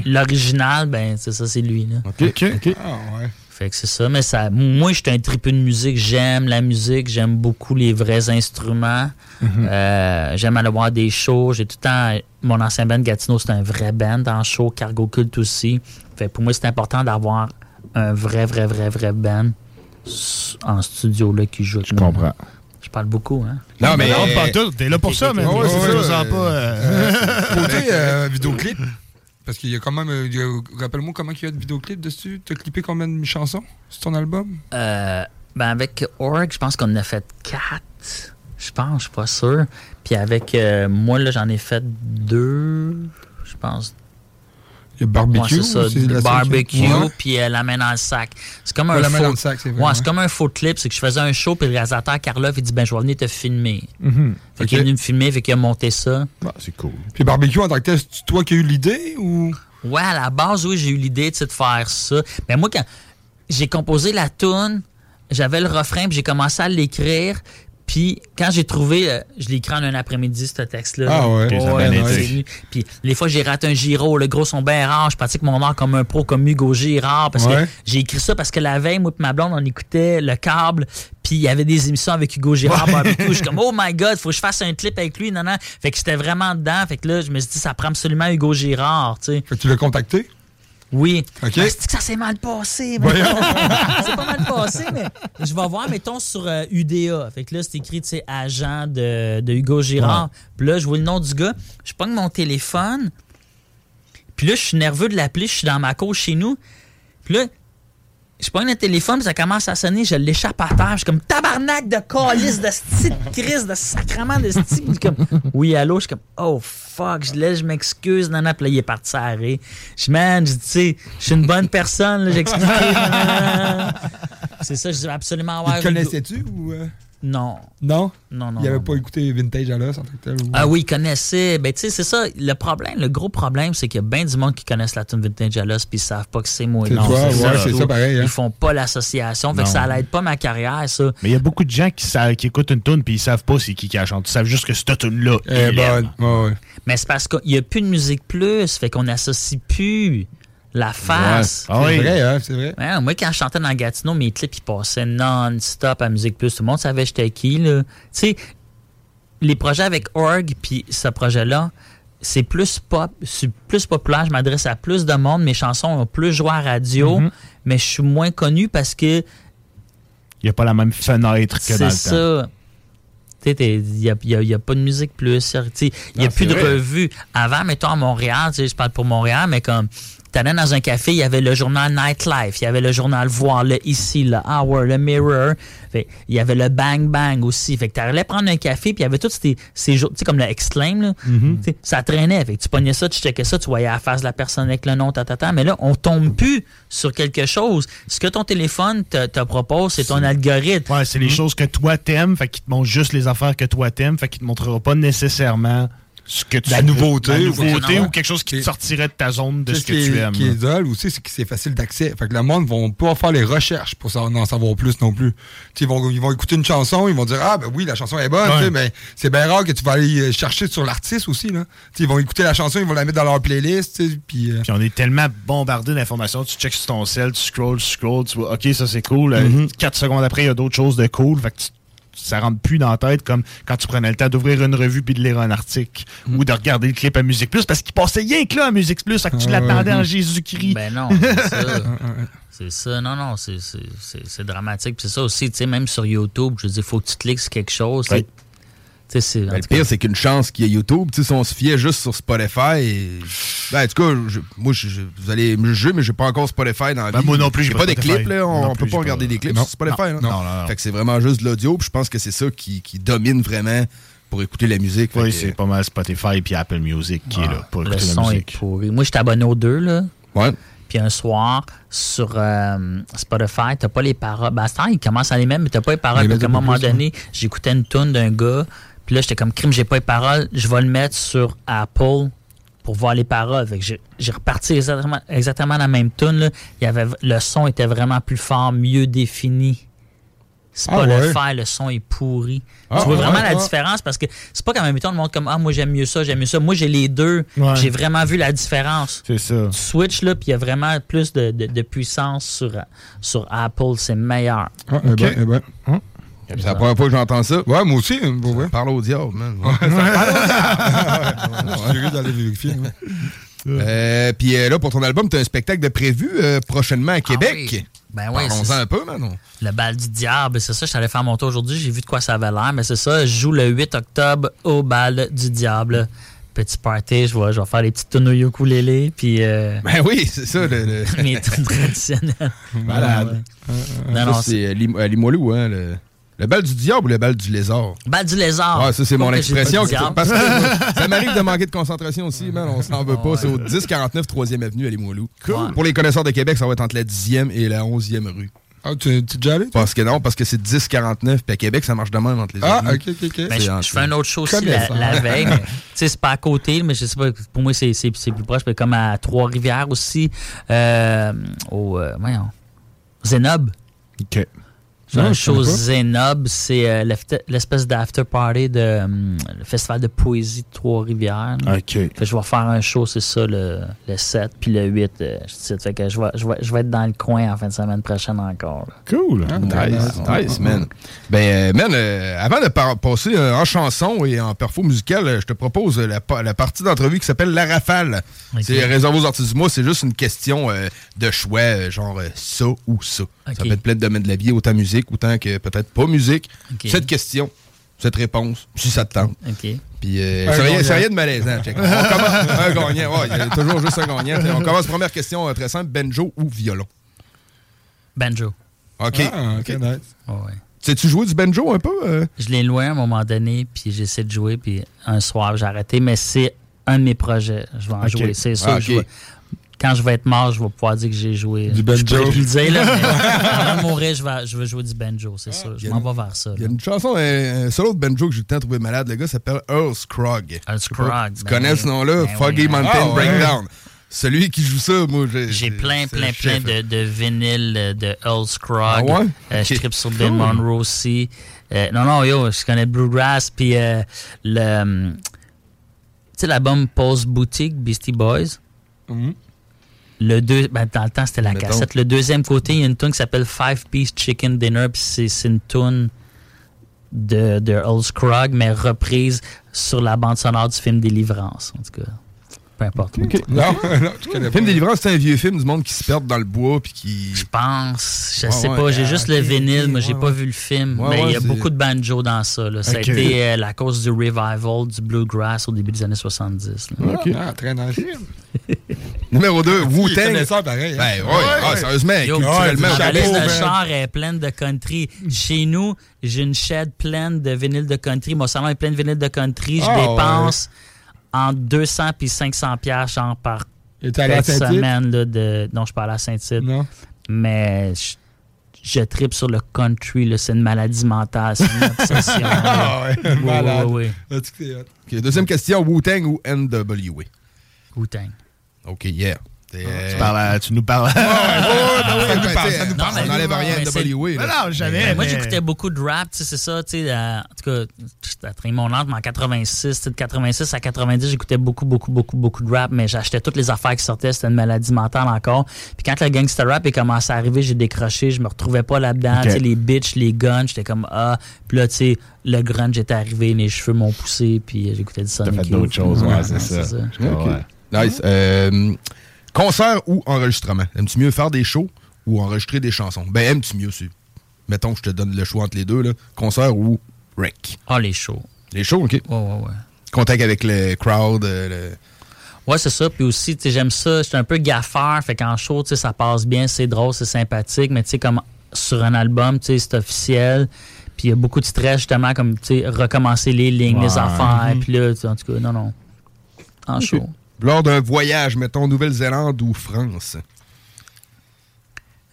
L'original, ben, c'est ça, c'est lui. Là. OK, OK. Ah, ouais. Fait que c'est ça, mais ça, moi, je suis un tripeux de musique. J'aime la musique, j'aime beaucoup les vrais instruments. Mhm. Euh, j'aime aller voir des shows. J'ai tout le temps. Mon ancien band Gatineau, c'est un vrai band en show. Cargo Cult aussi. Fait que pour moi, c'est important d'avoir un vrai, vrai, vrai, vrai band en studio là, qui joue. Je comprends. Je parle beaucoup, hein? Non, mais non, pas tout. T'es là pour ça, mais Ouais, c'est je ça, euh, pas. euh, Côté euh, vidéoclip, parce qu'il y a quand même. euh, Rappelle-moi comment il y a de vidéoclip dessus. T'as clippé combien de chansons sur ton album? Euh, ben avec Org, je pense qu'on en a fait quatre. Je pense, je suis pas sûr. Puis avec euh, moi, là, j'en ai fait deux. Je pense. Il y a Barbecue. Ouais, c'est Barbecue? Ouais. puis euh, la main dans le sac. C'est comme Ouais, un la main faux. le sac, vrai, Ouais, comme un faux clip. C'est que je faisais un show, puis le réalisateur Karloff, il dit Ben, je vais venir te filmer. Mhm. Fait Ok. qu'il est venu me filmer, fait qu'il a monté ça. c'est cool. Puis Barbecue en tant que tel, c'est toi qui as eu l'idée ou? Ouais, à la base, oui, j'ai eu l'idée de faire ça. Mais moi, quand j'ai composé la tune, j'avais le refrain, puis j'ai commencé à l'écrire. Puis quand j'ai trouvé, euh, je l'ai écrit en un après-midi, ce texte-là. Ah ouais. Ok, ça a bien non, été. c'est venu. Puis les fois, j'ai raté un giro. Le gros sont bien rares. Je pratique mon art comme un pro, comme Hugo Girard. Parce Ouais. que j'ai écrit ça parce que la veille, moi et ma blonde, on écoutait le câble. Puis il y avait des émissions avec Hugo Girard. barbecue. Je suis comme, oh my God, faut que je fasse un clip avec lui. Non, non. Fait que j'étais vraiment dedans. Fait que là, je me suis dit, ça prend absolument Hugo Girard. Tu sais. Fait que tu l'as contacté? Oui. Ok. C'est que ça s'est mal passé. C'est pas mal passé, mais je vais voir, mettons, sur euh, UDA. Fait que là, c'est écrit, tu sais, agent de, de Hugo Girard. Puis là, je vois le nom du gars. Je pogne mon téléphone. Puis là, je suis nerveux de l'appeler. Je suis dans ma cour chez nous. Puis là, je pogne le téléphone, ça commence à sonner, je l'échappe à terre. Je suis comme tabarnak de calice, de sti de crise, de sacrement de. Puis comme, oui, allô, je suis comme, oh fuck, je laisse, je m'excuse, nana. Puis là, il est parti. Je man, je dis, tu sais, je suis une bonne personne, expliqué. C'est ça, je dis absolument ouais. connaissais-tu ou. euh? Non. Non? Non, non. Il avait non, pas écouté Vintage à l'os en tant que tel ou... Ah oui, il connaissait. Ben, tu sais, c'est ça. Le problème, le gros problème, c'est qu'il y a bien du monde qui connaissent la tune Vintage à l'os puis ils savent pas que c'est moi. C'est toi, ouais, c'est surtout. ça, pareil, hein. Ils font pas l'association. Fait que ça l'aide pas ma carrière, ça. Mais il y a beaucoup de gens qui, savent- qui écoutent une tune puis ils savent pas c'est qui qui la chante. Ils savent juste que cette tune-là, Eh ben, l'aiment. Mais c'est parce qu'il n'y a plus de musique plus. Fait qu'on n'associe plus la face. Ouais. Ah oui. C'est vrai, hein, c'est vrai. Ouais, moi, quand je chantais dans Gatineau, mes clips, ils passaient non-stop à Musique Plus. Tout le monde savait j'étais qui, là. Tu sais, les projets avec Org, puis ce projet-là, c'est plus pop, c'est plus populaire. Je m'adresse à plus de monde. Mes chansons ont plus joué à radio, Mhm. mais je suis moins connu parce que Il n'y a pas la même fenêtre que dans c'est le ça. Tu sais, t'es- Il n'y a, y a- il y a pas de musique plus. tu sais, Il n'y a Ah, plus c'est de vrai. revues. Avant, mettons à Montréal, je parle pour Montréal, mais comme T'allais dans un café, il y avait le journal Nightlife, il y avait le journal Voir, le Ici, le Hour, le Mirror. Fait, il y avait le Bang Bang aussi. Fait que t'allais prendre un café, puis il y avait tous ces, ces jours, tu sais, comme le Exclaim, là. Mhm. Tu sais, ça traînait. Fait que tu pognais ça, tu checkais ça, tu voyais la face de la personne avec le nom, tatata. Mais là, on tombe plus sur quelque chose. Ce que ton téléphone te, te propose, c'est ton algorithme. Ouais, c'est les choses que toi t'aimes, fait qu'il te montre juste les affaires que toi t'aimes, fait qu'il te montrera pas nécessairement ce que tu La nouveauté. la ou- nouveauté ou quelque chose qui te sortirait de ta zone de ce que qui tu aimes. qui est drôle aussi, c'est que c'est facile d'accès. Fait que le monde va pas faire les recherches pour en savoir plus non plus. Ils vont, ils vont écouter une chanson, ils vont dire Ah, ben oui, la chanson est bonne, Ouais. mais c'est bien rare que tu vas aller euh, chercher sur l'artiste aussi. Là. Ils vont écouter la chanson, ils vont la mettre dans leur playlist. Puis, euh, Puis on est tellement bombardé d'informations. Tu checks sur ton cell, tu scrolls, tu scrolls, tu vois, OK, ça c'est cool. Euh, Mhm. Quatre secondes après, il y a d'autres choses de cool. Fait que tu- ça rentre plus dans la tête comme quand tu prenais le temps d'ouvrir une revue puis de lire un article Mhm. ou de regarder le clip à Musique Plus parce qu'il passait rien que là à Musique Plus. Que tu l'attendais en Jésus-Christ. Ben non, c'est ça. C'est ça. Non, non, c'est- dramatique. C'est ça aussi, tu sais, même sur YouTube, je veux dire, il faut que tu cliques sur quelque chose. Le tout cas, pire, c'est qu'une chance qu'il y ait YouTube. Si on se fiait juste sur Spotify, et... ben, en tout cas, je- moi, je, je- vous allez me juger, mais j'ai pas encore Spotify dans la Ben, vie. moi non plus, j'ai pas pas des clips, là. On, plus, peut pas regarder pas- des clips Non, sur Spotify. non, là. non, non, non. Fait que c'est vraiment juste de l'audio, puis je pense que c'est ça qui, qui domine vraiment pour écouter la musique. Oui, que- c'est pas mal Spotify puis Apple Music qui est là pour le écouter la son est musique. pourri. Moi, j'étais abonné aux deux, là. Ouais. Puis un soir, sur euh, Spotify, t'as pas les paroles. Ben, à ce temps, ils commencent à les mettre, mais t'as pas les paroles. À un moment donné, j'écoutais une tune d'un gars. Puis là, j'étais comme crime, j'ai pas les paroles. Je vais le mettre sur Apple pour voir les paroles. Fait que j'ai reparti exactement, exactement la même tune. Là. Il y avait, le son était vraiment plus fort, mieux défini. Ah Spotify, ouais? le son est pourri. Ah, tu vois vraiment ouais, la ouais. différence parce que c'est pas comme même temps le monde comme Ah, moi j'aime mieux ça, j'aime mieux ça. Moi j'ai les deux. Ouais. J'ai vraiment vu la différence. C'est ça. Tu switch là, puis il y a vraiment plus de, de- de puissance sur, sur Apple, c'est meilleur. ah, eh ben, eh ben. C'est la première fois que j'entends ça. Ouais, moi aussi, hein. Parle au diable, man. Je suis curieux d'aller vérifier. Euh, Puis euh, là, pour ton album, tu as un spectacle de prévu euh, prochainement à Québec. oui. Ben oui, Parlons-en un peu, man. Le bal du diable, c'est ça, je t'allais faire mon tour aujourd'hui, j'ai vu de quoi ça avait l'air, mais c'est ça, je joue le 8 octobre au bal du diable. Petit party, je vais, je vais faire les petites tunes au ukulélé, puis euh, Ben oui, c'est ça. Le, le- mes tunes traditionnelles. Malade. Non, Ça, non, c'est euh, Limoilou, hein. Le, le bal du diable ou le bal du lézard? Bal du lézard. Ouais, ça, c'est mon expression. Parce que ça m'arrive de manquer de concentration aussi, man. On s'en veut pas. C'est au 1049 3e Avenue à Limoilou. Cool. Pour les connaisseurs de Québec, ça va être entre la 10e et la 11e rue. Ah, tu es déjà allé? Parce que non, parce que c'est 1049, puis à Québec, ça marche de même entre les Ah, ok, ok, ok. Ben, je, fais un autre show aussi la, veille. Tu sais, c'est pas à côté, mais je sais pas. Pour moi, c'est c'est- c'est plus proche. mais Comme à Trois-Rivières aussi. Euh, au. euh, voyons. Zenob. OK. Non, pas. Zenob. C'est euh, l'espèce d'after party de hum, le festival de poésie de Trois-Rivières. OK. Fait que je vais faire un show, c'est ça, le, le 7, puis le 8. euh, je dis, fait que je vais, je, vais, je vais être dans le coin en fin de semaine prochaine encore. là. Cool. Nice, nice, man. Ben, euh, man, euh, avant de par- passer euh, en chanson et en perfo musical, je te propose la, pa- la partie d'entrevue qui s'appelle La Rafale. C'est réservé aux artistes du mois. C'est juste une question euh, de choix, genre euh, ça ou ça. Ça peut être plein de domaines de la vie, autant musique, autant que peut-être pas musique. Cette question, cette réponse, si ça te tente. OK. Puis euh, Un c'est rien, de malaisant. check. On commence, un gagnant, ouais, il y a toujours juste un gagnant. On commence première question euh, très simple, banjo ou violon? Banjo. OK. Ah, ok, nice. Ouais. Sais-tu jouer du banjo un peu? euh? Je l'ai loué à un moment donné, puis j'essaie de jouer, puis un soir, j'ai arrêté, mais c'est un de mes projets. Je vais en jouer, c'est sûr. Ah, je ok. vais- quand je vais être mort, je vais pouvoir dire que j'ai joué. Du Je banjo. pourrais plus le dire, là, mais avant de mourir, je vais, je vais jouer du banjo, c'est sûr. Je m'en vais vers ça. Il y a une chanson, un, un solo de banjo que j'ai le temps de trouver malade. Le gars s'appelle Earl Scrogg. Earl Je pas, Scrogg, Tu ben connais oui. ce nom-là? Ben Foggy oui, Mountain Ah, ouais. Breakdown. Celui qui joue ça, moi, j'ai. J'ai plein, plein, le plein de, de vinyles euh, de Earl Scrogg. Ah ouais? Euh, je tripe sur Bill Cool. Monroe aussi. Euh, non, non, yo, je connais Bluegrass, puis euh, le... hum, Tu sais, l'album Pulse Boutique, Beastie Boys? Mhm. Le deux, ben, dans le temps, c'était la Mettons. cassette. Le deuxième côté, il y a une tune qui s'appelle Five Piece Chicken Dinner, puis c'est une tune de, de Earl Scrogg, mais reprise sur la bande sonore du film Délivrance, en tout cas. Peu importe. Ok. Non, non, je connais Le pas. film Délivrance, c'est un vieux film du monde qui se perd dans le bois puis qui. Je pense, je Ouais, sais ouais, pas, j'ai ah, juste le vinyle, ok, moi j'ai ouais, pas ouais. vu le film, Ouais, mais il ouais, y a beaucoup de banjo dans ça. Là. Ça a été euh, la cause du revival du bluegrass au début des années 70. là. Ah, très nice. Numéro 2, Wu-Tang. connaisseur, pareil, hein. Ben, ah, ouais. sérieusement, Yo, culturellement. ma de man. chars est pleine de country. Chez nous, j'ai une shed pleine de vinyles de country. Mon salon est plein de vinyles de country. Je Ah, dépense entre 200 puis 500 piastres genre par semaine. Là, de... Non, je allé à Saint-Tite. Mais je, je tripe sur le country. là. C'est une maladie mentale. C'est une obsession. Ah ouais, malade. Ok, deuxième question, Wu-Tang ou NWA? Wu-Tang. OK, yeah. Euh, Tu, parles à- tu nous parles. Ouais, ouais, ouais, Ça nous ben, parle, t'sais, ça nous on parle. n'enlève rien de. Non, jamais. Ben, moi, j'écoutais beaucoup de rap, tu sais, c'est ça, tu sais, euh, en tout cas, j'étais très mon mais en 86, tu sais, de 86 à 90, j'écoutais beaucoup, beaucoup, beaucoup, beaucoup de rap, mais j'achetais toutes les affaires qui sortaient, c'était une maladie mentale encore. Puis quand le gangster rap est commencé à arriver, j'ai décroché, je me retrouvais pas là-dedans, Ok. tu sais, les bitches, les guns, j'étais comme, ah, puis là, tu sais, le grunge était arrivé, mes cheveux m'ont poussé, puis j'écoutais du Sonic fait d'autres choses, ouais, c'est ça. Nice. Concert ou enregistrement? Aimes-tu mieux faire des shows ou enregistrer des chansons? Ben, aimes-tu mieux, c'est... Mettons que je te donne le choix entre les deux, là. Concert ou rec? Ah, les shows. Les shows, OK. Ouais, ouais, ouais. Contact avec le crowd. euh, le- Ouais, c'est ça. Puis aussi, tu sais, j'aime ça. Je suis un peu gaffeur. Fait qu'en show, tu sais, ça passe bien, c'est drôle, c'est sympathique. Mais tu sais, comme sur un album, tu sais, c'est officiel. Puis il y a beaucoup de stress, justement, comme, tu sais, recommencer les lignes, les affaires. Mhm. Puis là, en tout cas, non, non. En show. Lors d'un voyage, mettons Nouvelle-Zélande ou France?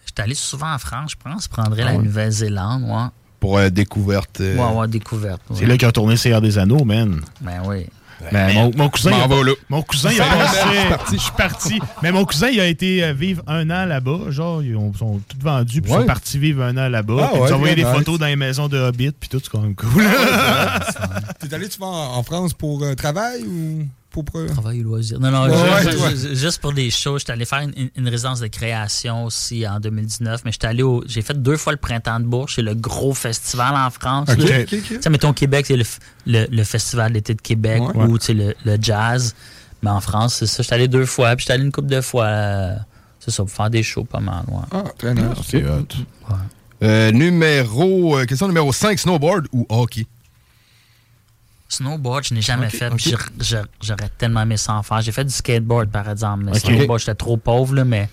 J'étais allé souvent en France, je pense. Je prendrais Ah la ouais? Nouvelle-Zélande, ouais. Pour euh, découverte. euh, Ouais, ouais, découverte. ouais. C'est là qu'il a tourné Seigneur des Anneaux, man. Ben oui. Ben, mon, mon cousin, a- mon cousin, il a Ça, passé. je suis parti. Je suis parti. Mais mon cousin, il a été euh, vivre un an là-bas. Genre, ils ont- sont tous vendus, puis ils Ouais. sont partis vivre un an là-bas. Ah ils ont envoyé des nice. photos dans les maisons de Hobbit, puis tout, c'est quand même cool. T'es allé souvent en en France pour euh, travail ou? Pour. Travail ou loisir. Non, non, Ouais, ouais, juste pour des shows. J'étais allé faire une, résidence de création aussi en 2019, mais j'étais allé au. J'ai fait deux fois le printemps de Bourges, c'est le gros festival en France. Ok, là. ok, ok. Tu sais, mettons au Québec, c'est le, le, le festival d'été de Québec Ouais. ou le, le jazz. Mais en France, c'est ça. J'étais allé deux fois, puis j'étais allé une couple de fois. euh, c'est ça, pour faire des shows pas mal. Ouais. Ah, très nice. C'est hot. Euh, numéro, euh, question numéro 5, snowboard ou hockey? Snowboard, je n'ai jamais fait. J'aurais tellement aimé ça en faire. J'ai fait du skateboard, par exemple. Mais snowboard, j'étais trop pauvre, là, mais.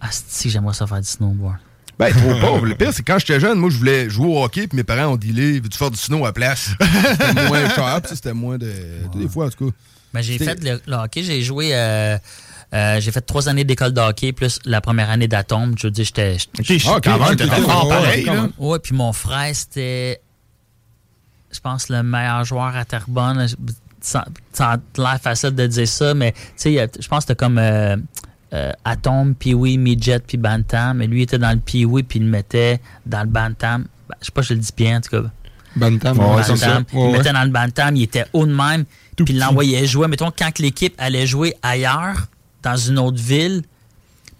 Asti, j'aimerais ça faire du snowboard. Ben, trop pauvre. Le pire, c'est que quand j'étais jeune, moi, je voulais jouer au hockey, puis mes parents ont dit, veux-tu faire du snow à la place? C'était moins cher, puis c'était moins de. Des fois, en tout cas. Ben, j'ai fait le, le hockey, j'ai joué. euh, euh, j'ai fait trois années d'école de hockey, plus la première année d'atome. Je veux dire, j'étais. j'étais- Ok, quand même, t'étais fort pareil, là. Ouais, puis mon frère, c'était. Je pense le meilleur joueur à Terrebonne. Ça, ça a l'air facile de dire ça, mais tu sais, je pense que c'était comme euh, euh, Atom, Pee-Wee, Midget, puis Bantam. Mais lui, il était dans le Pee-Wee, puis il le mettait dans le Bantam. Ben, je sais pas si je le dis bien, en tout cas. Bantam, Bantam. ouais, ça. Il Ouais, mettait dans le bantam, il était haut de même, puis il l'envoyait jouer. Mettons, quand l'équipe allait jouer ailleurs, dans une autre ville,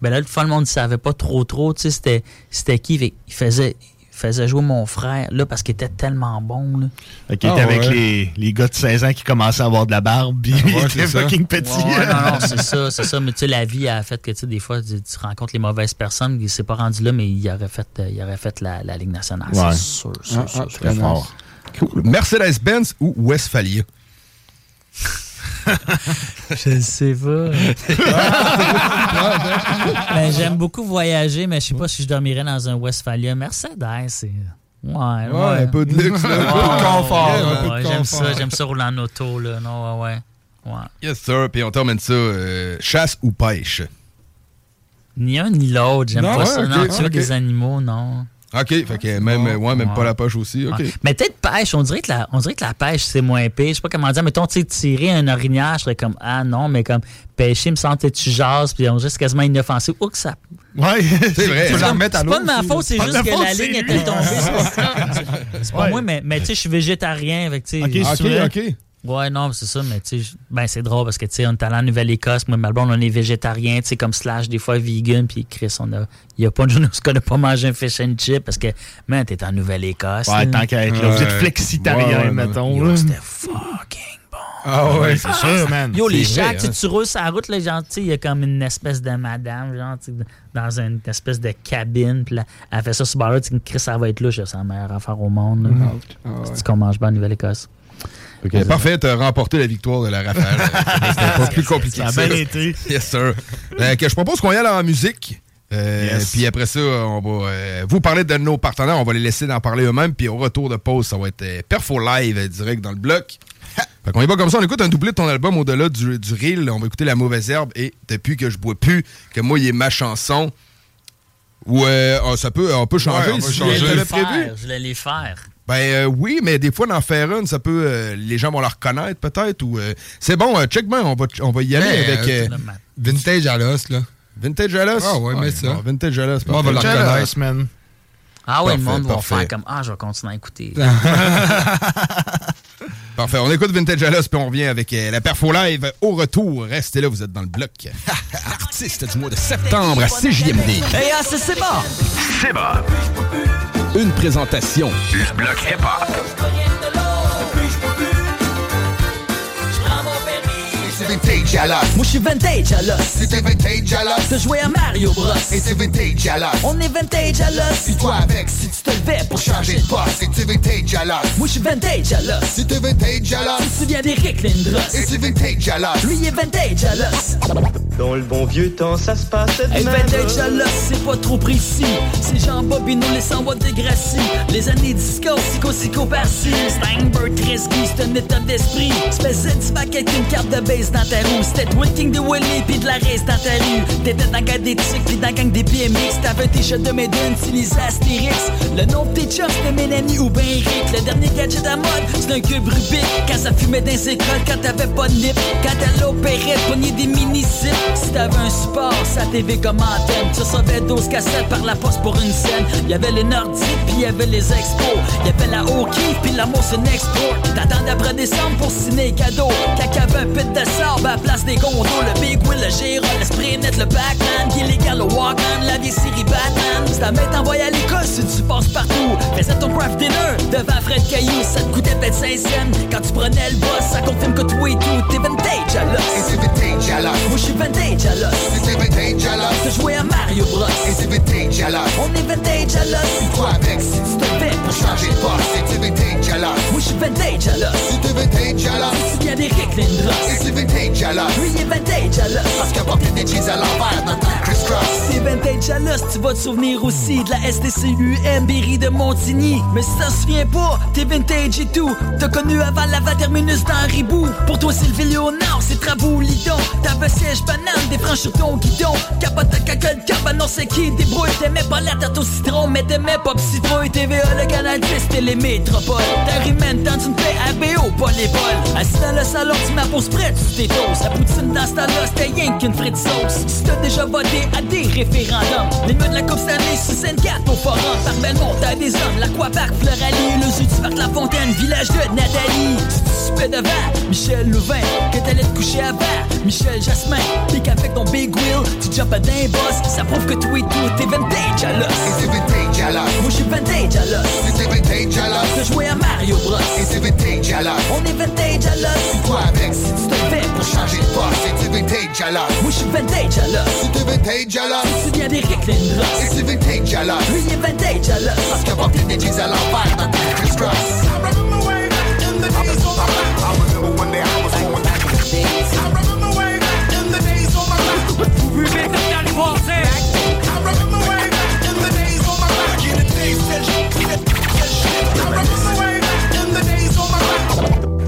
ben là, le le monde ne savait pas trop, trop, tu sais, c'était, qui. Il faisait, faisait jouer mon frère, là, parce qu'il était tellement bon, là. Fait qu'il était Ah, avec ouais. les, les gars de 16 ans qui commençaient à avoir de la barbe, puis il était fucking petit. Ouais, non, non, c'est ça, c'est ça. Mais tu sais, la vie a fait que, tu sais, des fois, tu, tu rencontres les mauvaises personnes, il s'est pas rendu là, mais il aurait fait, euh, il aurait fait la, la Ligue nationale, Ouais. c'est sûr, sûr, Ah, sûr, ah, sûr. très fort. Cool. Mercedes-Benz ou Westphalia? Je sais pas. Ben, j'aime beaucoup voyager, mais je sais pas si je dormirais dans un Westphalia. Mercedes, c'est. Ouais, ouais, un peu de luxe, là. Un peu de confort, ouais, un peu de ouais, J'aime ça, j'aime ça rouler en auto, là. Non, ouais, ouais. Yes, sir. Puis on termine ça. euh, chasse ou pêche? Ni un ni l'autre, j'aime pas ouais, ça. non, tuer ok. des animaux, non. OK, fait que même, ouais, même pas la pêche aussi. OK. Ouais. Mais peut-être pêche, on dirait que la, on dirait que la pêche, c'est moins pire. Je sais pas comment dire. Mettons, tu sais, tirer un orignal, je serais comme, ah non, mais comme pêcher, il me semble que tu jases, puis on dirait que c'est quasiment inoffensif. Ou que ça. Ouais, c'est vrai. C'est pas de ma faute, c'est juste que faute, la ligne était tombée. C'est pas- C'est pas Ouais. moi, mais, mais tu sais, je suis végétarien. Fait Ok? OK. Ouais, non, c'est ça, mais tu sais, ben c'est drôle parce que tu sais, on est allé en Nouvelle-Écosse, moi, Melbourne, on est végétarien, tu sais, comme Slash, des fois vegan, puis Chris, on a, il y a pas de journée où on n'a pas mangé un fish and chip parce que, man, t'es en Nouvelle-Écosse. Ouais, tant qu'à être là. Vous êtes flexitarien, mettons. Yo, là. c'était fucking bon. Ah ouais, c'est sûr, man. Yo, les tu sais, hein. tu roules sur la route, là, genre, tu sais, il y a comme une espèce de madame, genre, tu dans une espèce de cabine, puis là, elle fait ça sur le bord là, tu sais, Chris, ça va être louche, c'est la meilleure affaire au monde. là. Ouais. C'est qu'on mange bien en Nouvelle-Écosse? Ok, parfait, t'as remporté la victoire de la rafale. C'était pas plus compliqué. Ça a bien été. Yes, sir. Euh, que je propose qu'on y aille en musique. Euh, Yes. Puis après ça, on va euh, vous parler de nos partenaires. On va les laisser d'en parler eux-mêmes. Puis au retour de pause, ça va être euh, Perfo Live euh, direct dans le bloc. Fait qu'on y va comme ça. On écoute un doublé de ton album au-delà du, du reel. On va écouter La Mauvaise Herbe et Depuis que je bois plus, que moi, il est ma chanson. Ou euh, ah, ça peut, on peut changer. on changer. tu Je je les faire. Ben euh, oui, mais des fois, d'en faire une, ça peut. euh, les gens vont la reconnaître peut-être. ou euh, C'est bon, euh, check bien, on va, on va y aller Mais, avec. euh, euh, Vintage à l'os, là. Vintage à l'os? Ah ouais, mais ça. bon, vintage à l'os, Moi, on va parfait. reconnaître. man. Ah oui, le Parfait, monde va faire comme Ah, je vais continuer à écouter. Parfait, on écoute Vintage à l'os, puis on revient avec euh, la Perfo Live au retour. Restez là, vous êtes dans le bloc. Artiste du mois de septembre à CJMD. Hey, ah, c'est. C'est bon. Une présentation. Le bloc hip-hop. Vintage à l'os. Moi, je suis vintage à l'os. C'était vintage à l'os. T'as joué à Mario Bros. Et c'est vintage à l'os. On est vintage à l'os. Puis toi avec, si Tu te levais pour changer de poste, c'était vintage à l'os. Moi, je suis vintage à l'os. C'était vintage à Tu l'os. te souviens d'Eric Lindros. Et c'est vintage à l'os. Lui est vintage à l'os. Dans le bon vieux temps, ça se passait de Hey, même. vintage à l'os, c'est pas trop précis. C'est Jean Bobino, les 100 watts de Gracie. Les années disco, sico, sico, par-ci. Steinberg, Tresky, c'est un état d'esprit. Tu faisais du avec une carte de base dans ta roue. C'était King de Willy pis de la race dans ta rue. T'étais dans gang des trucs pis dans gang des BMX. T'avais un t-shirt de Maiden, utilisé Astérix. Le nom de tes chums, c'était Mélanie ou ben Rick. Le dernier gadget à mode, c'est un cube Rubik. Quand ça fumait dans ses écoles, quand t'avais pas de nip. Quand t'allais Perret, pogner des mini-zips. Si t'avais un support, sa TV comme antenne. Tu recevais 12 cassettes par la poste pour une scène. Y'avait les Nordiques, puis y'avait les Expos. Y'avait la O'Keeffe, puis la Molson Export. T'attendais après décembre pour signer les. Quand y'avait un pit de sable à la place des condos. Le Big Wheel, le Gérard, le Spray Net, le Pac-Man. Illégal, le Walkman, la vieille série Batman. Si ta mère t'envoyait à l'école, si tu passes partout. Faisais ton craft dinner devant Fred Caillou. Ça te coûtait peut-être 5 cents. Quand tu prenais le boss, ça confirme que tout et tout. T'es vintage à Et l'os. c'est vintage à l'os. Moi, je suis vintage à l'os. C'était vintage à l'os. T'as joué à Mario Bros. Et c'est vintage à l'os. On est vintage à l'os. Puis toi avec, si Tu te fais pour changer de poste, c'était vintage à l'os. Moi, je suis vintage à l'os. C'était vintage à l'os. Tu viens d'Eric Lindros. Et c'est vintage à l'os. Lui est vintage l'os. Parce qu'il a porté des jeans à l'envers dans ton criss-cross. C'est vintage l'os, tu vas te souvenir aussi de la STCUM, Berry de Montigny. Mais si t'en souviens pas, t'es vintage et tout. T'as connu avant la terminus dans Ribou. Pour toi, c'est le Léonard, c'est Trabou, Lidon. T'avais siège banane, des franches sur ton guidon. Capote à cacotte, cabanon, c'est qui débrouille. T'aimais pas la tarte au citron, mais t'aimais pas citron et TVA, le canal 10, c'était les métropoles. T'as rimène dans une paix ABO, pas les bols. Assis dans le salon, tu m'as pose prête, tu t'es La poutine dans ce temps-là, c'était rien qu'une frite sauce. Si t'as déjà voté à des référendums, les de la Coupe Stanley, sur Sainte-Cat au forum. Par Belmont, t'as des hommes, l'Aquapark, Floralie, le zoo du parc La Fontaine, village de Nathalie. Si tu soupais devant, Michel Louvain, que t'allais te coucher avant, Michel Jasmin, pis qu'avec ton big wheel, tu jump à d'un boss, ça prouve que tout et tout, t'es vintage à l'os. Et c'est vintage à l'os. Moi, je suis vintage à l'os. C'était vintage à l'os. T'as joué à Mario Bros. Et c'est vintage à l'os. On est vintage à l'os. Puis toi avec, si Tu te fais pour changer de poste, c'était vintage à l'os. Moi, je suis vintage à l'os. C'était vintage à l'os. Tu viens d'Eric Lindros. Et c'est vintage à l'os. Lui est vintage à l'os. Parce qu'il a porté des jeans à l'envers dans ton criss-cross. Remember when I was born. I remember back in the days on my.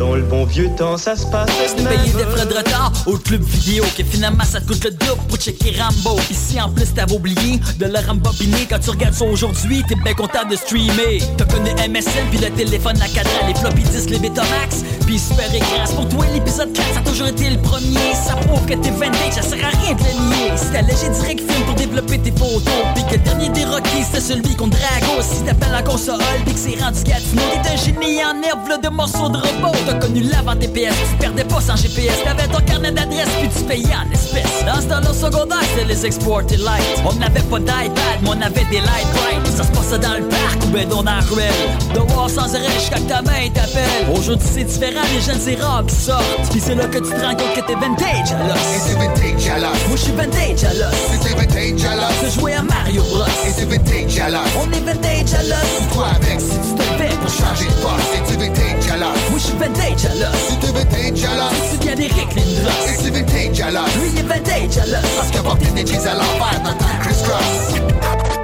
Dans le bon vieux temps, ça se Tu payais même. des frais de retard au club vidéo Que finalement ça te coûte le double pour checker Rambo. Ici en plus t'avais oublié de le rembobiner. Quand tu regardes ça aujourd'hui t'es bien content de streamer. T'as connu MSN puis le téléphone à cadran Les floppy disks, les Betamax. Puis super écran C'est pour toi l'épisode 4 ça a toujours été le premier. Ça prouve que t'es vintage ça sert à rien de le nier. Si t'as léger direct film pour développer tes photos Puis que le dernier des Rockies c'était celui contre Drago Si t'appelles la console puis que c'est rendu Gatineau. T'es un génie en herbe là, de morceaux de robot T'as connu l'avant TPS, tu perdais pas sans GPS T'avais ton carnet d'adresse puis tu payais en espèces. Dans ce temps-là secondaire c'était les exportés light On n'avait pas d'iPad mais on avait des light bright Ça se passait dans le parc ou ben dans la ruelle. Devoir sans arrêt jusqu'à que ta main t'appelle. Aujourd'hui c'est différent, les jeunes c'est rare qui sortent. Puis c'est là que tu te rends compte que t'es vintage à Et l'os c'est vintage à l'os. Moi je suis vintage à l'os. C'était vintage à l'os. T'as joué à Mario Bros. Et c'est vintage à l'os. On est vintage à l'os. Toi avec, si Tu te fais pour changer de poste, c'était vintage à l'os. Moi je je suis vintage à l'os. Si t'es vintage à l'os. Si tu viens d'Éric Lindros. Et c'est vintage à l'os. Lui, il vintage à l'os. Parce qu'il a porté des jeans à l'envers dans ton criss-cross.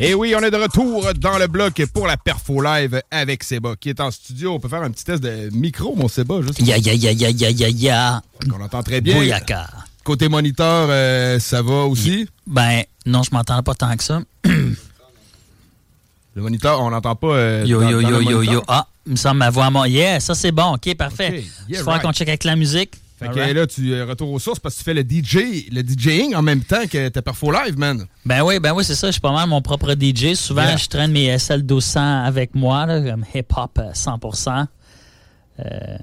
Et oui, on est de retour dans le bloc pour la Perfo Live avec Seba qui est en studio. On peut faire un petit test de micro, mon Seba. Juste Ya ya ya ya ya ya ya. On entend très bien. Côté moniteur, euh, ça va aussi? Ben, non, je m'entends pas tant que ça. Le moniteur, on n'entend pas. euh, Yo, dans- yo, dans yo, yo, yo. Ah, il me semble ma voix à moi. Yeah, ça c'est bon. OK, parfait. OK, yeah, right. qu'on check avec la musique. Fait All que right. là, tu euh, retournes aux sources parce que tu fais le DJ, le DJing en même temps que ta Perfo Live, man. Ben oui, ben oui, c'est ça. Je suis pas mal mon propre DJ. Souvent, Yeah. je traîne mes SL 1200 avec moi, là, comme hip-hop euh, 100%. Euh,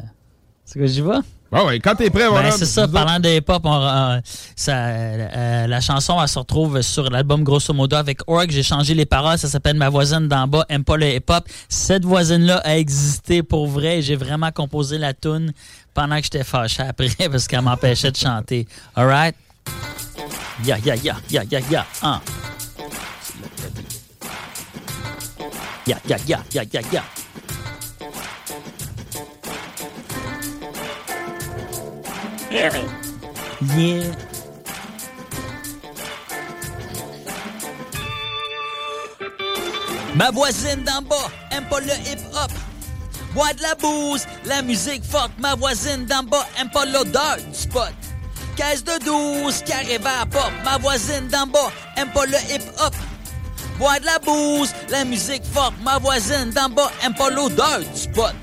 c'est que j'y vais? Ah ouais, quand t'es prêt, voilà. Ben, c'est ça, parlant de hip-hop, on- euh, ça, euh, la chanson, elle se retrouve sur l'album Grosso Modo avec Org. J'ai changé les paroles, ça s'appelle Ma voisine d'en bas, aime pas le hip-hop. Cette voisine-là a existé pour vrai. J'ai vraiment composé la tune pendant que j'étais fâché après parce qu'elle m'empêchait de chanter. Alright? Ya, ya, ya, ya, ya, ya. Hein. Ya, ya, ya, ya, ya, Ma voisine d'en bas aime pas le hip-hop. Bois de la bouse, la musique forte. Ma voisine d'en bas aime pas l'odeur du spot. Caisse de 12 qui arrive à la porte. Ma voisine d'en bas aime pas le hip-hop. Bois de la bouse, la musique forte. Ma voisine d'en bas aime pas l'odeur du spot.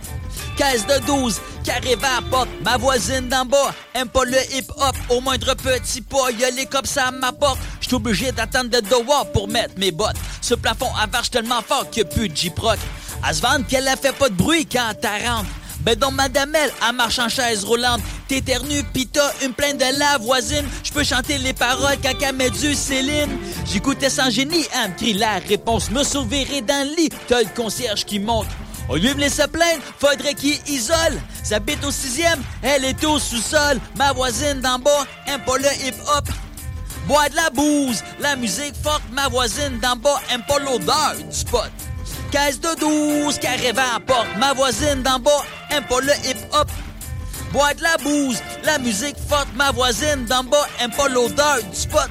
Caisse de 12 qui arrive à la porte. Ma voisine d'en bas aime pas le hip-hop. Au moindre petit pas, y'a les cops à ma porte. J'suis obligé d'attendre de dehors pour mettre mes bottes. Ce plafond avarche tellement fort a plus de J-Proc. À se vendre qu'elle a fait pas de bruit quand t'as rentre. Ben donc madame elle, elle marche en chaise roulante. T'éternues pis t'as une plainte de la voisine. Je peux chanter les paroles quand elle met du Céline. J'écoutais sans génie, elle me crie la réponse. Me sauverai dans le lit, t'as le concierge qui monte. Au lieu de me laisser plaindre, faudrait qu'il isole. S'habite au sixième, elle est au sous-sol. Ma voisine d'en bas aime pas le hip-hop. Bois de la bouse, la musique forte. Ma voisine d'en bas aime pas l'odeur du spot. Caisse de 12 qui arrive à la porte. Ma voisine d'en bas aime pas le hip-hop. Bois de la bouse, la musique forte. Ma voisine d'en bas aime pas l'odeur du spot.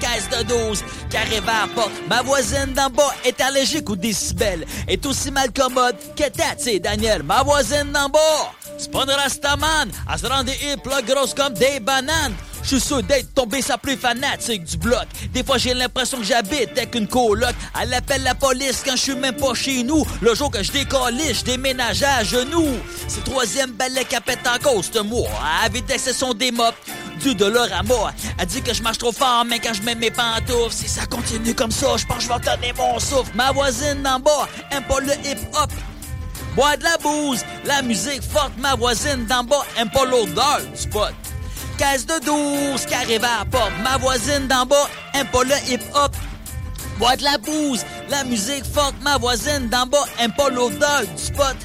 Caisse de 12 qui à. Ma voisine d'en bas est allergique aux décibels. Est aussi mal commode que Tati Daniel. Ma voisine d'en bas, c'est pas une rastaman. Elle se rend des hips là, grosses comme des bananes. Je suis sûr d'être tombé sa plus fanatique du bloc. Des fois, j'ai l'impression que j'habite avec une coloc. Elle appelle la police quand je suis même pas chez nous. Le jour que je décollais, je déménageais à genoux. C'est troisième balai qui pète en cause de moi. Avec ce sont des mops. Du dollar à moi. Elle dit que je marche trop fort, mais quand je mets mes pantoufles, si ça continue comme ça, je pense que je vais donner mon souffle. Ma voisine d'en bas aime pas le hip-hop. Bois de la bouse, la musique forte, ma voisine d'en bas aime pas l'odeur du spot. Caisse de 12 qui arrive à la porte, ma voisine d'en bas aime pas le hip-hop. Bois de la bouse, la musique forte, ma voisine d'en bas aime pas l'odeur du spot.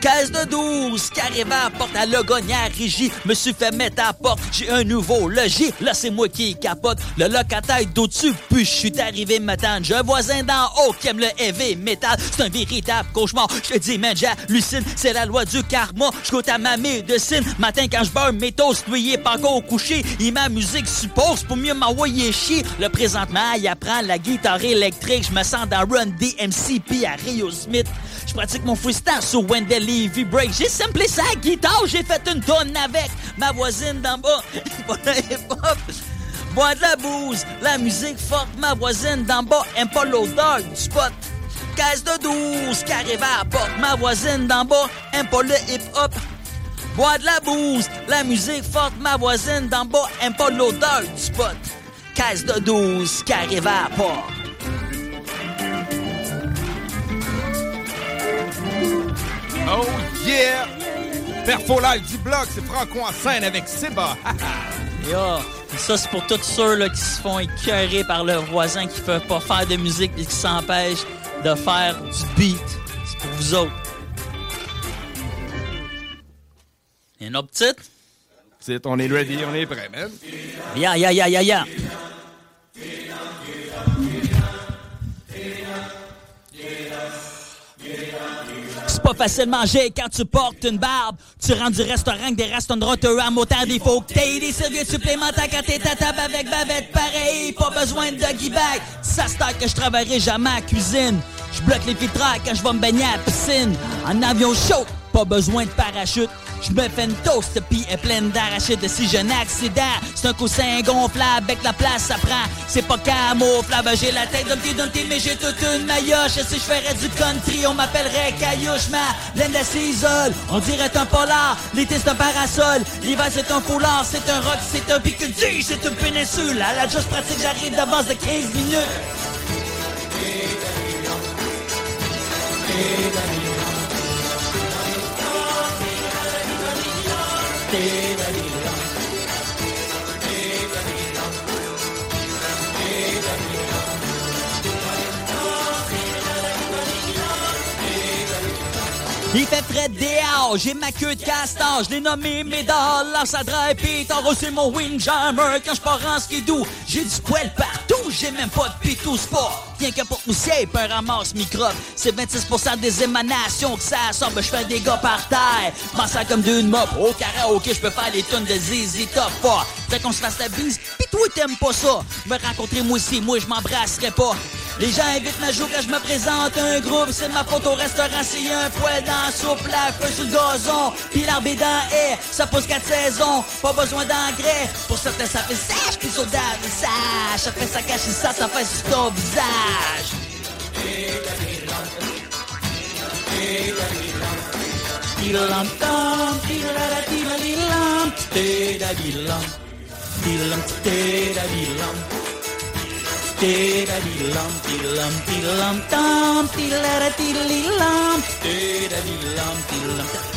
Caisse de 12 qui arrive à la porte, à à régie, me suis fait mettre à porte, j'ai un nouveau logis, là c'est moi qui capote, le locataire d'au-dessus, puis je suis arrivé m'attendre, j'ai un voisin d'en haut qui aime le heavy metal, c'est un véritable cauchemar, je te dis man j'hallucine, c'est la loi du karma, je goûte à ma médecine, matin quand je beurre mes toasts, lui il est pas encore couché, il ma musique suppose pour mieux m'envoyer chier, le présentement il apprend la guitare électrique, je me sens dans Run DMC puis à Rio Smith, Je pratique mon freestyle sur Wendell Levy Break. J'ai samplé sa guitare, j'ai fait une tonne avec ma voisine d'en bas. Hip-hop. Bois de la bouse, la musique forte, ma voisine d'en bas aime pas l'odeur du spot. Caisse de douze qui arrive à porte, ma voisine d'en bas aime pas le hip-hop. Bois de la bouse, la musique forte, ma voisine d'en bas aime pas l'odeur du spot. Caisse de douze qui arrive à porte. Oh yeah! Perfo Live du bloc, c'est Franco en scène avec Seba. Yo, ça c'est pour tous ceux là, qui se font écœurer par leur voisin qui ne veut pas faire de musique et qui s'empêchent de faire du beat. C'est pour vous autres. Et une autre petite? On est ready, on est prêt, man. Ya, ya, ya, ya, ya. Pas facile manger quand tu portes une barbe. Tu rentres du restaurant que des restaurants à autant des faut que t'aies des serviettes supplémentaires quand t'es à table avec bavette pareil. Pas besoin de doggy bag. Ça se que je travaillerai jamais à cuisine. Je bloque les filtres quand je vais me baigner à la piscine. En avion chaud, pas besoin de parachute. Je me fais une toast pis est pleine d'arachides si un accident. C'est un coussin gonflable avec la place ça prend. C'est pas camouflable, j'ai la tête d'un petit Dumpty mais j'ai toute une maillotche. Si je ferais du country, on m'appellerait Caillouche, ma laine de s'isole. On dirait un polar, l'été c'est un parasol. L'hiver c'est un foulard, c'est un rock, c'est un pique-du, c'est une péninsule. À la juste pratique, j'arrive d'avance de 15 minutes. despedida. Il fait très dehors, j'ai ma queue de castor, je l'ai nommé Médal, ça drive pis t'as reçu mon windjammer quand je pars en skidoo. J'ai du poil partout, j'ai même pas de pitou sport. Rien que pour poussière, un ramasse microbe. C'est 26% des émanations que ça sort, je fais des gars par terre. Ça comme d'une mop, au karaoké, je peux faire les tonnes de ZZ Top 4. Fait qu'on se fasse la bise, pis toi t'aimes pas ça. Me rencontrer moi aussi, moi je m'embrasserai pas. Les gens invitent ma joue quand je me présente un groupe. C'est ma photo au restaurant, s'il un poêle dans la soupe, la feuille sur le gazon. Puis l'arbre est ça pousse quatre saisons. Pas besoin d'engrais. Pour certains, ça fait sèche, puis sur sage. Ça fait ça cache ça, ça fait sur ton visage. Diddly lumpy lumpy lump dumpty la diddly lump. Diddly lumpy lump.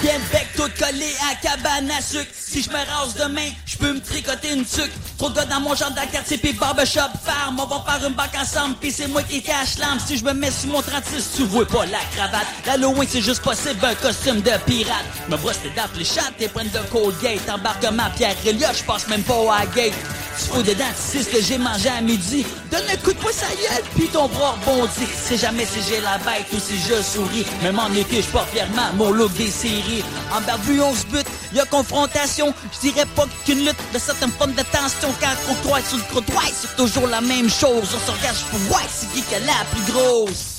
Get back tout collé à cabane à sucre. Si je me rase demain, je peux me tricoter une sucre. Trop de gars dans mon genre de quartier pis barbershop farm. On va faire une bac ensemble pis c'est moi qui cache l'âme. Si je me mets sur mon 36, tu vois pas la cravate. L'Halloween c'est juste possible un costume de pirate. Me brosse tes dents, les chattes, tes prennent de Colgate. Embarquement Pierre Elliott, je passe même pas à gate. Tu fous dedans, tu que j'ai mangé à midi. Donne un coup de pouce à gueule, puis ton bras rebondit. C'est jamais si j'ai la bête ou si je souris. Même en été, je porte fièrement mon look des séries par vue, on se bute. Y a confrontation, je dirais pas qu'une lutte de certaines formes de tension. Quand on croise sur le trottoir, c'est toujours la même chose. On se regarde pour voir c'est qui qui a la plus grosse.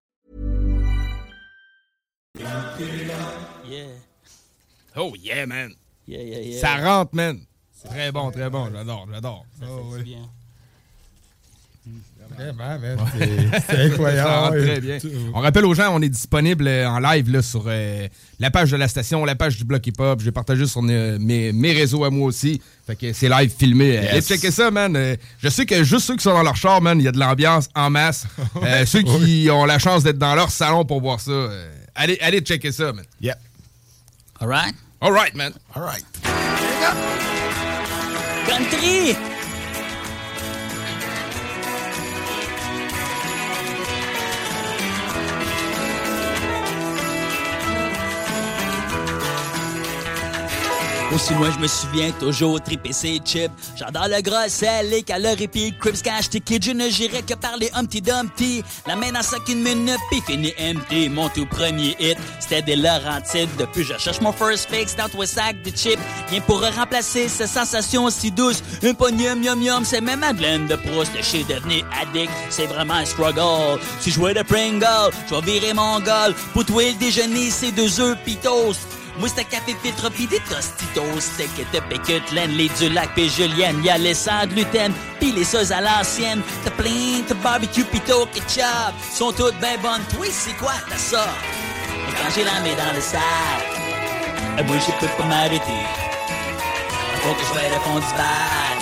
Yeah. Oh yeah, man. Yeah, yeah, yeah. Ça rentre, man. Très bon, très bon. J'adore, j'adore. Oh, oui. Vraiment, man. C'est- incroyable. Ça très bien. On rappelle aux gens, on est disponible euh, en live là, sur euh, la page de la station, la page du Bloc Hip Hop. J'ai partagé sur euh, mes, mes réseaux à moi aussi. Fait que c'est live filmé. Yes. Allez checker ça, man. Euh, je sais que juste ceux qui sont dans leur char, man, il y a de l'ambiance en masse. Euh, ceux qui ont la chance d'être dans leur salon pour voir ça, euh, allez, allez checker ça, man. Yep. All right. All right, man. All right. Country! Aussi loin, je me souviens toujours triper ses chips. J'adore le gras, sel, les calories pis crips. J'étais kid, je ne gérais que par les Humpty Dumpty. La main dans sac une minute pis fini empty. Mon tout premier hit, c'était des Laurentides. Depuis, je cherche mon first fix dans trois sacs de chips. Rien pour remplacer cette sensation si douce. Un poignée yum yum, c'est même Madeleine de Proust. Je suis devenu addict, c'est vraiment un struggle. Si je jouais de Pringle, je vais virer mon goal. Pour toi, le déjeuner, c'est deux œufs pis toast. C'était café filtre pis des tostitos. Ketchup et cutlaine, les du lac pis julienne. Y'a les sans gluten pis les sauces à l'ancienne. T'as plein de barbecue pis ketchup. Sont toutes ben bonnes. Toi, c'est quoi ça? Et quand j'ai la main dans le sac, eh, moi, je peux pas m'arrêter. Faut que je vais fond du.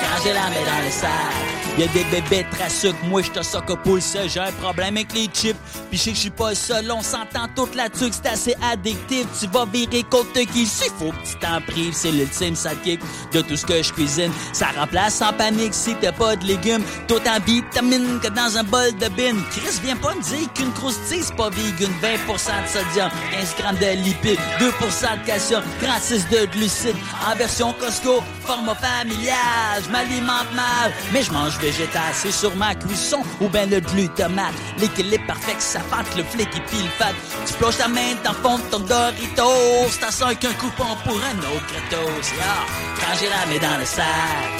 Quand j'ai la main dans le sac, y'a des bébés très sucre, moi j'te soque pour ça, j'ai un problème avec les chips. Pis je suis pas seul, on s'entend toute la truc, c'est assez addictif. Tu vas virer contre qui? S'il faut que tu t'en prives, c'est l'ultime sidekick de tout ce que je cuisine. Ça remplace sans panique si t'as pas de légumes, d'autant vitamines que dans un bol de bine. Chris, viens pas me dire qu'une croustille c'est pas vegan, 20% de sodium, 15 grammes de lipides, 2% de calcium, 36 de glucides, en version Costco, format familial. Je m'alimente mal, mais je mange végétal, c'est ma cuisson ou ben le glutamate. L'équilibre parfait, que ça fente le flic et puis le fat. Tu plonges ta main dans le fond de ton Doritos, t'as ça avec un coupon pour un autre gratos. Yeah. Quand j'ai la main dans le sac,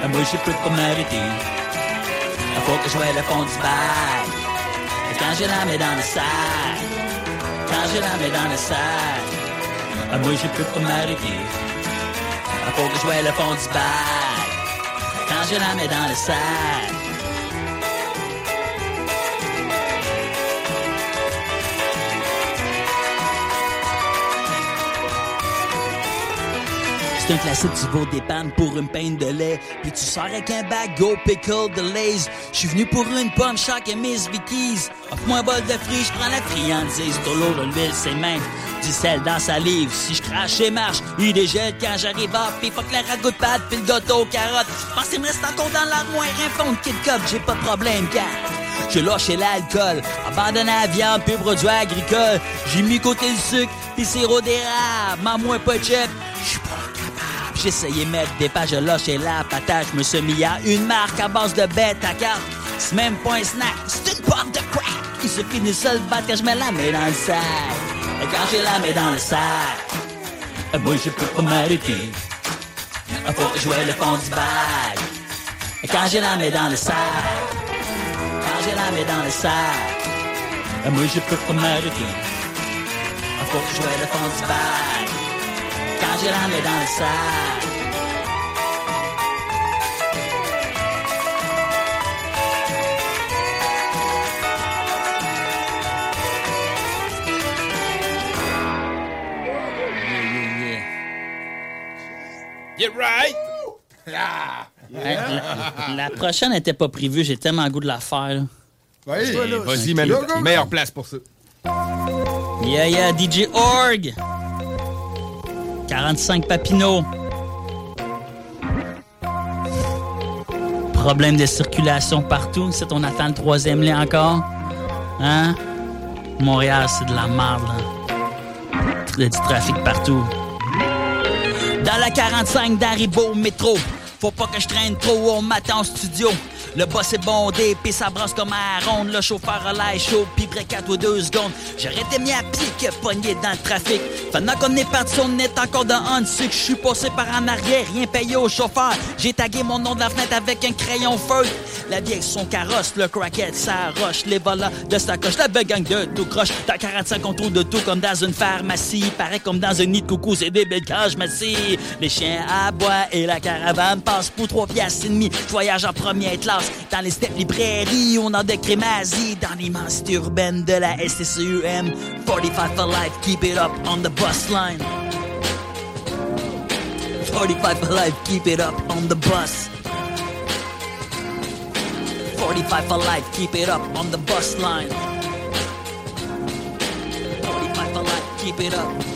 ben moi je peux pas m'arrêter. Faut que je vois le fond du bac. Quand j'ai la main dans le sac, quand j'ai la main dans le sac, ben moi je peux pas m'arrêter. Faut que je vois le fond du bac. Quand je la mets dans le sac. C'est un classique, tu vas des pannes pour une peine de lait. Puis tu sors avec un bag Go Pickle de Lays. Je suis venu pour une pomme, chaque et Miss Vickies. Offre-moi un bol de frites, je prends la friandise. De l'eau, l'huile, c'est même du sel dans sa livre. Si je crache et marche, il dégèle quand j'arrive à Puis fuck la ragoût de pâte, puis le gâteau aux carottes. Pense qu'il me reste encore dans l'armoire un fond de Cup, j'ai pas de problème, car j'ai lâché l'alcool, abandonné la viande, puis produits agricoles. J'ai mis côté le sucre, puis sirop d'érable. M'en moins pas de j'suis pas capable. De mettre des pages, j'ai lâché la patate. Je me suis mis à une marque à base de bête à carte. C'est même pas un snack, c'est une porte de crack. Il se finit seul battre je mets la main dans le sac. Et quand j'ai la main dans le sac, moi je peux pas m'arrêter. Faut vois le fond du bag. Et quand j'ai la main dans le sac, quand j'ai la main dans le sac, moi je peux pas m'arrêter. Faut vois le fond du bag. Quand j'ai la main dans le sac. Get right! Hey, la, la prochaine n'était pas prévue, j'ai tellement le goût de la faire. Vas-y, Ok. man. Go, go, go. Meilleure place pour ça. Yeah, yeah, DJ Org. 45 Papineau. Problème de circulation partout. C'est on attend le troisième lait encore. Hein? Montréal, c'est de la merde, là. Il y a du trafic partout. Dans la 45 d'Aribo métro. Faut pas que je traîne trop au matin en studio. Le boss est bondé, pis ça brasse comme un. Le chauffeur a l'air chaud, pis près 4 ou 2 secondes. J'aurais été mis à pied que pogné dans le trafic. Pendant qu'on est parti, on est encore dans un Je suis passé par en arrière, rien payé au chauffeur. J'ai tagué mon nom de la fenêtre avec un crayon feu. La vieille son carrosse, le crackhead, ça roche. Les volants de sa coche, la gang de tout croche. Dans 45, on de tout comme dans une pharmacie. Pareil comme dans un nid de coucou, c'est des belles cages massives. Les chiens aboient et la caravane passe pour 3 piastres et demi. Voyage en première classe. Dans les steppes librairies, on a des crémazies. Dans l'immensité urbaine de la STCUM. 45 for life, keep it up on the bus line. 45 for life, keep it up on the bus. 45 for life, keep it up on the bus line. 45 for life, keep it up.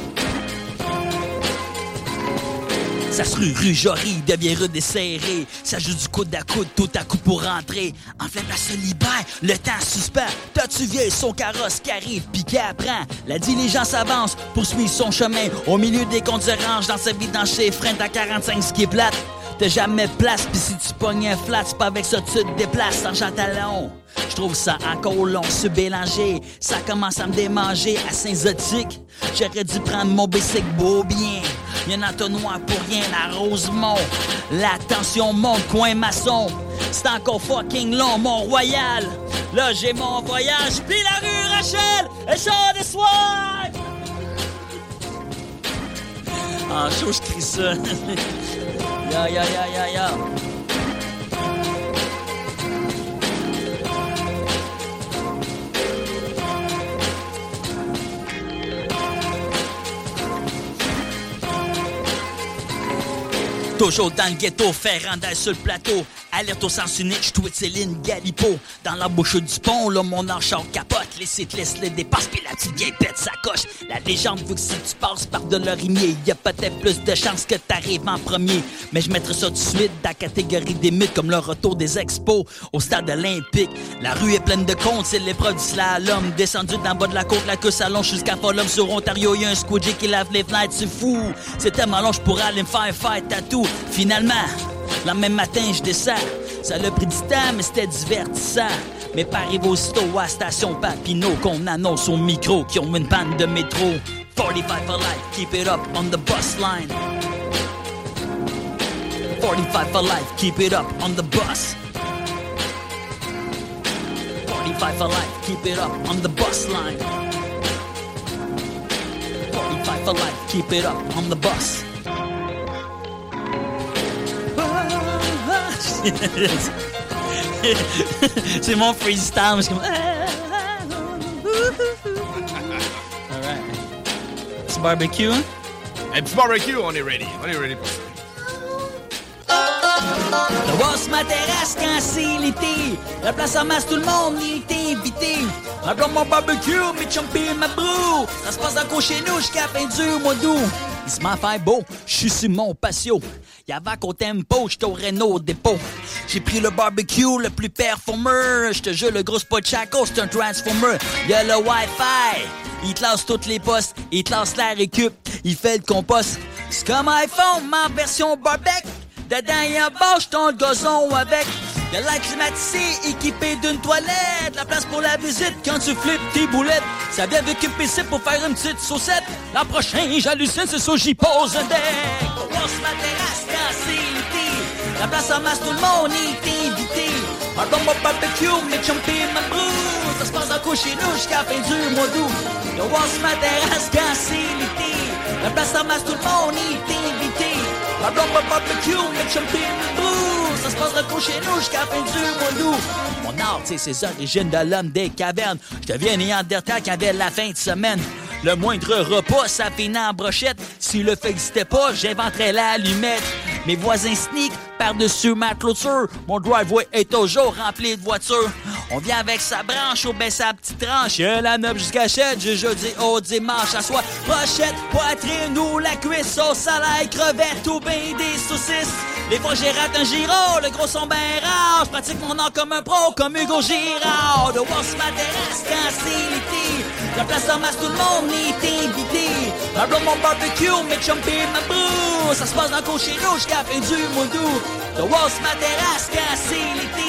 Ça se rue, rue devient rude et. Ça joue du coude à coude, tout à coup pour rentrer. Enfin, la se libère, le temps suspend. T'as-tu vieille son carrosse qui arrive pis qui apprend? La diligence avance, poursuit son chemin. Au milieu des comptes dans sa vie, dans chez frein, à 45 ce qui est plate. T'as jamais place, pis si tu pognes un flat, c'est pas avec ça que tu te déplaces, sans talon. Je trouve ça encore long, se bélanger. Ça commence à me démanger à Saint-Zotique. J'aurais dû prendre mon bicycle beau bien. Y'en a entonnoir pour rien à Rosemont. La tension monte, coin maçon. C'est encore fucking long, Mont-Royal. Là, j'ai mon voyage, puis la rue Rachel, et chant de soir. En chaud, je crie ça. ya, ya, ya, ya, ya. Toujours dans le ghetto, faire randale sur le plateau. Alerte au sens unique, je tweet Céline Galipo. Dans la bouche du pont, là, mon enchant capote. Les cyclistes les dépassent, puis la petite vieille pète sa coche. La légende veut que si tu passes par de l'orimier, y a peut-être plus de chances que t'arrives en premier. Mais je mettrai ça tout de suite dans la catégorie des mythes, comme le retour des expos au stade olympique. La rue est pleine de comptes, c'est l'épreuve du slalom. Descendu d'en bas de la côte, la queue s'allonge jusqu'à Folum. Sur Ontario, y a un squidgy qui lave les fenêtres, c'est fou. C'est tellement long, je pourrais aller me faire faire tatou. Finalement, le même matin, je descends. Ça l'a pris du temps, mais c'était divertissant. Mais pas arrivé aussitôt à la station Papineau qu'on annonce au micro qui ont une panne de métro. 45 for life, keep it up on the bus line. 45 for life, keep it up on the bus. 45 for life, keep it up on the bus line. 45 for life, keep it up on the bus. C'est mon freestyle, je suis comme. Alright. Petit barbecue. Un petit barbecue, on est ready. On est ready pour ça. Le boss m'intéresse quand c'est l'été. La place en masse, tout le monde y est invité. Un blanc mon barbecue, mes chumpies, ma brou. Ça se passe encore chez nous jusqu'à la fin du mois d'août. Il se m'a fait beau, je suis sur mon patio. Y'avait qu'au tempo, j'étais au Renault dépôt. J'ai pris le barbecue le plus performeur. Je te jure, le gros spot Chaco, c'est un transformer. Y'a le Wi-Fi, il lance toutes les postes, il lance la récup, il fait le compost. C'est comme iPhone, ma version barbecue. Dedans, un bâche ton gazon avec. Y'a l'air climatisé, équipé d'une toilette. La place pour la visite quand tu flippes tes boulettes. Ça vient avec un PC pour faire une petite saucette. L'an prochain, j'hallucine, c'est ça, j'y pose un deck. On ma terrasse. La place en masse, tout le monde est invité. Un bon barbecue, mes chumpies, ma brou. Ça se passe encore chez nous jusqu'à fin du mois d'août. On ma terrasse quand c'est l'été. La place en masse, tout le monde est invité. Bon mon barbecue, ma. Ça se passera qu'au chez nous jusqu'à la fin du mois d'août. Mon art, c'est ses origines de l'homme des cavernes. Je deviens néandertal qui avait la fin de semaine. Le moindre repas, ça finit en brochette. Si le n'existait pas, j'inventerais l'allumette. Mes voisins sneak par-dessus ma clôture. Mon driveway est toujours rempli de voitures. On vient avec sa branche au bain sa petite tranche. Y'a la neuf jusqu'à chette, du jeudi au dimanche. À soi, brochette, poitrine ou la cuisse, sauce à crevette ou bien des saucisses. Les fois j'ai raté un giro, le gros son ben rare. Je pratique mon art comme un pro, comme Hugo Girard. De voir ma terrasse quand c'est l'été. La place en masse, tout le monde est invité. Dans mon barbecue, mes chumpies, ma boue. Ça se passe dans le jusqu'à la fin du mois d'août. De sur ma terrasse c'est l'été.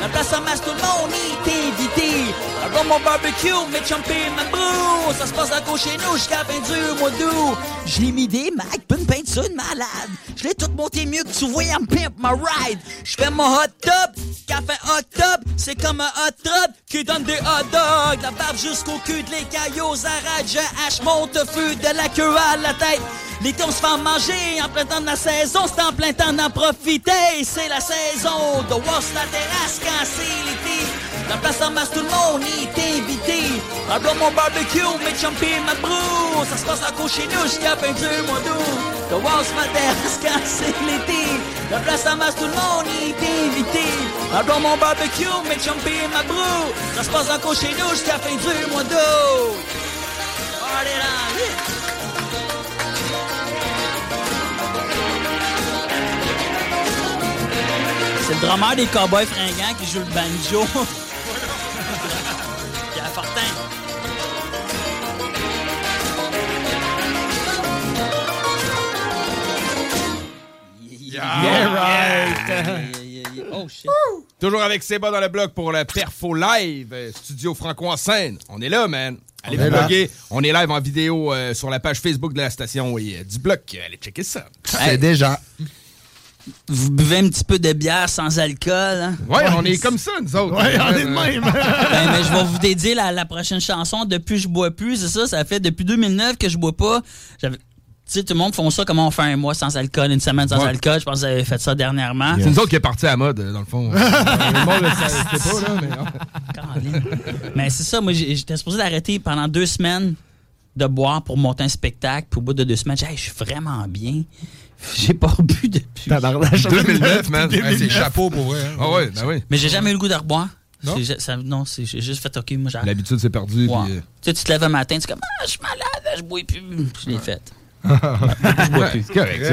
La place en masse, tout le monde est invité. Dans mon barbecue, mes chumpies, ma boue. Ça se passe dans chez nous jusqu'à la fin du mois d'août. J'ai mis des Mac, pas une peinture de malade. Je l'ai tout monté mieux que tu voyais en pimp ma ride. Je fais mon hot top, café octobre, c'est comme un hot rod qui donne des hot dogs. La barbe jusqu'au cul de l'écaille aux arrêts, je hache mon tofu de la queue à la tête. L'été on se fait manger en plein temps de la saison, c'est en plein temps d'en profiter. C'est la saison de Wash la terrasse quand c'est l'été. La place en masse, tout le monde est invité. Dans mon barbecue, mes chumpies, ma brou. Ça se passe à cause chez nous jusqu'à la fin du mois d'août. The Walls ma terrasse quand c'est l'été. La place en masse, tout le monde est invité. Dans mon barbecue, mes chumpies, ma brou. Ça se passe à cause chez nous jusqu'à la fin du mois d'août. Yeah. C'est le drummer des Cowboys fringants qui joue le banjo. Pierre Fortin. Yeah, right. Oh shit. Toujours avec Seba dans le blog pour le Perfo Live, euh, studio Franco en scène. On est là, man. Allez vous bloguer. On est live en vidéo euh, sur la page Facebook de la station et, euh, du bloc. Allez checker ça. C'est déjà. Vous buvez un petit peu de bière sans alcool, hein? Ouais, on est comme ça, nous autres. Ouais, on est de même. Ben, mais je vais vous dédier la, la prochaine chanson. Depuis je bois plus, c'est ça. Ça fait depuis 2009 que je bois pas. J'avais- Tu sais, tout le monde font ça, comment on fait un mois sans alcool, une semaine sans Ouais. alcool. Je pense que vous avez fait ça dernièrement. C'est nous autres qui est parti à la mode, euh, dans le fond. le monde ne savait pas, là, mais. Mais c'est ça, moi j'étais supposé d'arrêter pendant deux semaines de boire pour monter un spectacle. Puis au bout de deux semaines, j'ai dit, Hey, je suis vraiment bien. J'ai pas bu depuis. 2009, man. Ouais, c'est chapeau pour vrai. hein. Ah ouais, ben oui. Mais j'ai jamais eu le goût de reboire. Non? C'est non, c'est j'ai juste fait OK, moi. L'habitude s'est perdue. Ouais. puis, euh, Tu sais, tu te lèves un matin, tu es comme Ah, je suis malade, je bois plus. Je l'ai fait. je bois plus. C'est correct,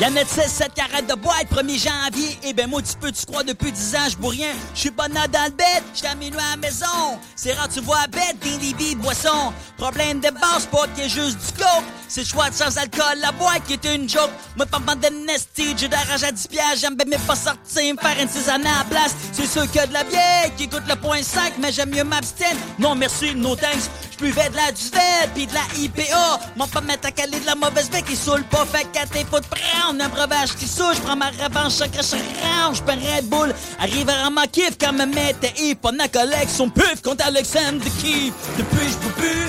Yannette 16, 7 carrettes de boîte, 1er janvier? Eh ben moi, tu peux, tu crois, depuis 10 ans, je bois rien. Je suis bonne dans le bed, je minuit à la maison. C'est rare, tu vois bête, des libis, boissons. Problème de base, pas qu'il y juste du coke. C'est choix de sans alcool, la boîte qui est une joke. Moi, pas de nasty, j'ai d'argent à 10 piastres. J'aime bien mais pas sortir, me faire une tisane à la place. C'est sûr que de la bière qui coûte le point 5, mais j'aime mieux m'abstenir. Non, merci, no thanks. Je buvais de la duvet, pis de la IPA. Pas mettre à caler de la mauvaise bec qui saoule pas. Fait qu'à tes faut prendre un breuvage qui saoule. Je prends ma revanche, chaque range, je prends Red Bull. Arrive à ma kiff quand me mettait hip. On a collection puf contre Alexandre de Kiev. Depuis, je peux plus.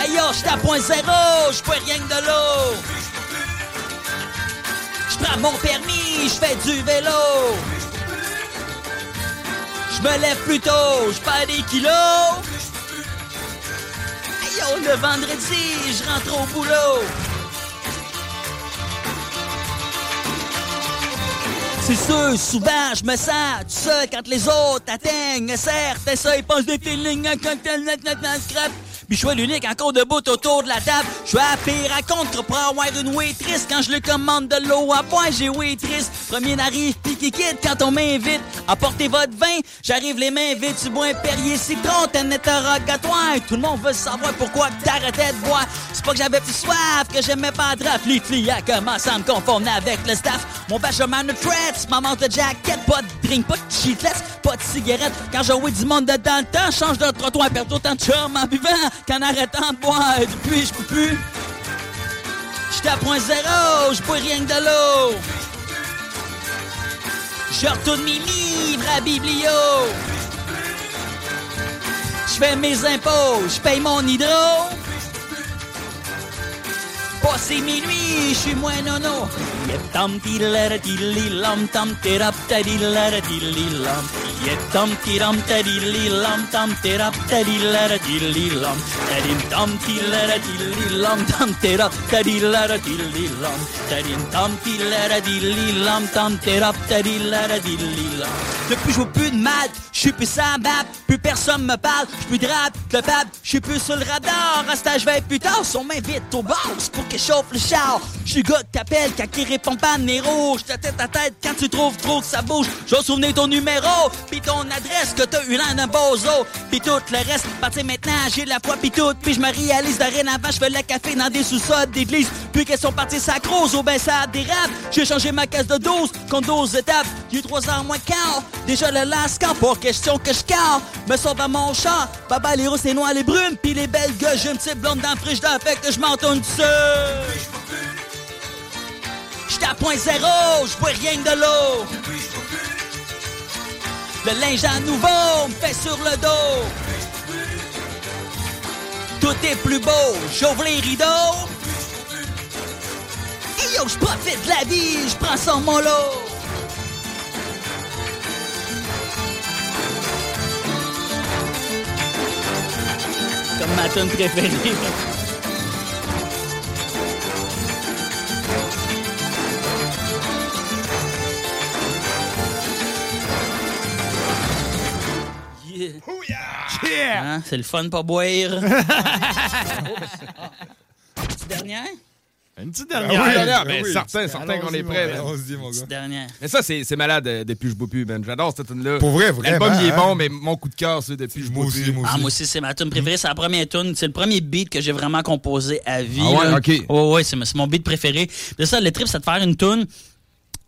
Hey yo, à point zéro, je bois rien que de l'eau. Je prends mon permis, je fais du vélo. Je me lève plus tôt, je perds des kilos. Yo, le vendredi, je rentre au boulot. C'est sûr, souvent, je me sens tout seul quand les autres atteignent certains ça, ils pensent des feelings un net, net, net, scrap. Puis je suis l'unique encore debout autour de la table. Je suis à pire à contre pour avoir une waitress. Quand je le commande de l'eau à boire, j'ai waitress. Premier n'arrive, puis qui quitte quand on m'invite. Apportez votre vin, j'arrive les mains vides. Tu bois un Perrier citron, t'es un interrogatoire. Tout le monde veut savoir pourquoi t'arrêtais de boire. C'est pas que j'avais plus soif, que j'aimais pas draft. Les a commencé à me confondre avec le staff. Mon benjamin de threats, maman de jacket, pas de drink, pas de cheatless, pas de cigarette. Quand j'ai du monde dedans le temps, change de trottoir, perds autant de charme en buvant qu'en arrêtant de boire. Depuis, je peux plus. J'étais à point zéro, je bois rien que de l'eau. Je retourne mes livres à Biblio. Je fais mes impôts, je paye mon hydro. Passé minuit, je suis moins nono. Yep tam tilara tilli lam tam terap tadillara tilli lam. Yep tam tiram tadilli lam tam terap tadillara tilli lam. Tadim tam tilara tilli lam tam terap tadillara tilli lam. Tadim tam tilara tilli lam tam terap tadillara tilli lam. Depuis je joue plus de maths, je suis plus sans map, plus personne me parle, je plus de rap, de fab, je suis plus sur le radar. À stage, je vais plus tard, on m'invite au c'est pour que chauffe le char. Je suis gars que t'appelles quand il répond pas rouge. Je te tête à tête quand tu trouves trop que ça bouge. Je souvenir ton numéro, puis ton adresse que t'as eu l'air d'un bozo. Puis tout le reste, partir maintenant, j'ai la foi puis tout. Puis je me réalise dorénavant, je fais le café dans des sous-sols d'église. Puis qu'elles sont parties sacrose au ben ça dérape. J'ai changé ma caisse de 12 contre 12 étapes. J'ai eu 3 ans moins quart. Déjà le lascar, pour question que je car. Me sauve à mon chat. Baba les roses, les noirs, les brunes. Puis les belles gueules, une petite blonde dans le frigidaire. Fait que je m'entonne tout seul. J'étais à point zéro, je bois rien que de l'eau. Le linge à nouveau me fait sur le dos. Tout est plus beau, j'ouvre les rideaux. Et yo, je profite de la vie, je prends son mon lot. Comme ma. Yeah. Hein, c'est le fun pas boire. Petite dernière? Une petite Ben dernière. oui, dernière, Ben ben, oui. certain, certain qu'on est prêt. Ben, on se dit, mon gars. Dernière. Mais ça, c'est c'est malade euh, depuis Je bois plus, Ben. J'adore cette tune là Pour vrai, vraiment, L'album, il est hein? bon, mais mon coup de cœur, c'est depuis Je bois plus. Ah, moi aussi, c'est ma tune préférée. C'est la première tune. C'est le premier beat que j'ai vraiment composé à vie. Ah ouais, là. ok. Oh, ouais, c'est c'est mon beat préféré. De ça, le trip, c'est de faire une tune.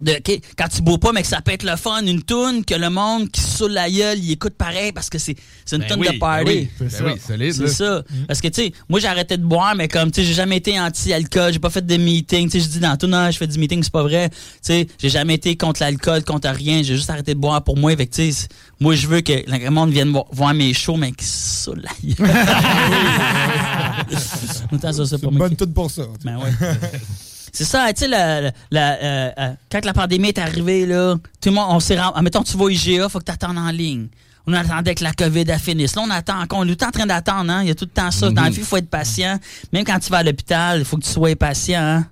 De, quand tu bois pas, mais que ça peut être le fun, une tune que le monde qui se saoule la gueule, il écoute pareil parce que c'est c'est une Ben tune oui, de party. ben oui, Ben oui, solide, C'est là. ça. Parce que, tu sais, moi, j'ai arrêté de boire, mais comme, tu sais, j'ai jamais été anti-alcool, j'ai pas fait de meeting. Tu sais, je dis dans tune, non, je fais du meeting, c'est pas vrai. Tu sais, j'ai jamais été contre l'alcool, contre rien. J'ai juste arrêté de boire pour moi. Fait tu sais, moi, je veux que le monde vienne vo- voir mes shows, mais qui se saoule la gueule. Ça, c'est pas une bonne toute pour ça. Ben ouais. C'est ça, tu sais, la, la- la, euh, euh, quand la pandémie est arrivée, là, tout le monde, on s'est rendu. Mettons, tu vas au IGA, faut que tu attendes en ligne. On attendait que la COVID finisse. Là, on attend encore. On est tout le temps en train d'attendre, hein. Il y a tout le temps ça. Dans la vie, il faut être patient. Même quand tu vas à l'hôpital, il faut que tu sois patient, hein.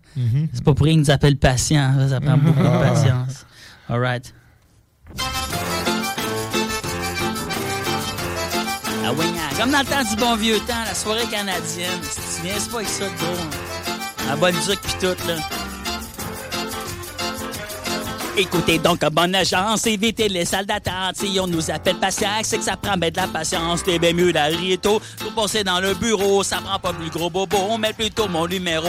C'est pas pour rien qu'ils nous appellent patients. Ça, prend beaucoup de patience. All right. Ah oui, hein. comme dans le temps du bon vieux temps, la soirée canadienne. Tu niaises pas avec ça de gros. hein. La bonne duc pis tout, là. Écoutez donc, bonne agence, évitez les salles d'attente. Si on nous appelle patient, c'est que ça prend ben de la patience. T'es bien mieux tôt. Pour passer dans le bureau, ça prend pas plus gros bobo. On met plutôt mon numéro.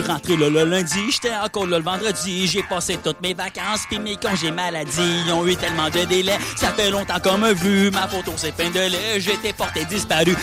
suis rentré le lundi, j'étais encore le vendredi. J'ai passé toutes mes vacances puis mes congés maladie. Ils ont eu tellement de délais, ça fait longtemps qu'on m'a vu. Ma photo c'est peine de lait, j'étais porté disparu.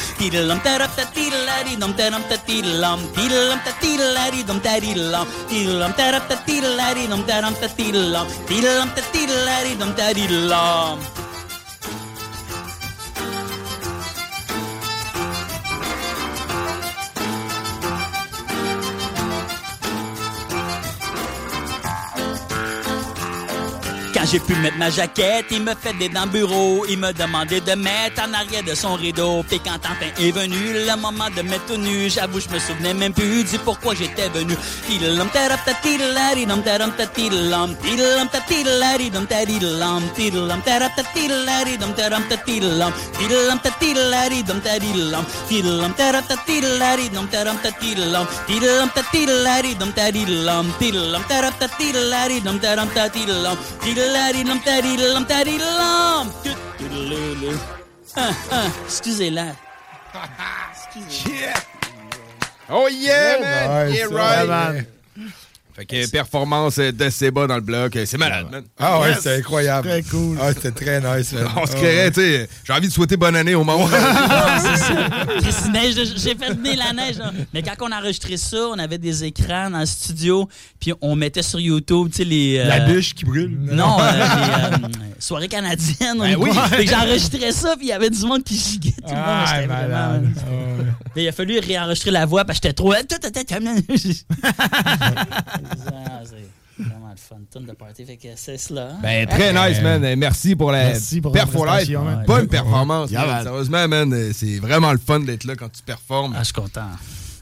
J'ai pu mettre ma jaquette, il me fait des le bureau. Il me demandait de mettre en arrière de son rideau. Puis quand enfin est venu le moment de mettre tout nu, j'avoue, je me souvenais même plus du pourquoi j'étais venu. lum daddy lum daddy lum. Uh, uh, excusez-la. excusez yeah. Oh yeah, yeah man. Nice. Yeah, right. Yeah, man. Fait que performance de Seba dans le bloc, c'est malade, man. Ah ouais, Yes. c'était incroyable. Très cool. Ah, c'était très nice, man. On se Ah, créerait, ouais. tu sais. J'ai envie de souhaiter bonne année au monde. Ah, J'ai fait venir la neige. là. Mais quand on a enregistré ça, on avait des écrans dans le studio, puis on mettait sur YouTube, tu sais, les. euh, La bûche qui brûle. Non, euh, les euh, soirées canadiennes. Ben oui. Fait que j'enregistrais ça, puis il y avait du monde qui giguait tout le monde. Ah, J'étais vraiment- Mais il a fallu réenregistrer la voix parce que j'étais trop. C'est vraiment le fun. Tonne de party. Fait que c'est cela. hein. Ben, très nice, man. Merci pour la Merci pour. Bonne performance. Yeah, man. man. Sérieusement, man, euh, c'est vraiment le fun d'être là quand tu performes. Ah, je suis content.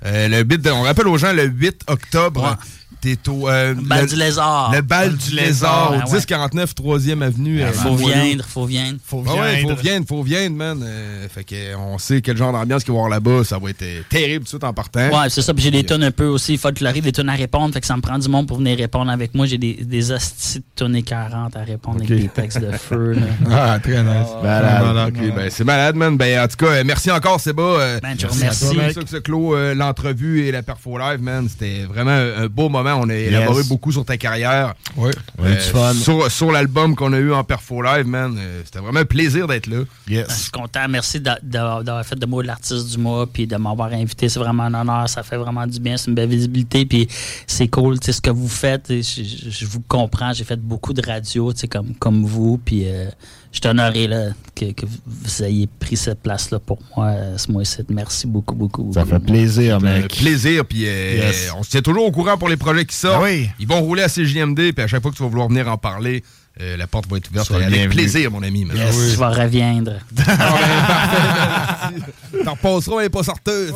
Euh, le bit de- on rappelle aux gens, le 8 octobre, t'es au... euh, Bal le- du Lézard. Le bal du Lézard, Ben au ouais. 1049 3e Avenue. euh, Faut viendre, faut viendre. Faut Ah ouais, faut viendre. viendre, faut viendre, man. Euh, fait que euh, on sait quel genre d'ambiance qu'il va y avoir là-bas. Ça va être euh, terrible tout de suite en partant. Ouais, c'est ça. Puis j'ai des tonnes un peu aussi folkloriques, des tonnes à répondre. Fait que ça me prend du monde pour venir répondre avec moi. J'ai des, des hosties de tonnes 40 à répondre avec des textes de feu. là. Ah, très nice. Malade. Ok, ben, c'est malade, man. Ben, en tout cas, euh, merci encore, Seba. Euh, Ben, je remercie. C'est ça que se clôt euh, l'entrevue et la perfo live, man. C'était vraiment un beau moment. On a élaboré beaucoup sur ta carrière. Oui. Euh, Ouais, du fun. Sur, sur l'album qu'on a eu en perfo live, man. euh, C'était vraiment un plaisir d'être là. Ben, Je suis content. Merci d'a- d'a- d'avoir fait de moi l'artiste du mois puis de m'avoir invité. C'est vraiment un honneur. Ça fait vraiment du bien. C'est une belle visibilité. Puis c'est cool tu sais, ce que vous faites. Je, je- je vous comprends. J'ai fait beaucoup de radio tu sais, comme, comme vous. Puis euh, je suis honoré là, que, que vous ayez pris cette place-là pour moi euh, ce mois-ci. Merci beaucoup, beaucoup. Ça fait plaisir, mec. plaisir, puis euh, Yes. on se tient toujours au courant pour les projets qui sortent. Ah oui. Ils vont rouler à CJMD, puis à chaque fois que tu vas vouloir venir en parler, euh, la porte va être ouverte. Avec plaisir, mon ami. Yes, Je vais reviendre. T'en repasseras, mais pas sorteuse.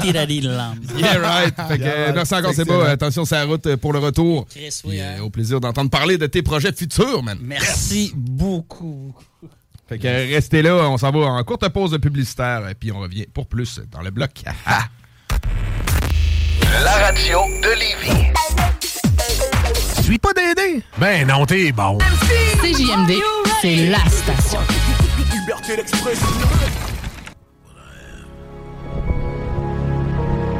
Tiradi de l'âme. Yeah, right. Fait que, merci encore, c'est beau. Attention, c'est la route pour le retour. Chris, oui, euh, hein. au plaisir d'entendre parler de tes projets futurs, man. Merci beaucoup. Fait que restez là, on s'en va en courte pause de publicitaire, euh, puis on revient pour plus dans le bloc. La radio de Lévis. Suis pas d'aider. Ben non, t'es bon. CJMD, c'est la station. Liberté d'expression.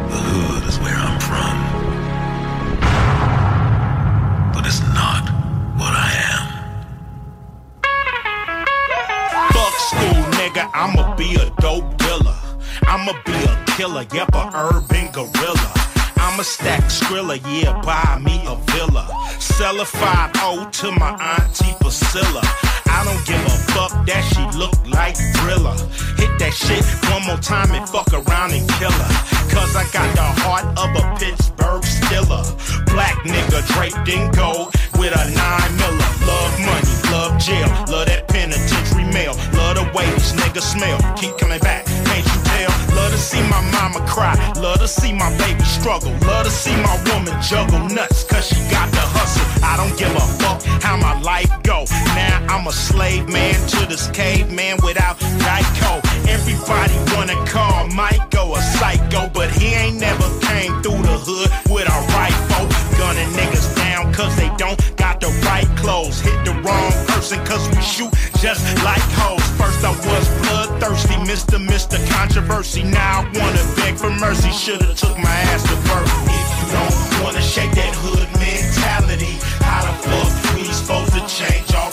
The hood is where I'm from. But it's not what I am. Fuck school, nigga, I'ma be a dope dealer. I'ma be a killer, yep, a urban gorilla. I'ma stack Skrilla, yeah, buy me a villa. Sell a 5 to my auntie Priscilla. I don't give a fuck that she look like Thriller. Hit that shit one more time and fuck around and kill her. Cause I got the heart of a Pittsburgh Stiller. Black nigga draped in gold with a nine miller. Love money, love jail, love that penitentiary mail. Love the way these niggas smell. Keep coming back, can't you tell? Love to see my mama cry, love to see my baby struggle. Love to see my woman juggle nuts, cause she got the hustle. I don't give a fuck how my life go. Now I'm a slave man to this caveman without Geico. Everybody wanna call Michael a psycho, but he ain't never came through the hood with a rifle. Gunning niggas cause they don't got the right clothes. Hit the wrong person cause we shoot just like hoes. First I was bloodthirsty, Mr. Mr. Controversy. Now I wanna beg for mercy. Should've took my ass to birth. If you don't wanna shake that hood mentality, how the fuck we supposed to change our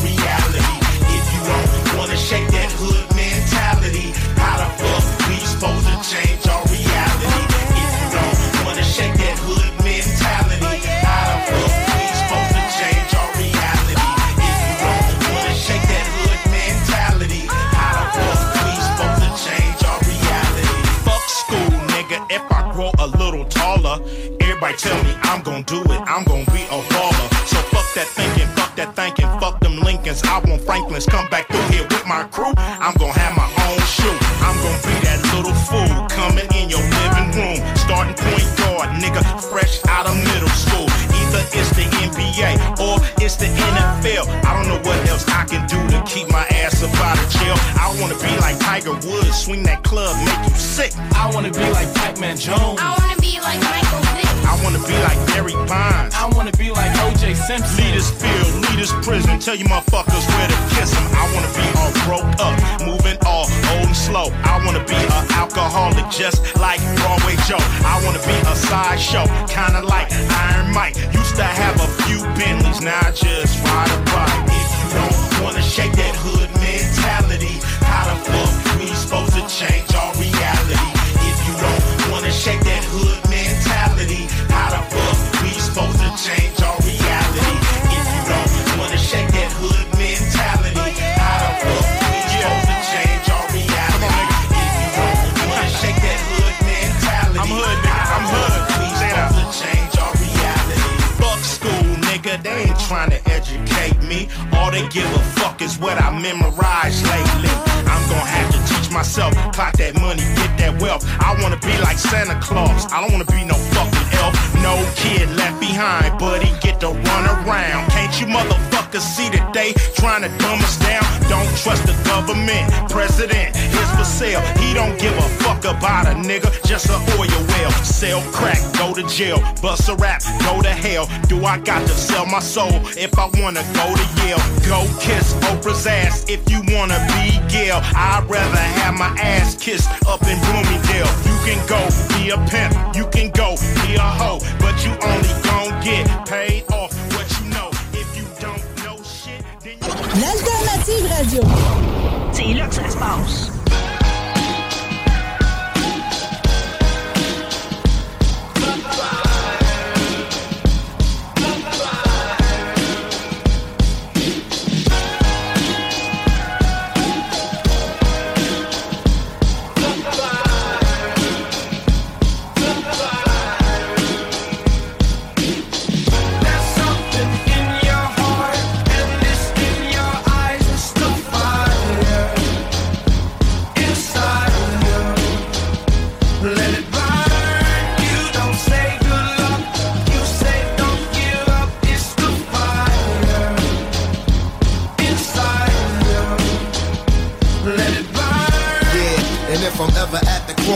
everybody tell me I'm gonna do it. I'm gonna be a baller. So fuck that thinking, fuck that thinking, fuck them Lincolns. I want Franklins come back through here with my crew. I'm gonna have my own shoe. I'm gonna be that little fool coming in your living room, starting point guard, nigga, fresh out of middle school. Either it's the NBA or it's the NFL. I don't know what else I can do to keep my ass up out of jail. I wanna be like Tiger Woods, swing that club, make you sick. I wanna be like Pac-Man Jones. I wanna be like Michael Vick. I wanna be like Barry Bonds. I wanna be like OJ Simpson. Lead this field, lead this prison. Tell you motherfuckers where to kiss kiss 'em. I wanna be all broke up, moving all old and slow. I wanna be an alcoholic just like Broadway Joe. I wanna be a sideshow, kinda like Iron Mike. Used to have a few Bentleys, now I just Santa Claus. I don't wanna be no fucking elf. No kid left behind, but he get to run around. You motherfuckers see today trying to dumb us down? Don't trust the government. President is for sale. He don't give a fuck about a nigga, just a oil well. Sell crack, go to jail. Bust a rap, go to hell. Do I got to sell my soul if I wanna go to Yale? Go kiss Oprah's ass if you wanna be Gail. I'd rather have my ass kissed up in Bloomingdale. You can go be a pimp, you can go be a hoe, but you only gon' get paid off L'alternative radio. C'est là que ça se passe.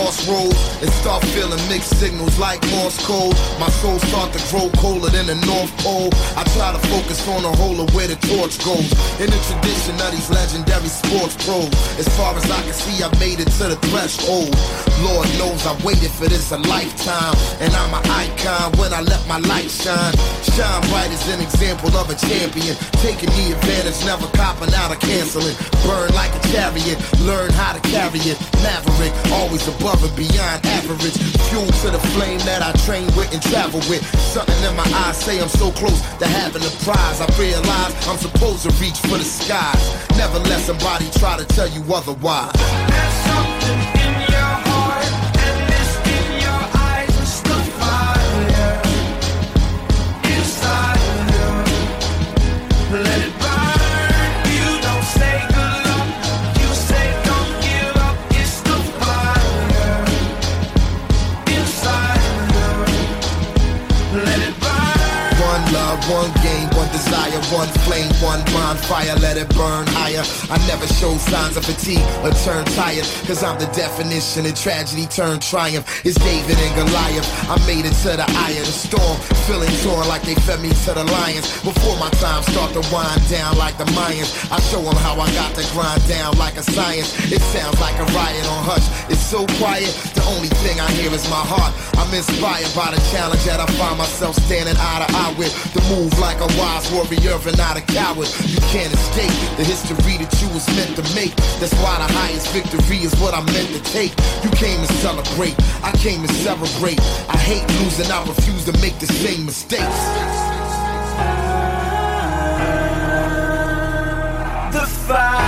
Crossroads and start feeling mixed signals like Morse code, my soul start to grow colder than the North Pole. I try to focus on the whole of where the torch goes. In the tradition of these legendary sports pros, as far as I can see, I made it to the threshold. Lord knows I waited for this a lifetime, and I'm an icon when I let my light shine. Shine bright as an example of a champion, taking the advantage, never copping out or canceling. Burn like a chariot, learn how to carry it. Maverick, always above beyond average. Fuel to the flame that I train with and travel with. Something in my eyes say I'm so close to having a prize. I realize I'm supposed to reach for the skies. Never let somebody try to tell you otherwise. One love, one flame, one bonfire, let it burn higher. I never show signs of fatigue or turn tired, cause I'm the definition of tragedy turned triumph. It's David and Goliath. I made it to the eye of the storm, feeling torn like they fed me to the lions. Before my time start to wind down like the Mayans, I show them how I got to grind down like a science. It sounds like a riot on hush. It's so quiet, the only thing I hear is my heart. I'm inspired by the challenge that I find myself standing eye to eye with. To move like a wise warrior and not a coward. You can't escape the history that you was meant to make. That's why the highest victory is what I'm meant to take. You came to celebrate, I came to celebrate. I hate losing, I refuse to make the same mistakes. The fire,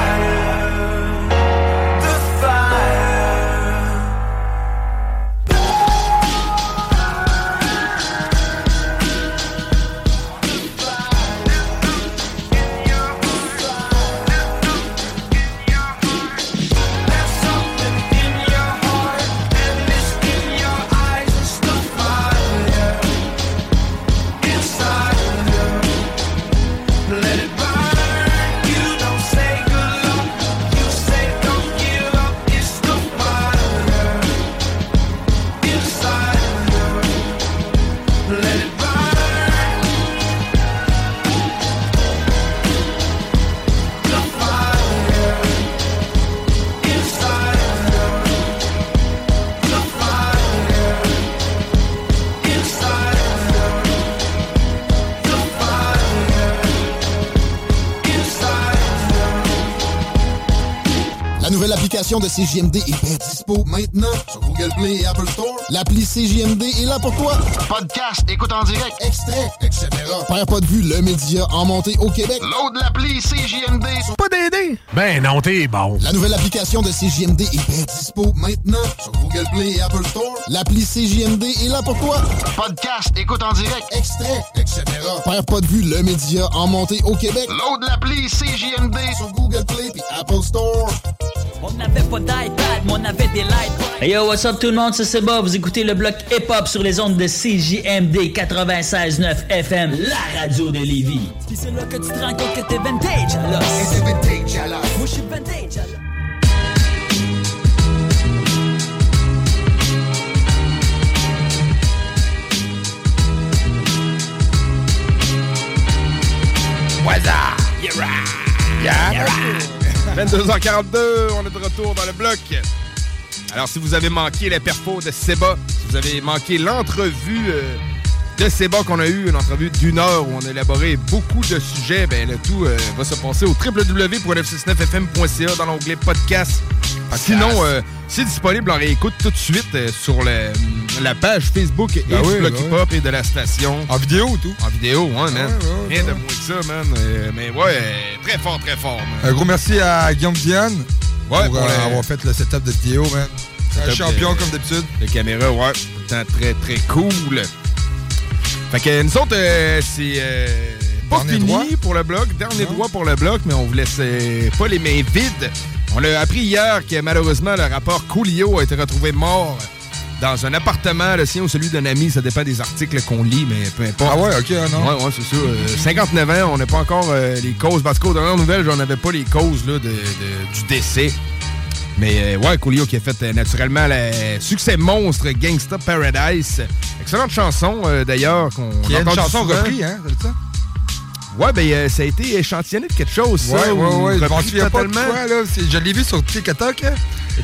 nouvelle application de CJMD est bien dispo maintenant sur Google Play et Apple Store. L'appli CJMD est là pour toi. Podcast, écoute en direct, extrait, etc. Père pas de vue, le média en montée au Québec. Load l'appli CJMD. sur- Pas d'aider. Ben non, t'es bon. La nouvelle application de CJMD est bien dispo maintenant sur Google Play et Apple Store. L'appli CJMD est là pour toi. Podcast, écoute en direct, extrait, etc. Père pas de vue, le média en montée au Québec. Load l'appli CJMD sur Google Play et Apple Store. On n'avait pas d'iPad, mais on avait des lights. Hey yo, what's up tout le monde, c'est Seba. Vous écoutez le bloc hip-hop sur les ondes de CJMD 96.9 FM, la radio de Lévis. Puis c'est là que tu te rends compte que t'es vintage, alors. Et c'est vintage, alors. Moi, je suis vintage, alors. What's up? Yeah, right. Yeah, right. 22h42, on est de retour dans le bloc. Alors, si vous avez manqué la perfo de Seba, si vous avez manqué l'entrevue euh, de Seba qu'on a eu, une entrevue d'une heure où on a élaboré beaucoup de sujets, ben le tout euh, va se passer au www.969fm.ca dans l'onglet podcast. Sinon, euh, c'est disponible en réécoute tout de suite euh, sur le- la page Facebook et Ben du oui, Bloc ben Hip Hop et de la station. En vidéo, tout. En vidéo, ouais, man. Rien de moins que ça, man. Euh, mais ouais, très fort, très fort, man. Un gros merci à Guillaume Diane Ouais, pour, euh, avoir fait le setup de vidéo, man. Un champion de- comme d'habitude. De caméra, ouais. Temps très, très cool. Fait que nous autres, euh, c'est euh, pas Dernier fini droit. pour le bloc. Dernier droit pour le bloc, mais on vous laisse pas les mains vides. On a appris hier que malheureusement, le rapport Coolio a été retrouvé mort dans un appartement, le sien ou celui d'un ami. Ça dépend des articles qu'on lit, mais peu importe. Ah ouais, ok, ah non. Ouais, ouais, c'est ça. Euh, 59 ans, on n'a pas encore euh, les causes. Parce qu'aux dernières nouvelles, j'en avais pas les causes là, de, de- du décès. Mais euh, ouais, Coolio qui a fait euh, naturellement le succès monstre Gangsta Paradise. Excellente chanson d'ailleurs. qu'on est une chanson reprise, hein, ça? Ouais, ben euh, ça a été échantillonné de quelque chose, ça. Ouais, ouais, ou ouais. Je m'en repris souviens pas de totalement. quoi, là. C'est- Je l'ai vu sur TikTok. hein.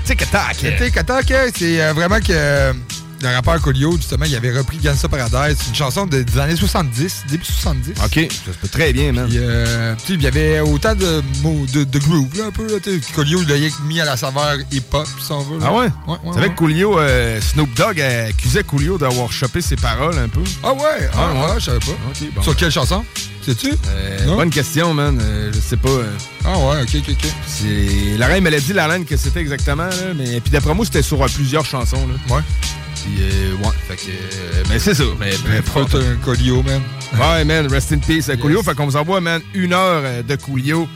TikTok. TikTok, hein, c'est vraiment que euh, le rappeur Colio, justement, il avait repris Gangsta Paradise. C'est une chanson de- des années 70, début 70. OK, ça se peut très bien, man. Puis, euh, il y avait autant de mots, de, de groove, là, un peu. Là. Colio, il l'a mis à la saveur hip-hop, si on veut. là. Ah ouais? Ouais, ouais, savais ouais. que Coolio, euh, Snoop Dogg accusait Coolio d'avoir chopé ses paroles un peu? Ah ouais? Ah, Ouais, ouais. ouais, je savais pas. Bon. Sur quelle chanson? Sais-tu? Euh, bonne question, man. Euh, je sais pas. Ah ouais, ok, ok, ok. c'est... La reine me l'a dit, la reine, que c'était exactement. Là, mais puis d'après moi, c'était sur plusieurs chansons. Là. Ouais. Puis, euh, ouais, fait que. euh, ben, c'est ça. Mais. Faut un Colio, man. Ouais, man, rest in peace, euh, Coolio. Fait qu'on vous envoie, man, une heure euh, de Coolio.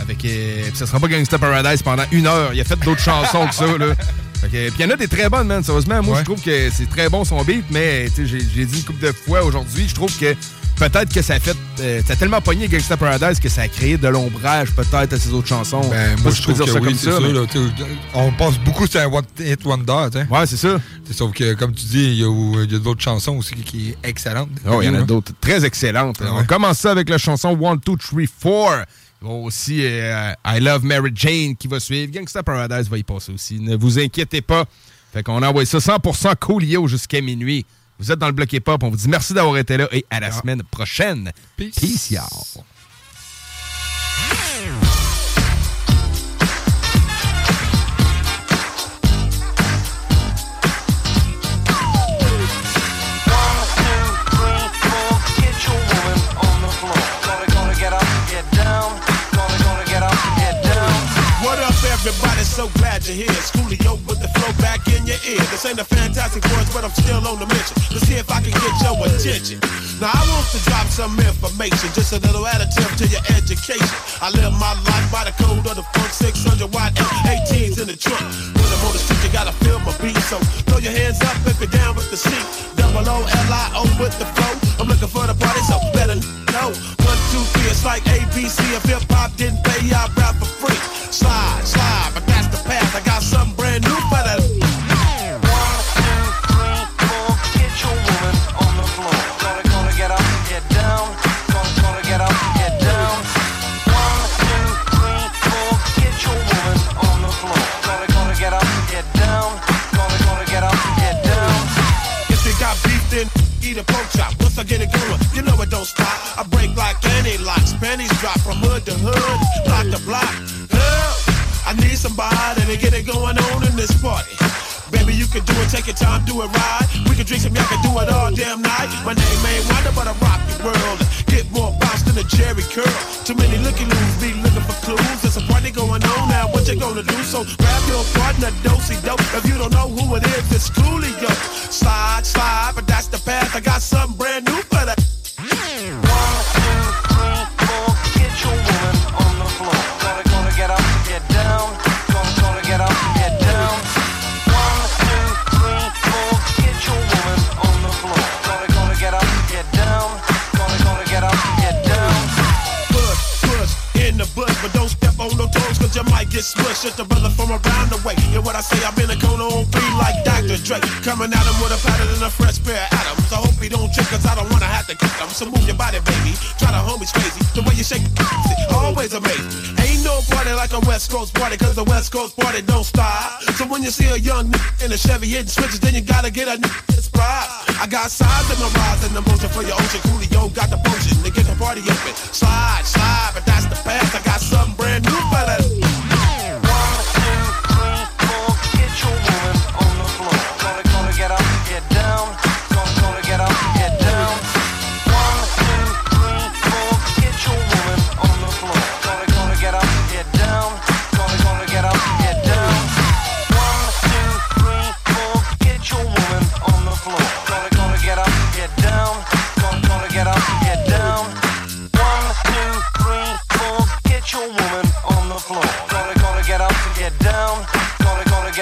Avec. Euh, ça sera pas Gangsta Paradise pendant une heure. Il a fait d'autres chansons que ça, là. Fait que, puis il y en a des très bonnes, man. Sérieusement, moi, Ouais. je trouve que c'est très bon son beat, mais, j'ai dit une couple de fois aujourd'hui, je trouve que peut-être que ça a fait. euh, ça a tellement pogné Gangsta Paradise que ça a créé de l'ombrage, peut-être, à ses autres chansons. Ben, moi, je trouve dire que ça oui, comme c'est ça. là, on pense beaucoup sur un One Hit Wonder, tu sais. Ouais, c'est ça. C'est Sauf que, comme tu dis, il y a, d'autres chansons aussi qui sont excellentes. Oh, il y en a d'autres très excellentes. Ah On commence ça avec la chanson 1, 2, 3, 4. Il va aussi euh, I Love Mary Jane qui va suivre. Gangsta Paradise va y passer aussi. Ne vous inquiétez pas. Fait qu'on envoie ça 100% Coolio jusqu'à minuit. Vous êtes dans le bloc hip-hop. On vous dit merci d'avoir été là et à la semaine prochaine. Peace, Peace y'all. What up, everybody? So glad you're here. It's Coolio with the flow back in your ear. This ain't a fantastic voice, but I'm still on the mission. Let's see if I can get your attention. Now, I want to drop some information, just a little additive to your education. I live my life by the code of the funk 600 watt 18s in the trunk. When I'm on the street, you gotta feel my beat. So throw your hands up if you're down with the seat. Double O L I O with the flow. I'm looking for the party, so better know. It's like ABC. If hip hop didn't pay, I rap for free. Slide, slide, but that's the path. I got something brand new for the. Eat a pork chop. Once I get it going, you know it don't stop. I break like any locks. Panties drop from hood to hood, block to block. Help! I need somebody to get it going on in this party. Baby, you can do it, take your time, do it right. We can drink some, y'all can do it all damn night. My name ain't Wonder, but I rock the world. Get more bounce than a Jerry curl. Too many looking loose, be for clues. There's a party going on now, what you gonna do? So grab your partner, dosey dope. If you don't know who it is, it's Coolio. Slide, slide, but that's the path. I got something brand new you might get smushed. It's the brother from around the way. And what I say, I've been a cone on three like Dr. Dre. Coming at him with a pattern and a fresh pair of atoms. I hope he don't trip, cause I don't wanna have to kick him. So move your body, baby. Try the homies crazy. The way you shake always amazing. Ain't no party like a West Coast party, cause the West Coast party don't stop. So when you see a young nigga in a Chevy hitting switches, then you gotta get a nigga pride. I got size in my rise and the motion for your ocean. Coolio got the potion to get the party open. Slide, slide, but that's the past. I got something brand new for that.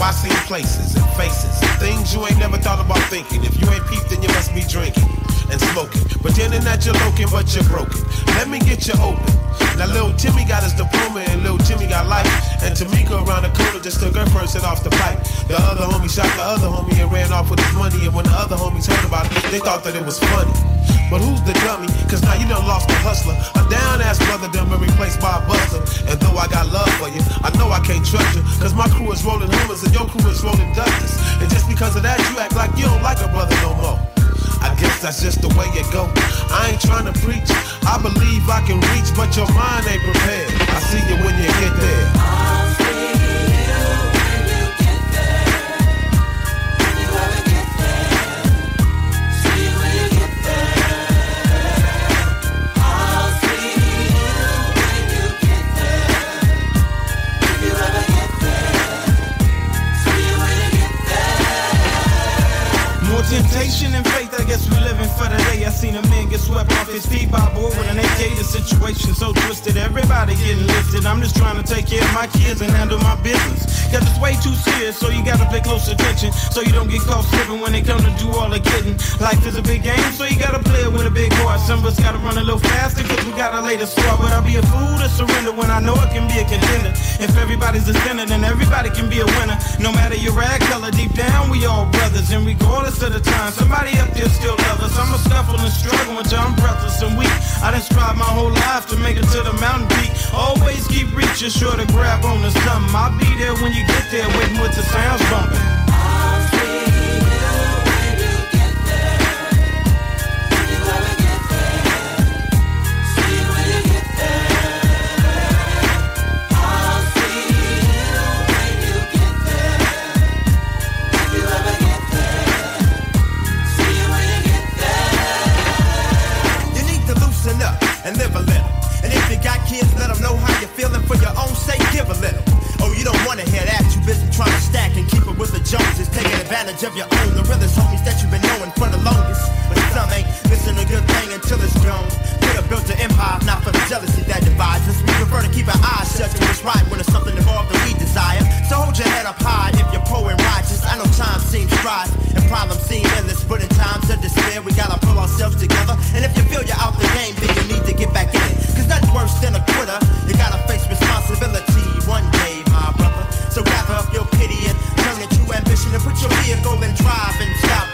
I see places and faces and things you ain't never thought about thinking. If you ain't peeped, then you must be drinking and smoking. Pretending that you're looking, but you're broken. Let me get you open. Now little Timmy got his diploma and little Timmy got life. And Tamika around the corner just took her hit off the pipe. The other homie shot the other homie and ran off with his money. And when the other homies heard about it, they thought that it was funny. But who's the dummy? Cause now you done lost the hustler. A down ass brother done been replaced by a buster. And though I got love for you, I know I can't trust you. Cause my crew is rolling hummers and your crew is rolling dusters. And just because of that, you act like you don't like a brother no more. I guess that's just the way it go. I ain't trying to preach. I believe I can reach, but your mind ain't prepared. I see you when you get there. I guess we living for the day. I seen a man get swept off his feet by a boy with an AK. The situation so twisted, everybody getting lifted. I'm just trying to take care of my kids and handle my business. Cause it's way too serious, so you gotta pay close attention. So you don't get caught slipping when they come to do all the getting. Life is a big game, so you gotta play it with a big heart. Some of us gotta run a little faster, cause we gotta lay the score. But I'll be a fool to surrender when I know it can be a contender. If everybody's a sinner, then everybody can be a winner. No matter your rag color, deep down we all brothers. And regardless of the time, somebody up there still love us. I'm a scuffle and struggle until I'm breathless and weak. I done strive my whole life to make it to the mountain peak. Always keep reaching, sure to grab on to something. I'll be there when you get there, waiting with the sounds bumping. Trying to stack and keep it with the Joneses, taking advantage of your own, the realest homies that you've been knowing for the longest. But some ain't missing a good thing until it's gone. Could have built an empire, not for the jealousy that divides us. We prefer to keep our eyes shut to what's right when it's something involved that we desire. So hold your head up high if you're poor and righteous. I know time seems strife and problems seem endless, but in times of despair, we gotta pull ourselves together. And if you feel you're out the game, then you need to get back in it. Cause nothing worse than a quitter. You gotta face responsibility one day, my brother. So gather up your pity and learn ambition to put your vehicle in drive and stop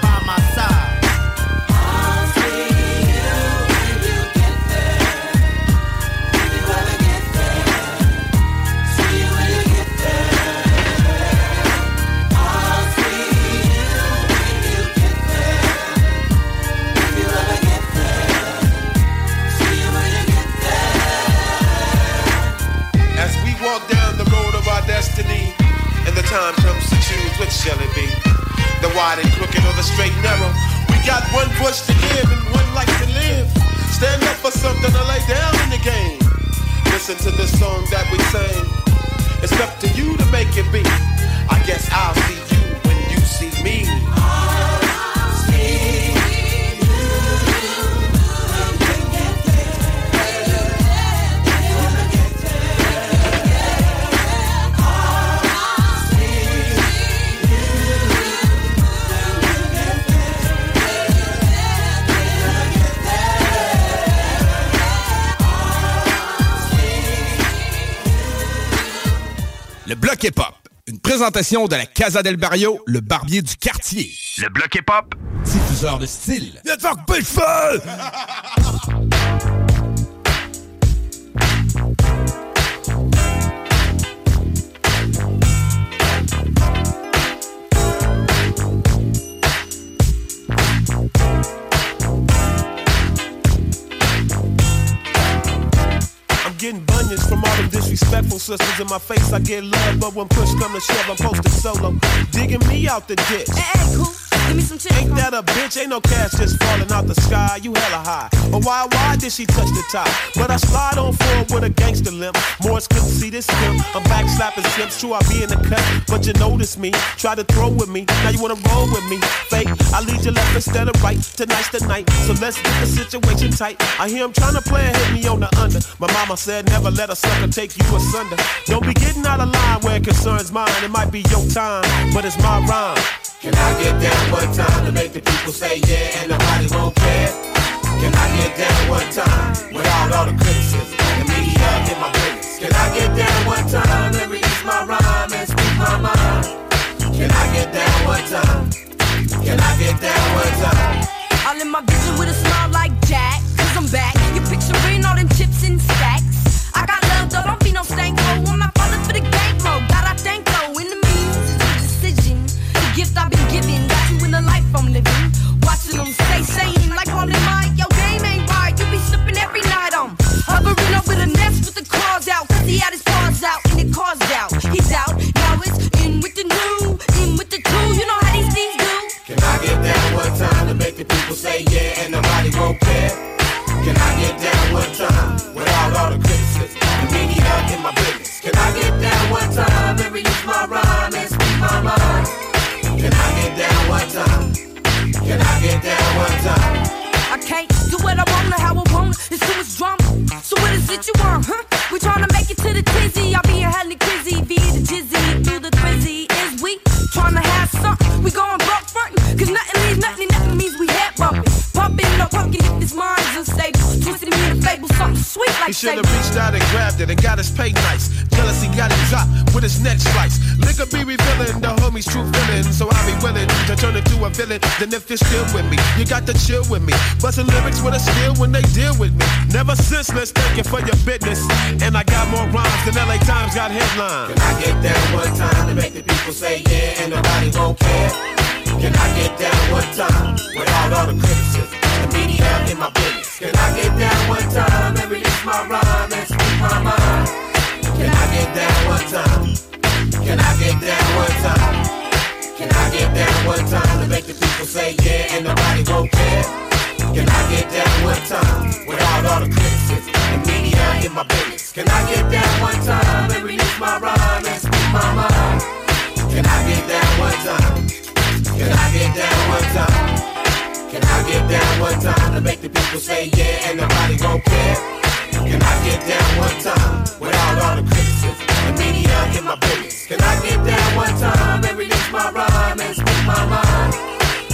time comes to choose, which shall it be? The wide and crooked or the straight and narrow? We got one bush to give and one life to live. Stand up for something to lay down in the game. Listen to the song that we sing. It's up to you to make it be. I guess I'll see you when you see me. Le bloc hip-hop. Une présentation de la Casa del Barrio, le barbier du quartier. Le bloc hip-hop. Diffuseur de style. Network Big getting bunions from all them disrespectful sisters in my face. I get love, but when push come to shove, I'm posted solo. Digging me out the ditch. Hey, cool. Give me some chips. Ain't that a bitch? Ain't no cash just falling out the sky. You hella high. But why, why did she touch the top? But I slide on forward with a gangster limp. Morris couldn't see this film. I'm back slapping simps. True, I be in the cut. But you notice me. Try to throw with me. Now you wanna roll with me. Fake. I lead you left instead of right. Tonight's the night. So let's get the situation tight. I hear him trying to play and hit me on the under. My mama said never let a sucker take you asunder. Don't be getting out of line where it concerns mine. It might be your time, but it's my rhyme. Can I get down one time to make the people say yeah and nobody won't care? Can I get down one time without all the criticism? The media in my business. Can I get down one time and release my rhyme and speak my mind? Can I get down one time? Can I get down one time? All in my vision with a smile like Jack, cause I'm back. Life I'm living. Watching them stay sane, like all in my, yo, game ain't right. You be slipping every night on. Hovering over the nest with the claws out, cause he had his paws out and it caused out. He's out, what I wanna, how I wanna. It's too much drama. So what is it you want, huh? Something sweet He should have reached out and grabbed it and got his pay nice. Jealousy got him dropped with his neck slice. Liquor be revealing the homie's true feeling, so I'll be willing to turn into a villain. Then if you're still with me, you got to chill with me. Bustin' lyrics with a skill when they deal with me. Never senseless, thank you for your business. And I got more rhymes than LA Times got headlines. Can I get down one time to make the people say yeah and nobody won't care? Can I get down one time without all the criticism? The media in my business. Can I get down one time and release my rhyme and speak my mind? Can I get down one time? Can I get down one time? Can I get down one time to make the people say yeah and nobody won't care? Can I get down one time without all the criticism? The media in my business. Can I get down one time and release my rhyme and speak my mind? Can I get down one time? Can I get down one time? Can I get down one time to make the people say yeah and nobody gon' care? Can I get down one time without all the criticism? The media in my business. Can I get down one time and release my rhyme and speak my mind?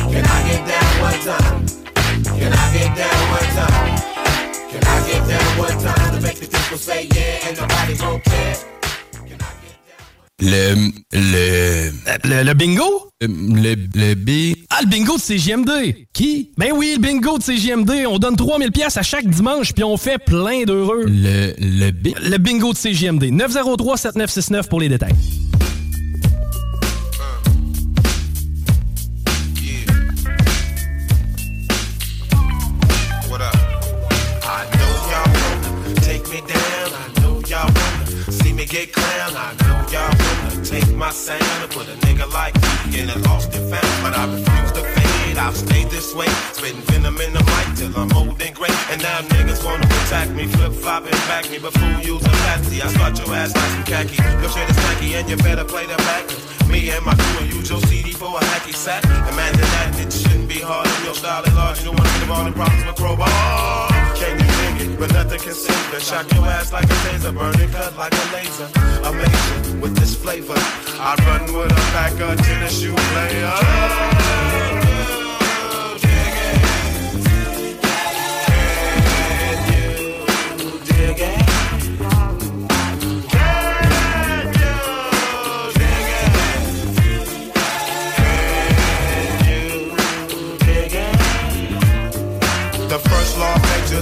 Can I get down one time? Can I get down one time? Can I get down one time to make the people say yeah and nobody gon' care? Le. Le. Le, le bingo? Le, le B. Ah, le bingo de CGMD. Qui? Ben oui, le bingo de CGMD. On donne 3000 pièces à chaque dimanche, puis on fait plein d'heureux. Le, le B. Le bingo de CGMD. 903-7969 pour les détails. What up? I know y'all wanna take me down. I know y'all wanna see me me get clown. I know y'all take my sound and put a nigga like me in a lost and found. But I refuse to fade. I've stayed this way. Spitting venom in the mic till I'm old and gray. And now niggas wanna attack me, flip flop and back me. But fool, use a patsy. I start your ass like some khaki. Your shit is tacky and you better play the back. Me and my crew use your CD for a hacky sack. Imagine that it shouldn't be hard your style is large. You don't wanna get involved in problems with crowbar. But nothing can save it. Shock your ass like a taser, burning cut like a laser. Amazing with this flavor. I run with a pack of tennis shoe player.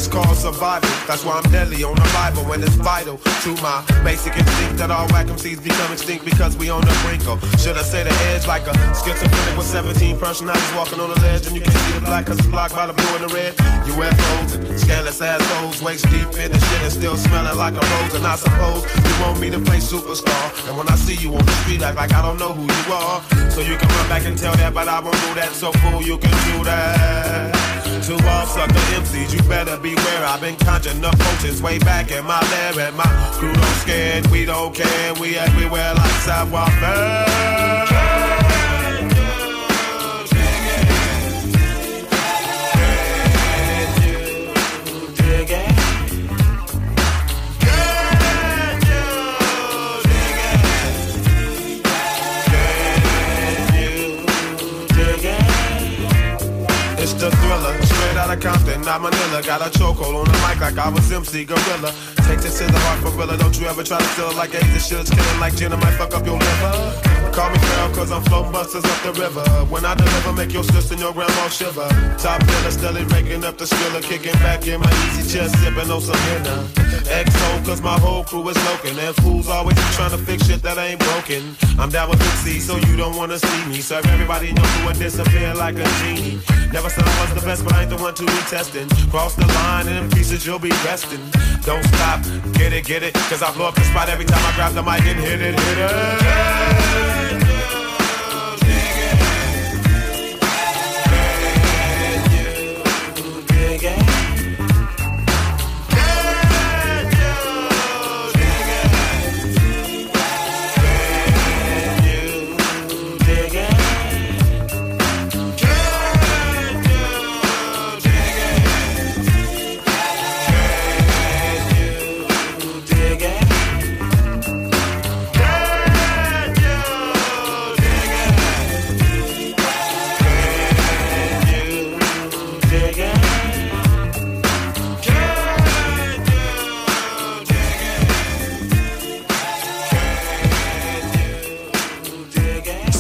Of called survival. That's why I'm deadly on the Bible when it's vital to my basic instinct that all whack MCs become extinct because we on the brink of, should I say the edge like a schizophrenic with 17 personalities walking on the ledge and you can't see the black cause it's blocked by the blue and the red. UFOs and scandalous assholes waist deep in the shit and still smelling like a rose. And I suppose you want me to play superstar. And when I see you on the street, act like I don't know who you are. So you can run back and tell that, but I won't do that. So fool, you can do that. To all sucker MCs, you better beware. I've been conjuring up potions way back in my lair, and my crew don't scared. We don't care. We everywhere like sidewalk man. Compton, not Manila. Got a chokehold on the mic like I was MC Gorilla. Takes it to the heart for real. Don't you ever try to steal like AIDS and killing like gin. I might fuck up your liver. Call me Pharaoh cause I'm floating busters up the river. When I deliver, make your sister and your grandma shiver. Top killer, steadily raking up the skiller, kicking back in my easy chest, sipping on some henna. XO cause my whole crew is loking. And fools always be trying to fix shit that ain't broken. I'm down with C, so you don't wanna see me. Serve everybody in your crew and disappear like a genie. Never said I was the best, but I ain't the one to be testing. Cross the line and in pieces you'll be resting. Don't stop, get it, get it. Cause I blow up the spot every time I grab the mic and hit it, hit it.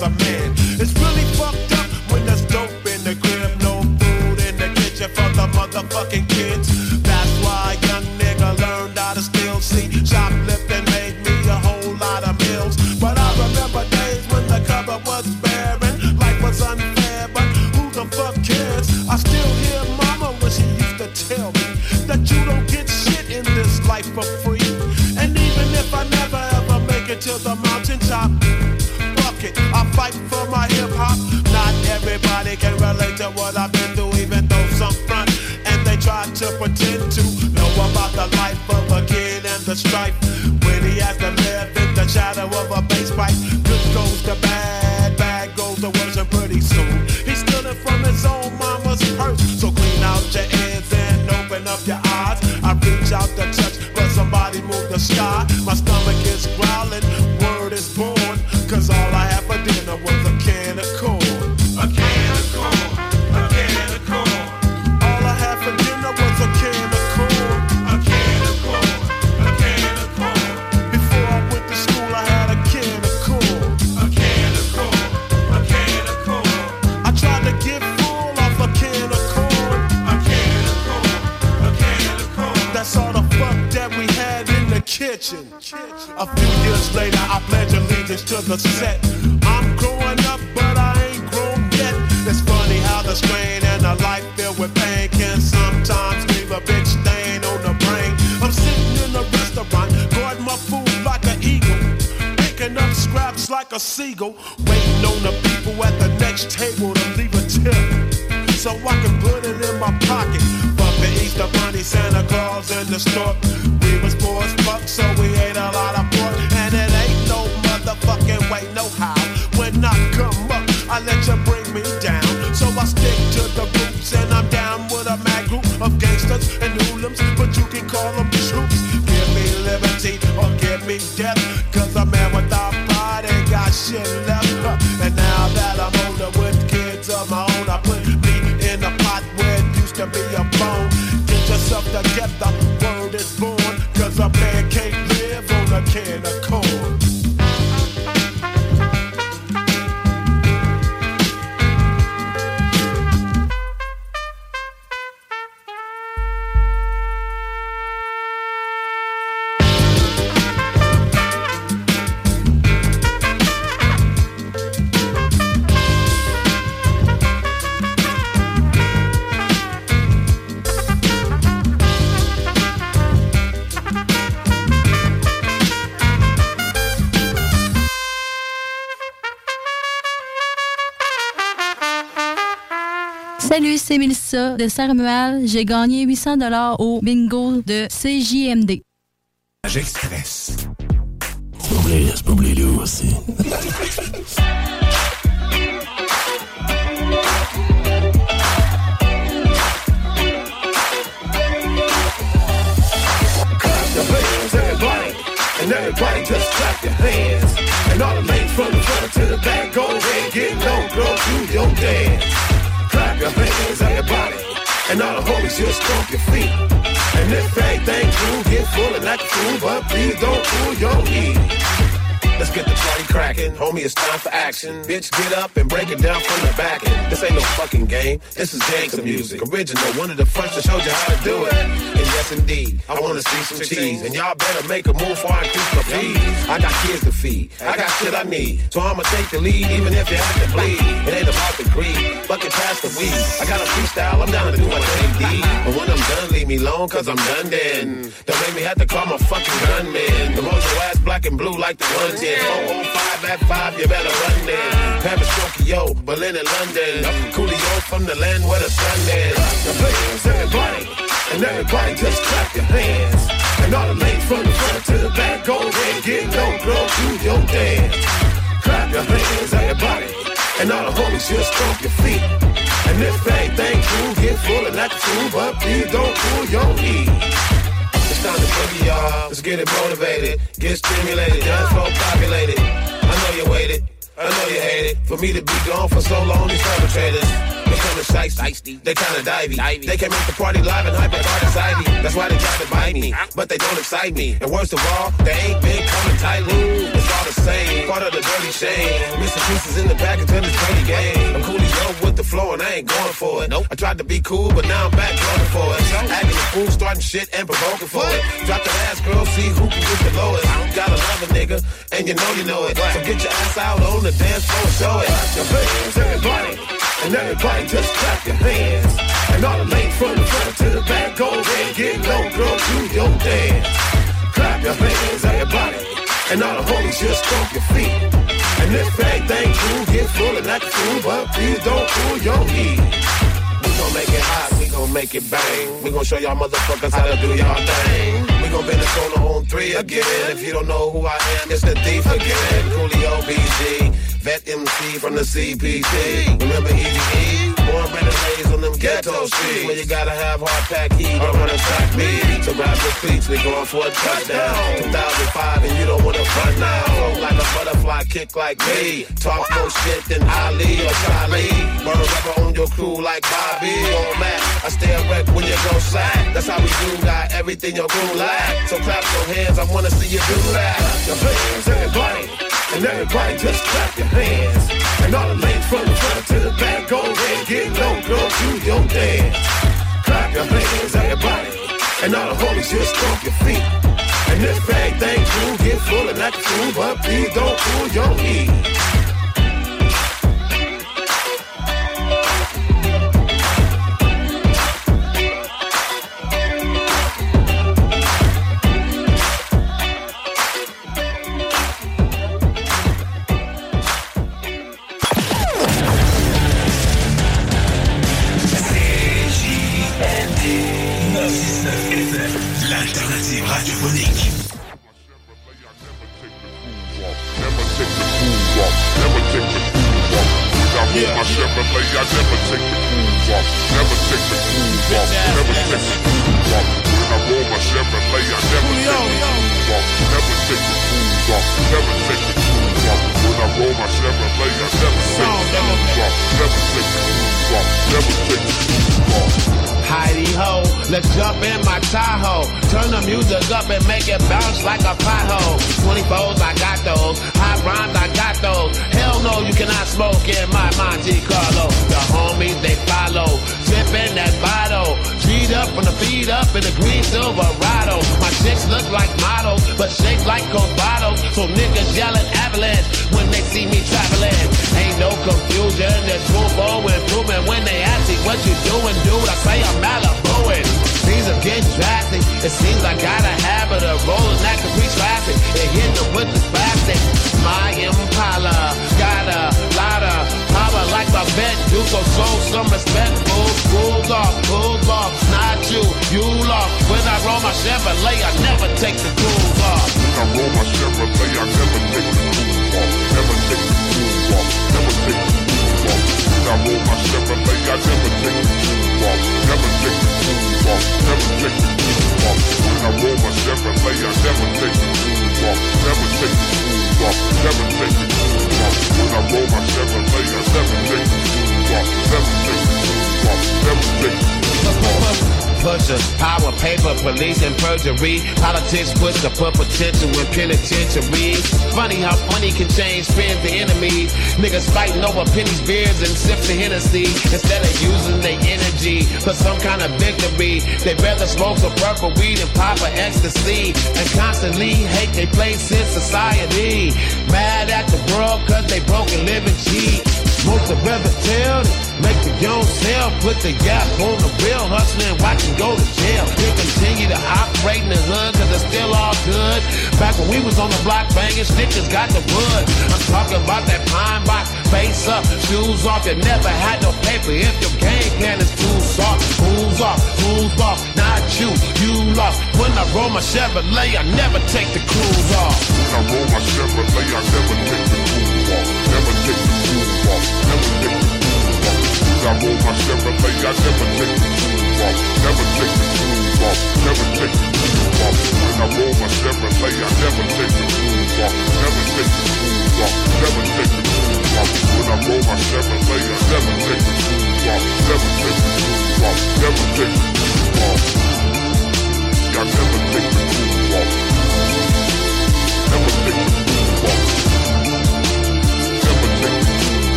As a man. It's c'est Mélissa de Saint-Romuald. J'ai gagné 800 dollars au bingo de CJMD. Let's get the party cracking, homie. It's time for action. Bitch, get up and break it down from the back end. This ain't no fucking game. This is gangsta music, original. One of the first that showed you how to do it. And yes, indeed, I wanna see some cheese. And y'all better make a move before I increase my fees. I got kids to feed. I got shit I need. So I'ma take the lead, even if you have to bleed. It ain't about the greed. Fucking pass the weed. I got a freestyle. I'm down to do my thing. But when I'm done, leave me alone, cause I'm done then. Me have to call my fucking gunman. The roll your ass black and blue like the ones in. 405 at 5, you better run then. Paris, Tokyo, Berlin, and London. Coolio from the land where the sun is. The players, everybody. And everybody just clap your hands. And all the ladies from the front to the back, go ahead, get low, girl, do your dance. Clap your hands, everybody. And all the homies just stomp your feet. And if anything cool, get full and act a but please don't fool your heat. It's time to boogie, y'all. Let's get it motivated, get stimulated, dance floor populated. I know you waited, I know you hate it. For me to be gone for so long, these perpetrators. They kinda shiesty, they kinda divey. They can make the party live and hyper anxiety. That's why they try to bite me, but they don't excite me. And worst of all, they ain't been coming tightly. It's all the same, part of the dirty shame. Missing pieces in the package of this dirty game. I'm coolly yo with the flow and I ain't going for it. Nope. I tried to be cool, but now I'm back going for it. Acting a fool, starting shit and provoking for it. Drop the ass, girl, see who can get the lowest. Gotta love a nigga, and you know you know it. So get your ass out on the dance floor and show it. Your hands, everybody, and everybody just clap your hands. And all the ladies from the front to the back, go ahead, get low, girl, do your dance. Clap your hands, everybody, and all the homies just stomp your feet. And if anything cool, get full and act a fool, but please don't fool your heat. We gon' make it hot, we gon' make it bang. We gon' show y'all motherfuckers how to do y'all thing. We gon' corner on three again. If you don't know who I am, it's the thief again. Coolio BG, vet MC from the CPT. Remember Easy E? Born and raised on them ghetto streets. Where you gotta have hard pack heat or run a track beat. So grab your cleats, we going for a touchdown. 2005 and you don't wanna front now. Flow like a butterfly, kick like me. Talk more shit than Ali or Charlie. Burn rubber on your crew like Bobby or Matt. I stay erect when you go slack. That's how we do, got everything your crew lack. So clap your hands, I wanna see you do that. And everybody just clap your hands. And all the ladies from the front to the back go ahead, get low, go do your dance. Clap your hands, everybody. And all the homies just stomp your feet. And if everything you get full and act a fool, but please don't fool your heat.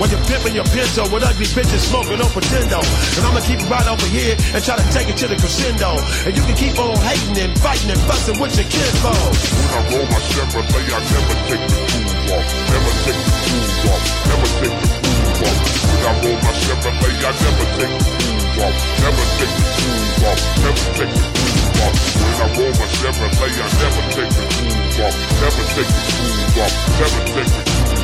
While you're pimping your pinto with ugly bitches smoking on pretendo. And I'ma keep it right over here and try to take it to the crescendo. And you can keep on hating and fighting and fussing with your kids kinfolk. When I roll my Chevrolet, I never take the tools off. Never take the tools off. Never take the tools off. When I roll my Chevrolet, I never take the tools off. Never take the tools off. Never take the tools off. When I roll my Chevrolet, I never take the tools off. Never take the tools off. Never take the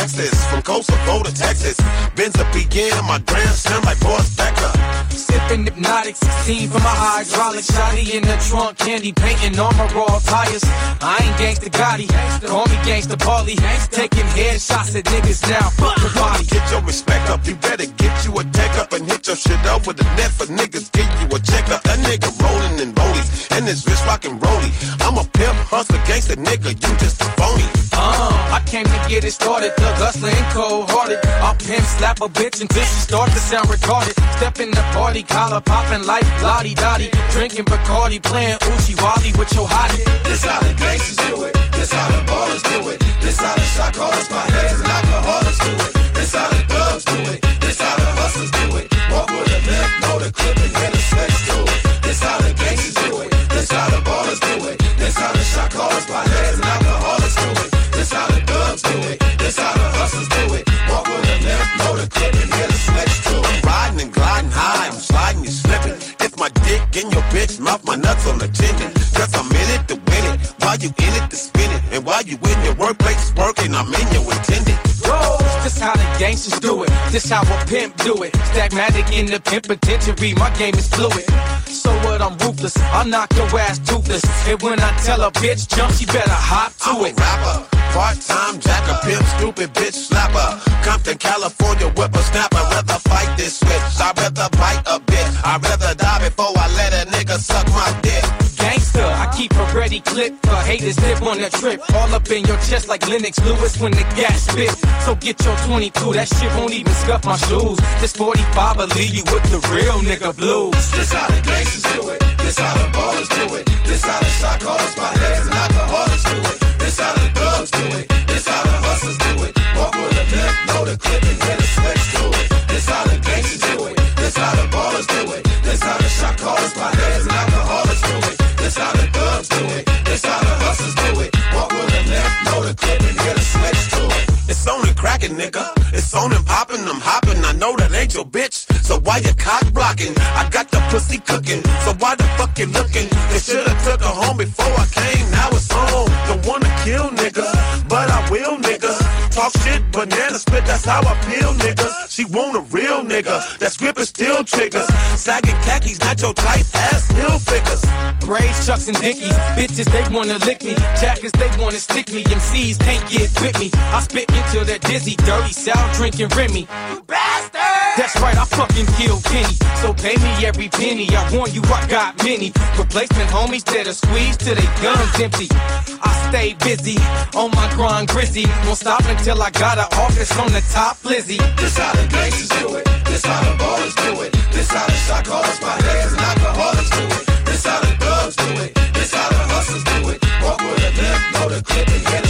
Lexus, from Kosovo to to Texas. Benz a begin, my grandson like Boris Becker. Sipping hypnotic 16 from my hydraulic shotty in the trunk, candy painting on my raw tires. I ain't gangsta Gotti, call me gangsta Paulie. Taking headshots at niggas now, fuck the body. Get your respect up, you better get you a tech up and hit your shit up with a net for niggas. Get you a check up. That nigga rolling in rollies and his wrist rockin' rollie. I'm a pimp, hustler, gangsta nigga, you just a phony. Uh, I came to get it started, hustler and cold hearted. I'll pimp slap a bitch until she start to sound retarded. Step in the party, collar popping like Lottie Dottie. Drinking Bacardi, playing Uchi Wally with your hottie. This how the gangsters do it. This how the ballers do it. This how the shot callers, my heads and alcoholics do it. This how the thugs do it. This how the hustlers do it. Walk with a limp, know the clip and get a sweat to it. In your bitch mouth, my nuts on the chicken. Cause I'm in it to win it, while you in it to spin it. And while you in your workplace working, I'm in your intended. Gangsters do it. This how a pimp do it. Stagmatic in the pimp penitentiary, my game is fluid. So what? I'm ruthless. I'll knock your ass toothless. And when I tell a bitch jump, she better hop to I'm it. a rapper, part-time jacker, pimp, stupid bitch slapper. Compton, California, whippersnapper. Rather fight this switch. I'd rather bite a bitch. I'd rather die before I let a nigga suck my dick. Gangster, I keep a ready clip for haters live on the trip. All up in your chest like Lennox Lewis when the gas spit. So get your 22, that shit won't even scuff my shoes. This 45 will leave you with the real nigga blues. This how the gangsters do it. This how the ballers do it. This how the shot callers, my heads and alcoholics do it. This how the thugs do it. This how the hustlers do it. Walk with a limp, know the clip and get a sweat to it. The do it. Walk with a limp, know the clip and get a sweat to it. It's on and cracking, nigga. It's on and popping, I'm hopping. I know that ain't your bitch. So why you cock blocking? I got the pussy cooking. So why the fuck you looking? They shoulda took her home before I came. Now it's home. Don't wanna kill niggas, but I will, nigga. Talk shit, banana split, that's how I feel, nigga. She want a real nigga. That's gripping steel triggers. Sagging khakis, not your type ass hill figures. Braids, chucks, and dickies. Bitches, they wanna lick me. Jackers, they wanna stick me. MCs can't get with me. I spit into that dizzy, dirty, sour drinking Remy. You bastard! That's right, I fucking kill Kenny. So pay me every penny. I warn you, I got many. Replacement homies that'll squeeze till they guns empty. I stay busy on my grind grizzy. Won't stop until I got an office on the top Lizzy. This how the gangsters do it. This how the ballers do it. This how the shot callers, my heads and alcoholics do it. Do it. This how the hustlers do it. Walk with a limp, know the clip and get a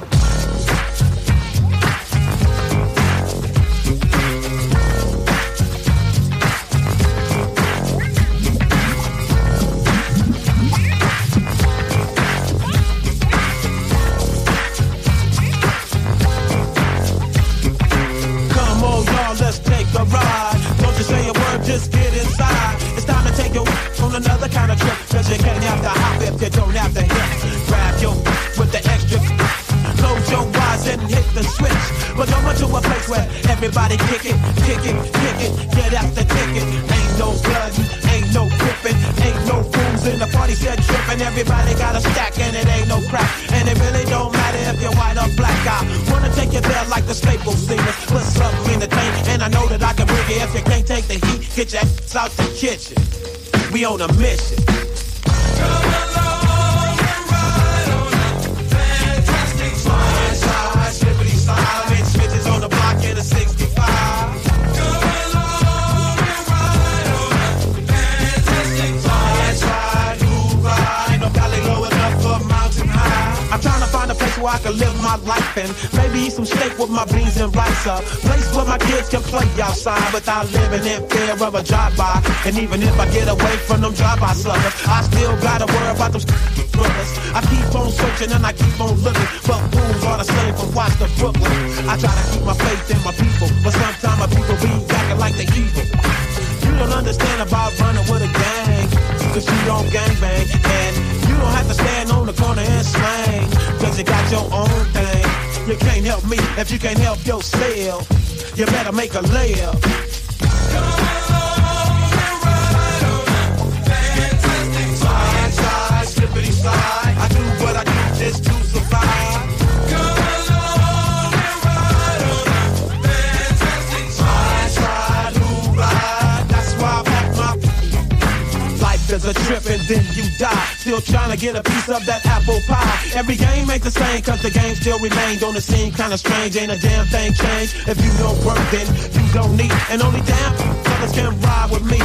But come to a place where everybody kick it, kick it, kick it, get after ticket. Ain't no blood, ain't no gripping, ain't no fools in the party set tripping. Everybody got a stack and it ain't no crack. And it really don't matter if you're white or black. I wanna take you there like the Staples singers. Put something in the tank, and I know that I can bring it. If you can't take the heat, get your ass out the kitchen. We on a mission. Fantastic slide, where I can live my life and maybe eat some steak with my beans and rice. A place where my kids can play outside without living in fear of a drive-by. And even if I get away from them drive-by I still gotta worry about them brothers. I keep on searching and I keep on looking, but fools are the same from to Brooklyn. I try to keep my faith in my people, but sometimes my people be acting like they evil. You don't understand about running with a gang, cause you don't gang bang. And don't have to stand on the corner and slang, cause you got your own thing. You can't help me if you can't help yourself. You better make a layup. Slide, slide, slippity slide. I do what I do just to Is a trip and then you die. Still trying to get a piece of that apple pie. Every game ain't the same cause the game still remain. Don't it seem kinda strange? Ain't a damn thing changed. If you don't work then you don't need. And only damn fellas can ride with me.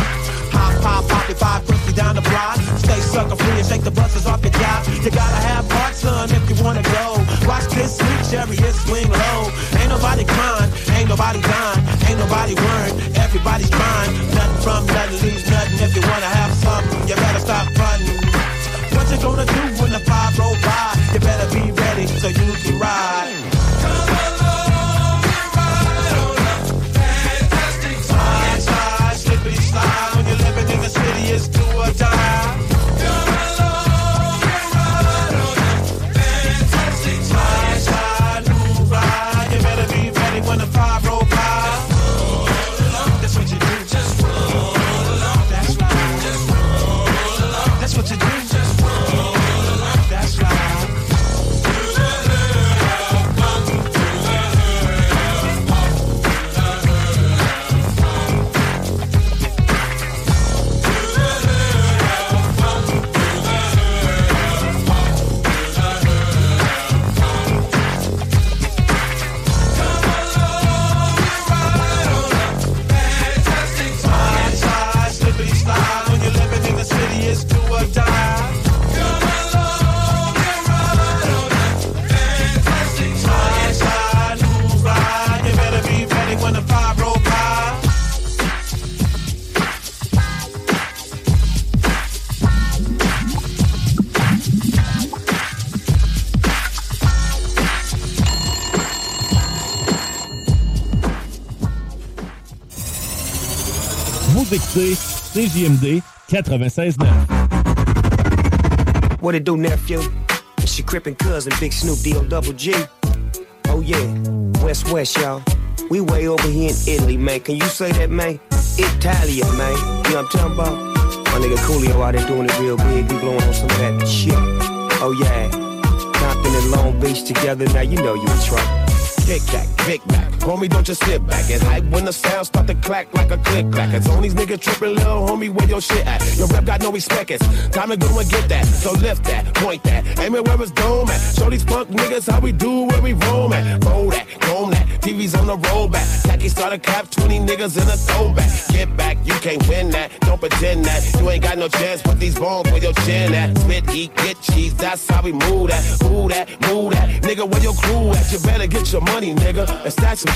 Hop, hop, if I pussy down the block. Stay sucker free and shake the buses off your job. You gotta have heart, son, if you wanna go. Watch this sweet chariot swing low. Ain't nobody crying, ain't nobody dying, ain't nobody worrying. Everybody's fine. Nothing from nothing leaves nothing. If you wanna have something, you better stop running. What you gonna do when the five roll CJMD 96.9. What it do, nephew? It's your crippin' cousin, Big Snoop D-O double G. Oh yeah, West West, y'all. We way over here in Italy, man. Can you say that, man? Italia, man. You know what I'm talking about? My nigga Coolio out there doing it real big. We blowing on some of that shit. Oh yeah. Compton and Long Beach together, now you know you in trouble. Kick back, big back. Homie, don't just sit back and hype when the sound start to clack like a click clack. It's on these niggas tripping, little homie, where your shit at? Your rep got no respect, it's time to go and get that. So lift that, point that, aim it where it's dome at. Show these punk niggas how we do where we roam at. Roll that, comb that, TV's on the rollback. Tacky starter cap, 20 niggas in a throwback. Get back, you can't win that, don't pretend that. You ain't got no chance with these bones where your chin at. Spit, eat, get cheese, that's how we move that. Move that, move that. Nigga, where your crew at? You better get your money, nigga. And stack some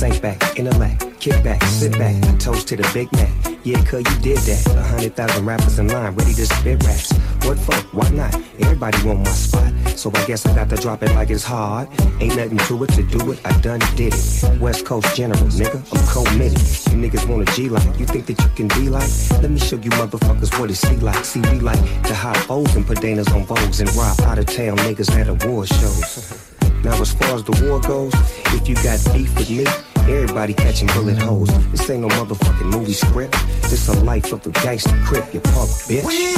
Sink back, intellect, kick back, sit back, toast to the Big Mac. Yeah, cuz you did that. A hundred thousand rappers in line, ready to spit raps. What for? Why not? Everybody want my spot. So I guess I got to drop it like it's hard. Ain't nothing to it to do it, I done did it. West Coast General, nigga, I'm committed. You niggas want a G like, you think that you can be like? Let me show you motherfuckers what it see like. See, we like to hot foes and pedanas on vogues and rob out of town niggas at award shows. Now as far as the war goes, if you got beef with me, Everybody catching bullet holes. This ain't no motherfucking movie script. This a life of the gangster crip, you punk bitch. We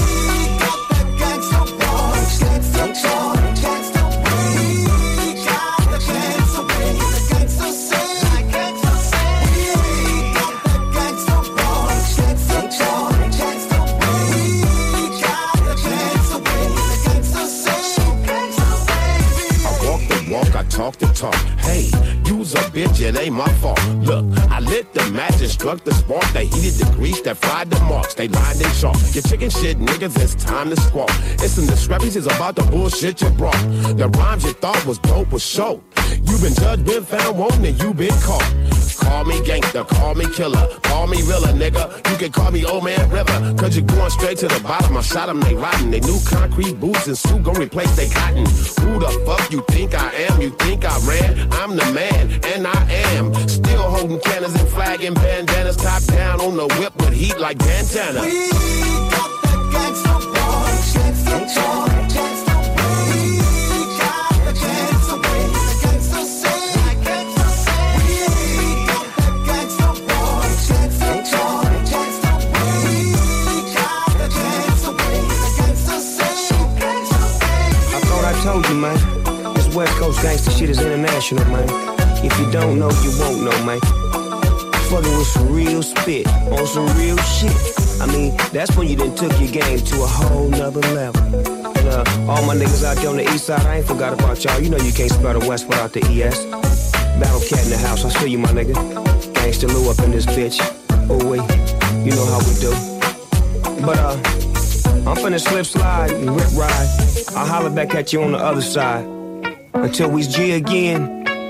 got the. Gangsta We got the. Gangsta the I walk the walk, I talk the talk. Hey a bitch, it ain't my fault. Look, I lit the match and struck the spark. They heated the grease that fried the marks. They lined in chalk. Your chicken shit, niggas, it's time to squawk. It's some discrepancies about the bullshit you brought. The rhymes you thought was dope was show. You been judged, been found wanting, you been caught. Call me gangster, call me killer, call me realer, nigga. You can call me old man river, cause you're going straight to the bottom. I shot them, they rotten. They new concrete boots and suit gon' replace they cotton. Who the fuck you think I am? You think I ran? I'm the man, and I am still holding cannons and flagging bandanas, top down on the whip with heat like Dantana. We got the gangsta boys, gangsta gangsta got the gangsta gangsta say, gangsta say. We got the gangsta gangsta gangsta got the gangsta gangsta say, gangsta say. I thought I told you, man. This West Coast gangsta shit is international, man. If you don't know, you won't know, man. Fucking with some real spit on some real shit. I mean, that's when you done took your game to a whole nother level. And uh, all my niggas out there on the east side, I ain't forgot about y'all. You know you can't spell the West without the ES. Battle cat in the house, I see you, my nigga. Gangsta Lou up in this bitch. Oh, wait, you know how we do. But, uh, I'm finna slip slide and rip ride. I'll holler back at you on the other side. Until we's G again,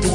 through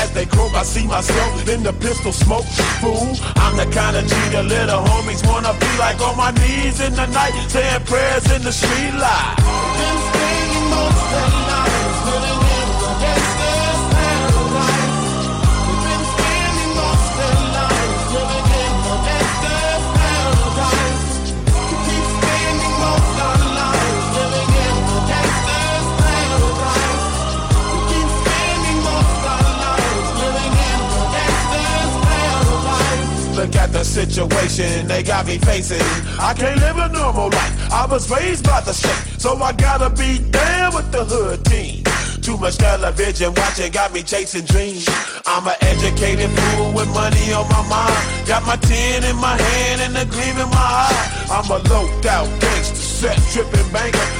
As they croak, I see myself in the pistol smoke. Fool, I'm the kind of G the little homies wanna be like on my knees in the night, saying prayers in the street light. At the situation they got me facing. I can't live a normal life. I was raised by the state, so I gotta be down with the hood team. Too much television watching got me chasing dreams. I'm an educated fool with money on my mind. Got my tin in my hand and a gleam in my eye. I'm a low out gangster, set tripping banker.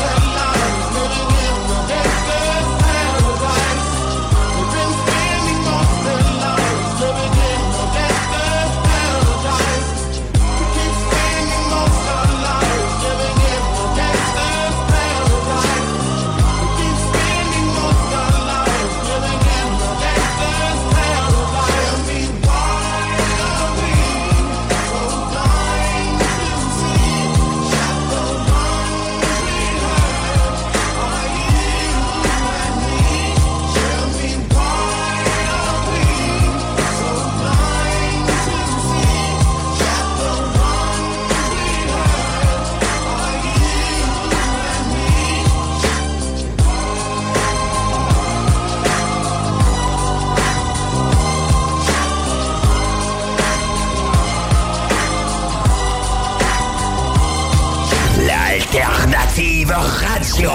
Radio.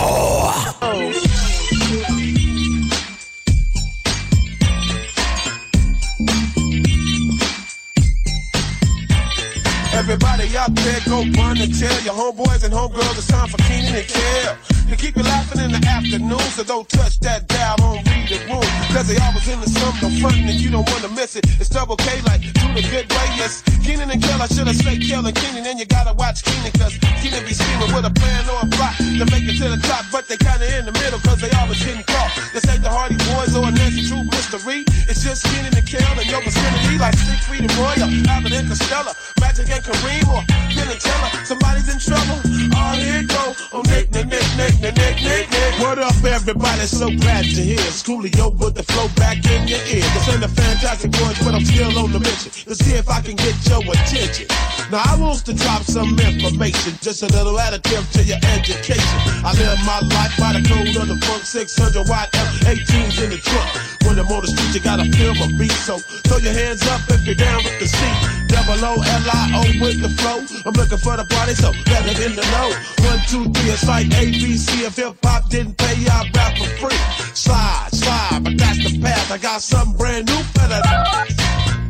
Everybody out there go run and tell your homeboys and homegirls it's time for Keenan and Kel. To keep you laughing in the afternoon, so don't touch that dial, don't read the room. Cause they always in the no frontin' and you don't wanna miss it. It's double K like do the good way, yes. Keenan and Kel, I should've said Kel and Keenan, and you gotta watch Keenan cause Keenan be scheming with a plan or a plot to make it to the top, but they kinda in the middle cause they always getting caught. This ain't the Hardy Boys or a Nancy True mystery. It's just Keenan and Kel and your vicinity like Siegfried and Roy or Abbott and Costello. Magic and Kareem or Penn and Teller. Somebody's in trouble. Oh, here go. Oh, Nick, Nick, Nick, Nick, What up, everybody? So glad to hear. Schoolio with the flow back in your ear. This ain't the fantastic boys, but I'm still on the mission to see if I can get your attention. Now, I want to drop some information, just a little additive to your education. I live my life by the code of the funk 600 watt F18s in the trunk. When I'm on the street, you gotta feel my beat. So throw your hands up if you're down with the seat. Double O L I O with the flow. I'm looking for the party, so let it in the know. One, two, three, it's like ABC. If hip hop didn't pay, I rap for free. Slide, slide, but that's the path. I got something brand new for that.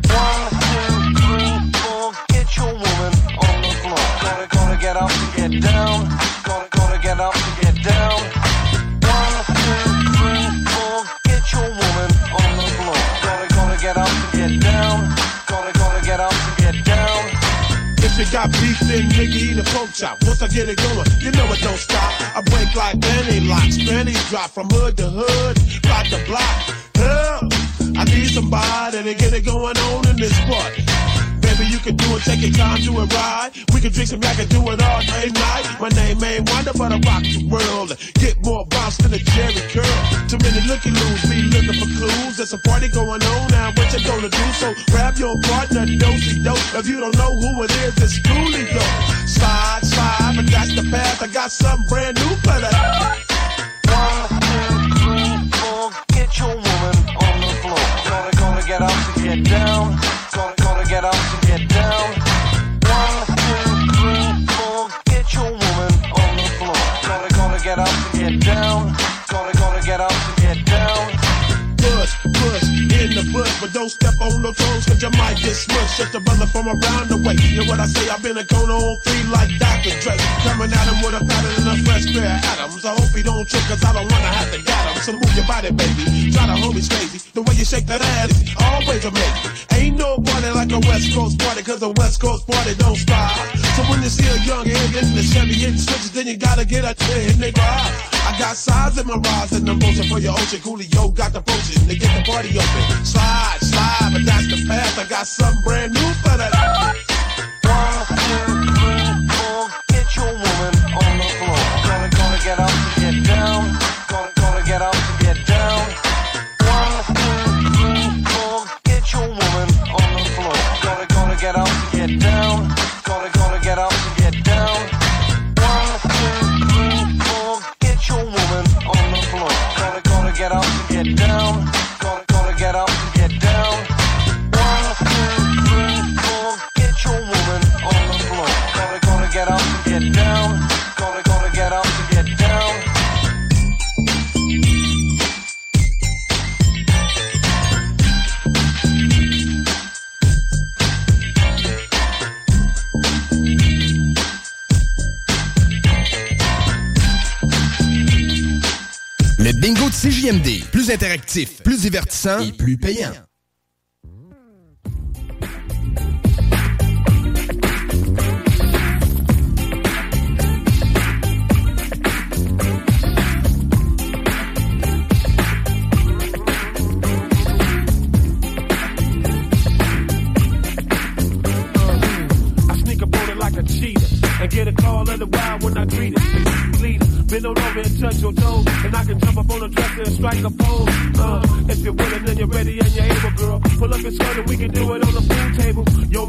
One, two, three, four, get your woman on the floor. Gonna, gonna get up get down. Gonna, gonna get up and get down. If got beef, then nigga eat a pork chop. Once I get it going, you know it don't stop. I break like Benny locks, Benny drop from hood to hood, block to block. Help! I need somebody to get it going on in this party. You can do it, take your time, do it right. We can drink some yak and do it all day night. My name ain't Wonder, but I rock the world. Get more bounce than a Jerry curl. Too many looky loos, be looking for clues. There's a party going on now, what you gonna do? So grab your partner, dosey dope. If you don't know who it is, it's Coolio. Slide, slide, but that's the path. I got something brand new for that. Just a brother from around the way. You what I say? I've been a Kona on three like Dr. Dre. Coming at him with a pattern and a fresh pair of atoms. I hope he don't trip, cause I don't wanna have to get him. So move your body, baby. Try to hold me crazy. The way you shake that ass oh, is always a amazing. Ain't no party like a West Coast party, cause a West Coast party don't stop. So when you see a young head getting the Chevy hitting switches, then you gotta get a hit nigga. I got size in my rise and the motion for your ocean. Coolio got the potion to get the party open. Slide, slide, but that's the path. I got something brand new for that. Plus interactif, plus divertissant et plus payant. Bend on over and touch your toes, and I can jump up on a dresser and strike a pose. Uh, if you're willing and you're ready and you're able, girl, pull up your skirt and we can do it on the pool table. Yo,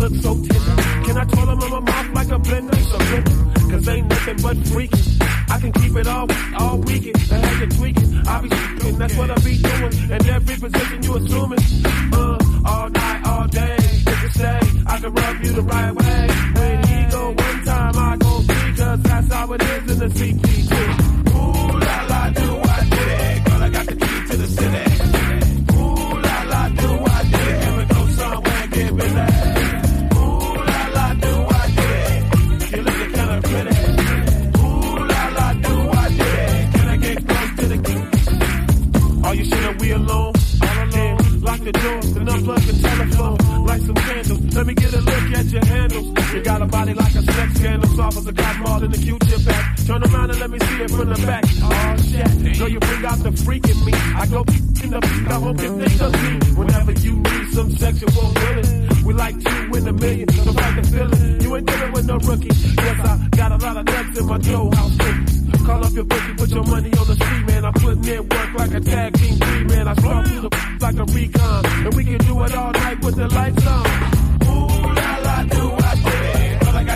look so tender. Can I twirl 'em in my mouth like a blender? Surrender, cause ain't nothing but freaking. I can keep it all, all weekend. The heck you tweaking. I be tweaking, that's what I be doing. And every position you assuming. Uh, all night, all day. If you say I can rub you the right way. When he go one time, I go three, cause that's how it is in the CPT. Ooh la la, do I did it? Girl, I got the key to the city. Ooh la la, do I it? We go somewhere and get? Ooh la la, do I it? Kinda pretty. Ooh la la, do I it? Can I get close to the key? Are you sure we alone? All alone. Lock the doors and unplug the. Let me get a look at your handles. You got a body like a sex scandal. Soft as a cotton ball in the Q-tip back. Turn around and let me see it from the back. Oh shit. So you bring out the freak in me. I go in the I hope you think of me. Whenever you need some sexual healing. We like two in a million. So fight the feeling. You ain't dealing with no rookie. Yes, I got a lot of nuts in my dough house. cookies. Call up your bookie, put your money on the street, man. I'm putting in work like a tag team three, man. I strong through the like a recon. And we can do it all night with the lights on.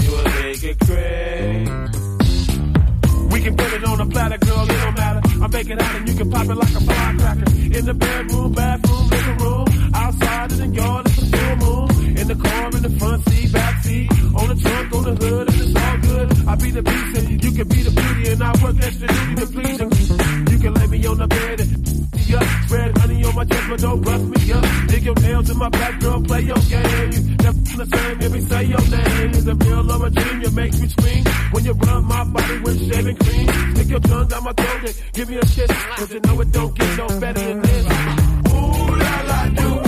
You and me get crazy. We can put it on a platter, girl, it don't matter. I make it out and you can pop it like a firecracker. In the bedroom, bathroom, living room. Outside in the yard, it's a full moon. In the car, in the front seat, back seat. On the trunk, on the hood, and it's all good. I be the beast and you can be the beauty and I work extra duty to please you. You can lay me on the bed and yeah, spread honey on my chest, but don't me up. Dig your nails in my back, girl, play your game. You never the same, let me say your name. Is a real or a dream, you make me scream. When you rub my body with shaving cream, stick your tongue down my throat and give me a kiss. Cause you know it don't get no better than this. Ooh la la, do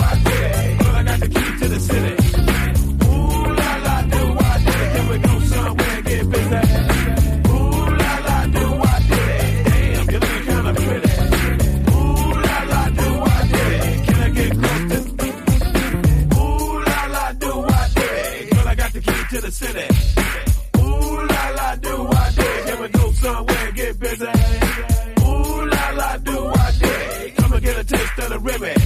somewhere get busy? Ooh la la, do I it? Come and get a taste of the ribbon.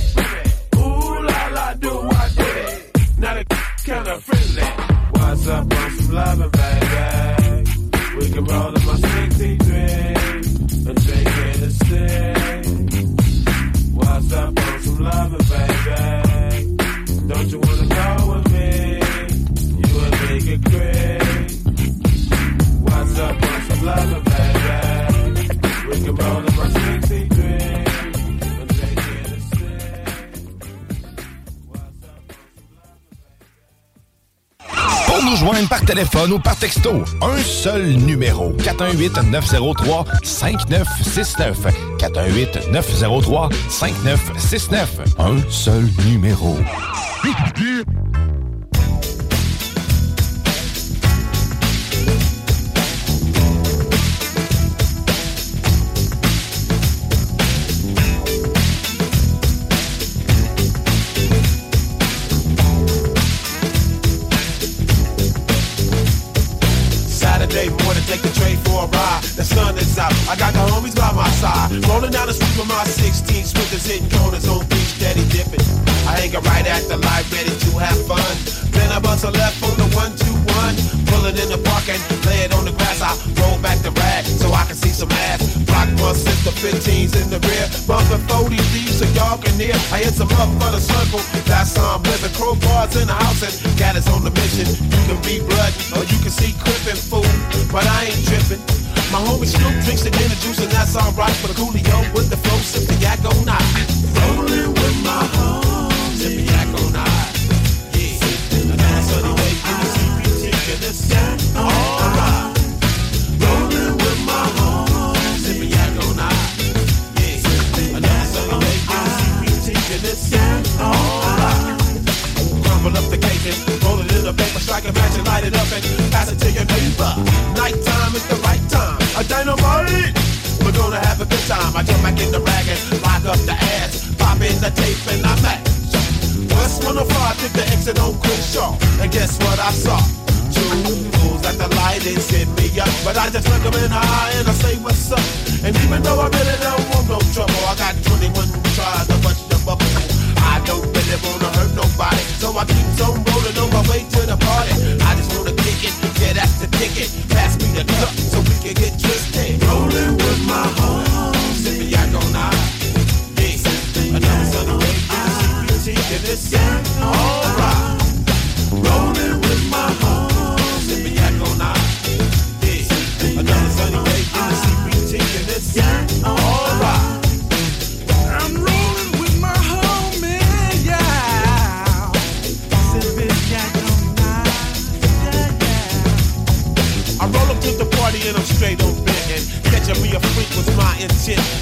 Ooh la la, do I it? Now the kinda friendly. What's up on some loving, baby? Joindre par téléphone ou par texto, un seul numéro. 418-903-5969. 418-903-5969. Un seul numéro. Rolling down the street with my 16 Smithers hitting corners on beach, steady dipping. I hang right at the light, ready to have fun. Then I bust a left on the 121. Pull it in the park and lay it on the grass. I roll back the rag so I can see some ass. Block my sister 15s in talking here. I hit some up for the circle. That's how I'm living. Crowbars in the house and got us on the mission. You can be blood or you can see crippin' fool, but I ain't tripping. My homie Snoop drinks the dinner juice and that's alright. But Coolio with the flow, sip the yak on night. Rolling with my home, sip the yak on night. Yeah, and the me taking alright. Rolling with my sip the yak on night. Yeah, the alright. Crumble up the roll it in a paper, strike a match and light it up and pass it to your neighbor. Nighttime is the right dynamite. We're gonna have a good time. I jump back in the rag and lock up the ass, pop in the tape and I'm at. West 105 took the exit on Crenshaw, and guess what I saw? Two fools at the light and hit me up, but I just look 'em in the eye and I say what's up. And even though I really don't want no trouble, I got 21 tries to bust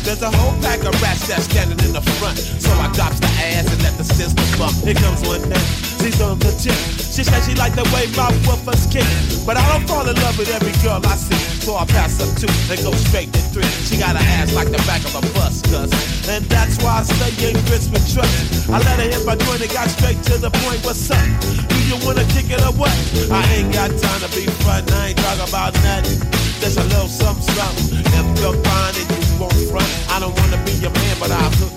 There's a whole pack of rats that's standing in the front, so I drops the ass and let the bump. Here comes one now, she's on the tip. She said she like the way my woofers kick, but I don't fall in love with every girl I see, so I pass up two and go straight to three. She got an ass like the back of a bus, cuz, and that's why I stay in grits with trust. I let her hit my joint and got straight to the point. What's up? Do you wanna kick it or what? I ain't got time to be front, I ain't talking about nothing. Just a little something, something. If you're fine and you won't front, I don't wanna be your man, but I'll hook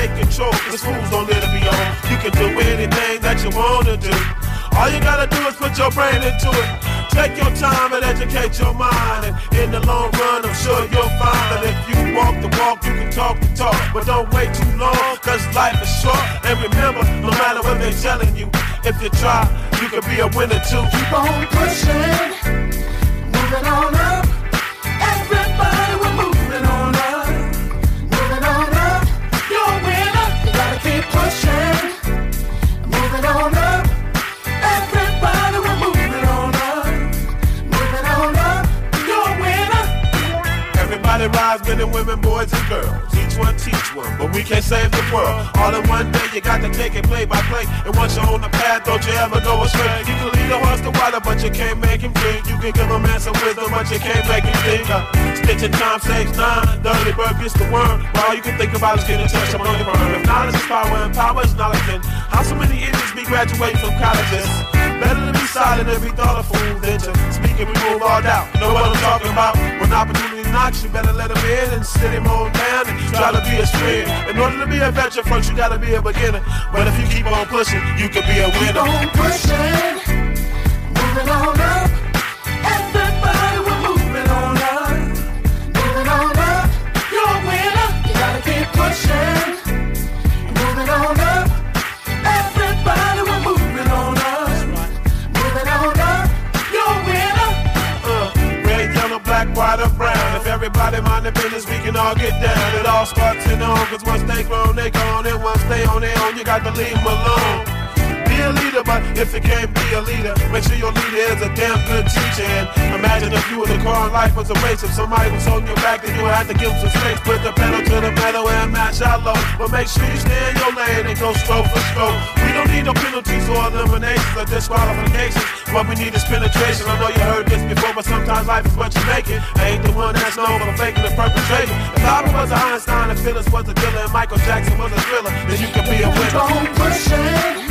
Take control. Cause fools don't let it be on. You can do anything that you wanna do. All you gotta do is put your brain into it. Take your time and educate your mind. And in the long run, I'm sure you'll find that if you walk the walk, you can talk the talk. But don't wait too long, cause life is short. And remember, no matter what they're telling you, if you try, you can be a winner too. Keep on pushing, men and women, boys and girls. Each one teach one, but we can't save the world. All in one day, you got to take it play by play. And once you're on the path, don't you ever go astray. You can lead a horse to water, but you can't make him drink. You can give a man some wisdom, but you can't make him think. Uh, stitching time saves nine. The early bird gets the worm. But all you can think about is getting a touch up on your firm. If knowledge is power and power is knowledge, then how so many idiots be graduating from colleges? Better to be silent and be thought a fool than to speak and remove all doubt. Know what I'm talking about? When opportunity you better let him in and sit him on down and try to be a friend. In order to be a veteran first, you gotta be a beginner. But if you keep on pushing, you can be a winner. Keep on pushing, moving on up. Everybody mind their business, we can all get down. It all starts in the home, cause once they grown, they gone. And once they on their own, you got to leave them alone. A leader, but if you can't be a leader, make sure your leader is a damn good teacher. And imagine if you were the car and life was a race. If somebody was holding your back, then you would have to give them some space. Put the pedal to the metal and match out low. But make sure you stay in your lane and go stroke for stroke. We don't need no penalties or eliminations or disqualifications. What we need is penetration. I know you heard this before, but sometimes life is what you make it. I ain't the one that's known for faking and perpetrating. If Albert was a Einstein and Phyllis was a dealer and Michael Jackson was a thriller, then you could be a winner. Don't push it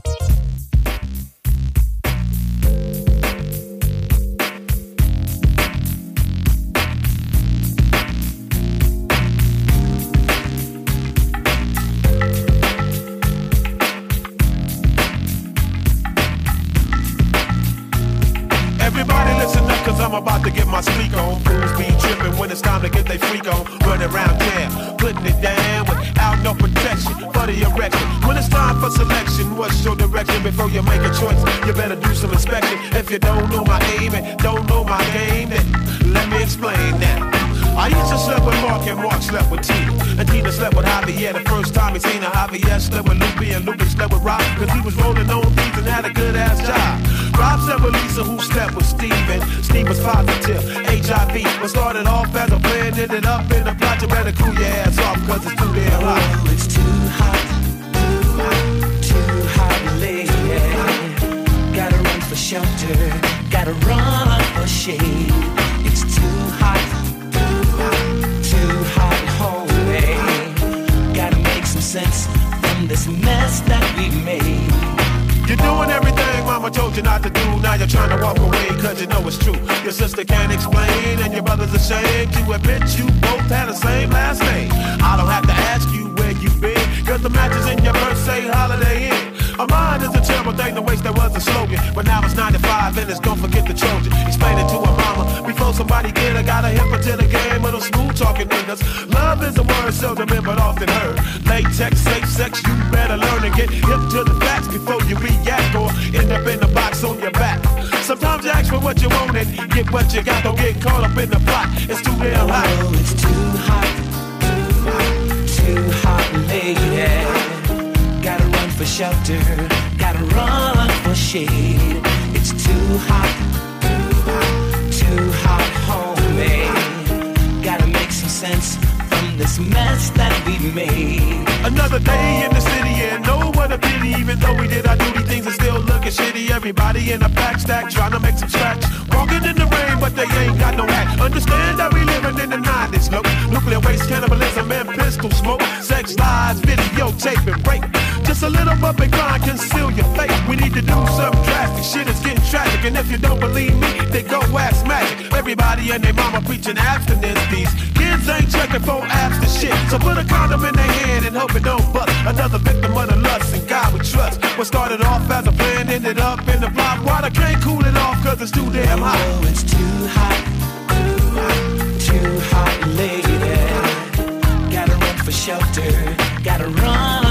Time gon'. Running around town, putting it down without no protection for the erection. When it's time for selection, what's your direction before you make a choice? You better do some inspection. If you don't know my aim and don't know my game, then let me explain that. I used to sleep with Mark and Mark slept with Tina. And Tina slept with Javier the first time he seen her. Javier slept with Lupe and Lupe slept with Rob. Cause he was rolling on beats and had a good ass job. Lisa who with Steven. Positive, HIV. Started off as a ended up in plot. You better cool your ass off cause it's too damn hot. Oh, it's too hot, too hot, too hot. Gotta run for shelter, gotta run for shade. It's too told you not to do. Now you're trying to walk away cause you know it's true. Your sister can't explain and your brother's ashamed to admit you both had the same last name. I don't have to ask you where you've been cause the matches in your purse say holiday inn. A mind is a terrible thing to waste, that was a slogan. But now it's 95 and it's gon' forget the Trojan. Explain it to mama before somebody get her. Got a hip to the game of those smooth talking niggas. Love is a word seldom in but often heard. Latex, safe sex, you better learn and get hip to the facts before you react or end up in the box on your back. Sometimes you ask for what you want and get what you got. Don't get caught up in the plot. It's too damn hot. Oh, it's too hot, too hot, too hot, lady. Gotta run for shelter, gotta run for shade. It's too hot, too. Gotta make some sense from this mess that we made. Another day in the city and no one a pity. Even though we did our duty things are still looking shitty. Everybody in a pack stack trying to make some scratch. Walking in the rain but they ain't got no hat. Understand that we living in the 90s look Nuclear waste, cannibalism and pistol smoke. Sex lies, videotape and rape little but blind, conceal your face. We need to do some drastic. Shit It's getting tragic, and if you don't believe me, then go ask magic. Everybody and their mama preaching abstinence these Kids ain't checking for abs to shit, so put a condom in their hand and hope it don't bust. Another victim of the lust and God we trust. What started off as a plan ended up in the block. Water can't cool it off 'cause it's too damn hot. Oh, it's too hot, too hot, lady. Gotta run for shelter, gotta run.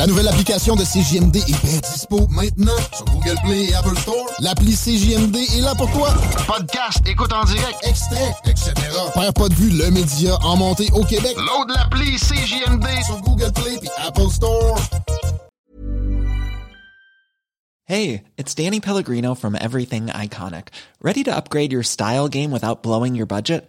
La nouvelle application de CJMD est bien dispo maintenant sur Google Play et Apple Store. L'appli CJMD est là pour toi. Podcast, écoute en direct, extrait, etc. Père pas de vue, le média en montée au Québec. Load l'appli CJMD sur Google Play et Apple Store. Hey, it's Danny Pellegrino from Everything Iconic. Ready to upgrade your style game without blowing your budget?